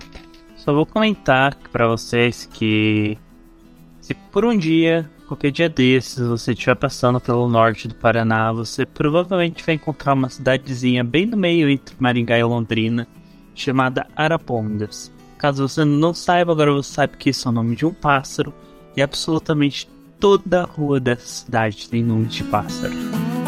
só vou comentar para vocês que se por um dia, qualquer dia desses, você estiver passando pelo norte do Paraná, você provavelmente vai encontrar uma cidadezinha bem no meio entre Maringá e Londrina, chamada Arapongas. Caso você não saiba, agora você sabe que isso é o nome de um pássaro e absolutamente toda a rua dessa cidade tem nome de pássaro.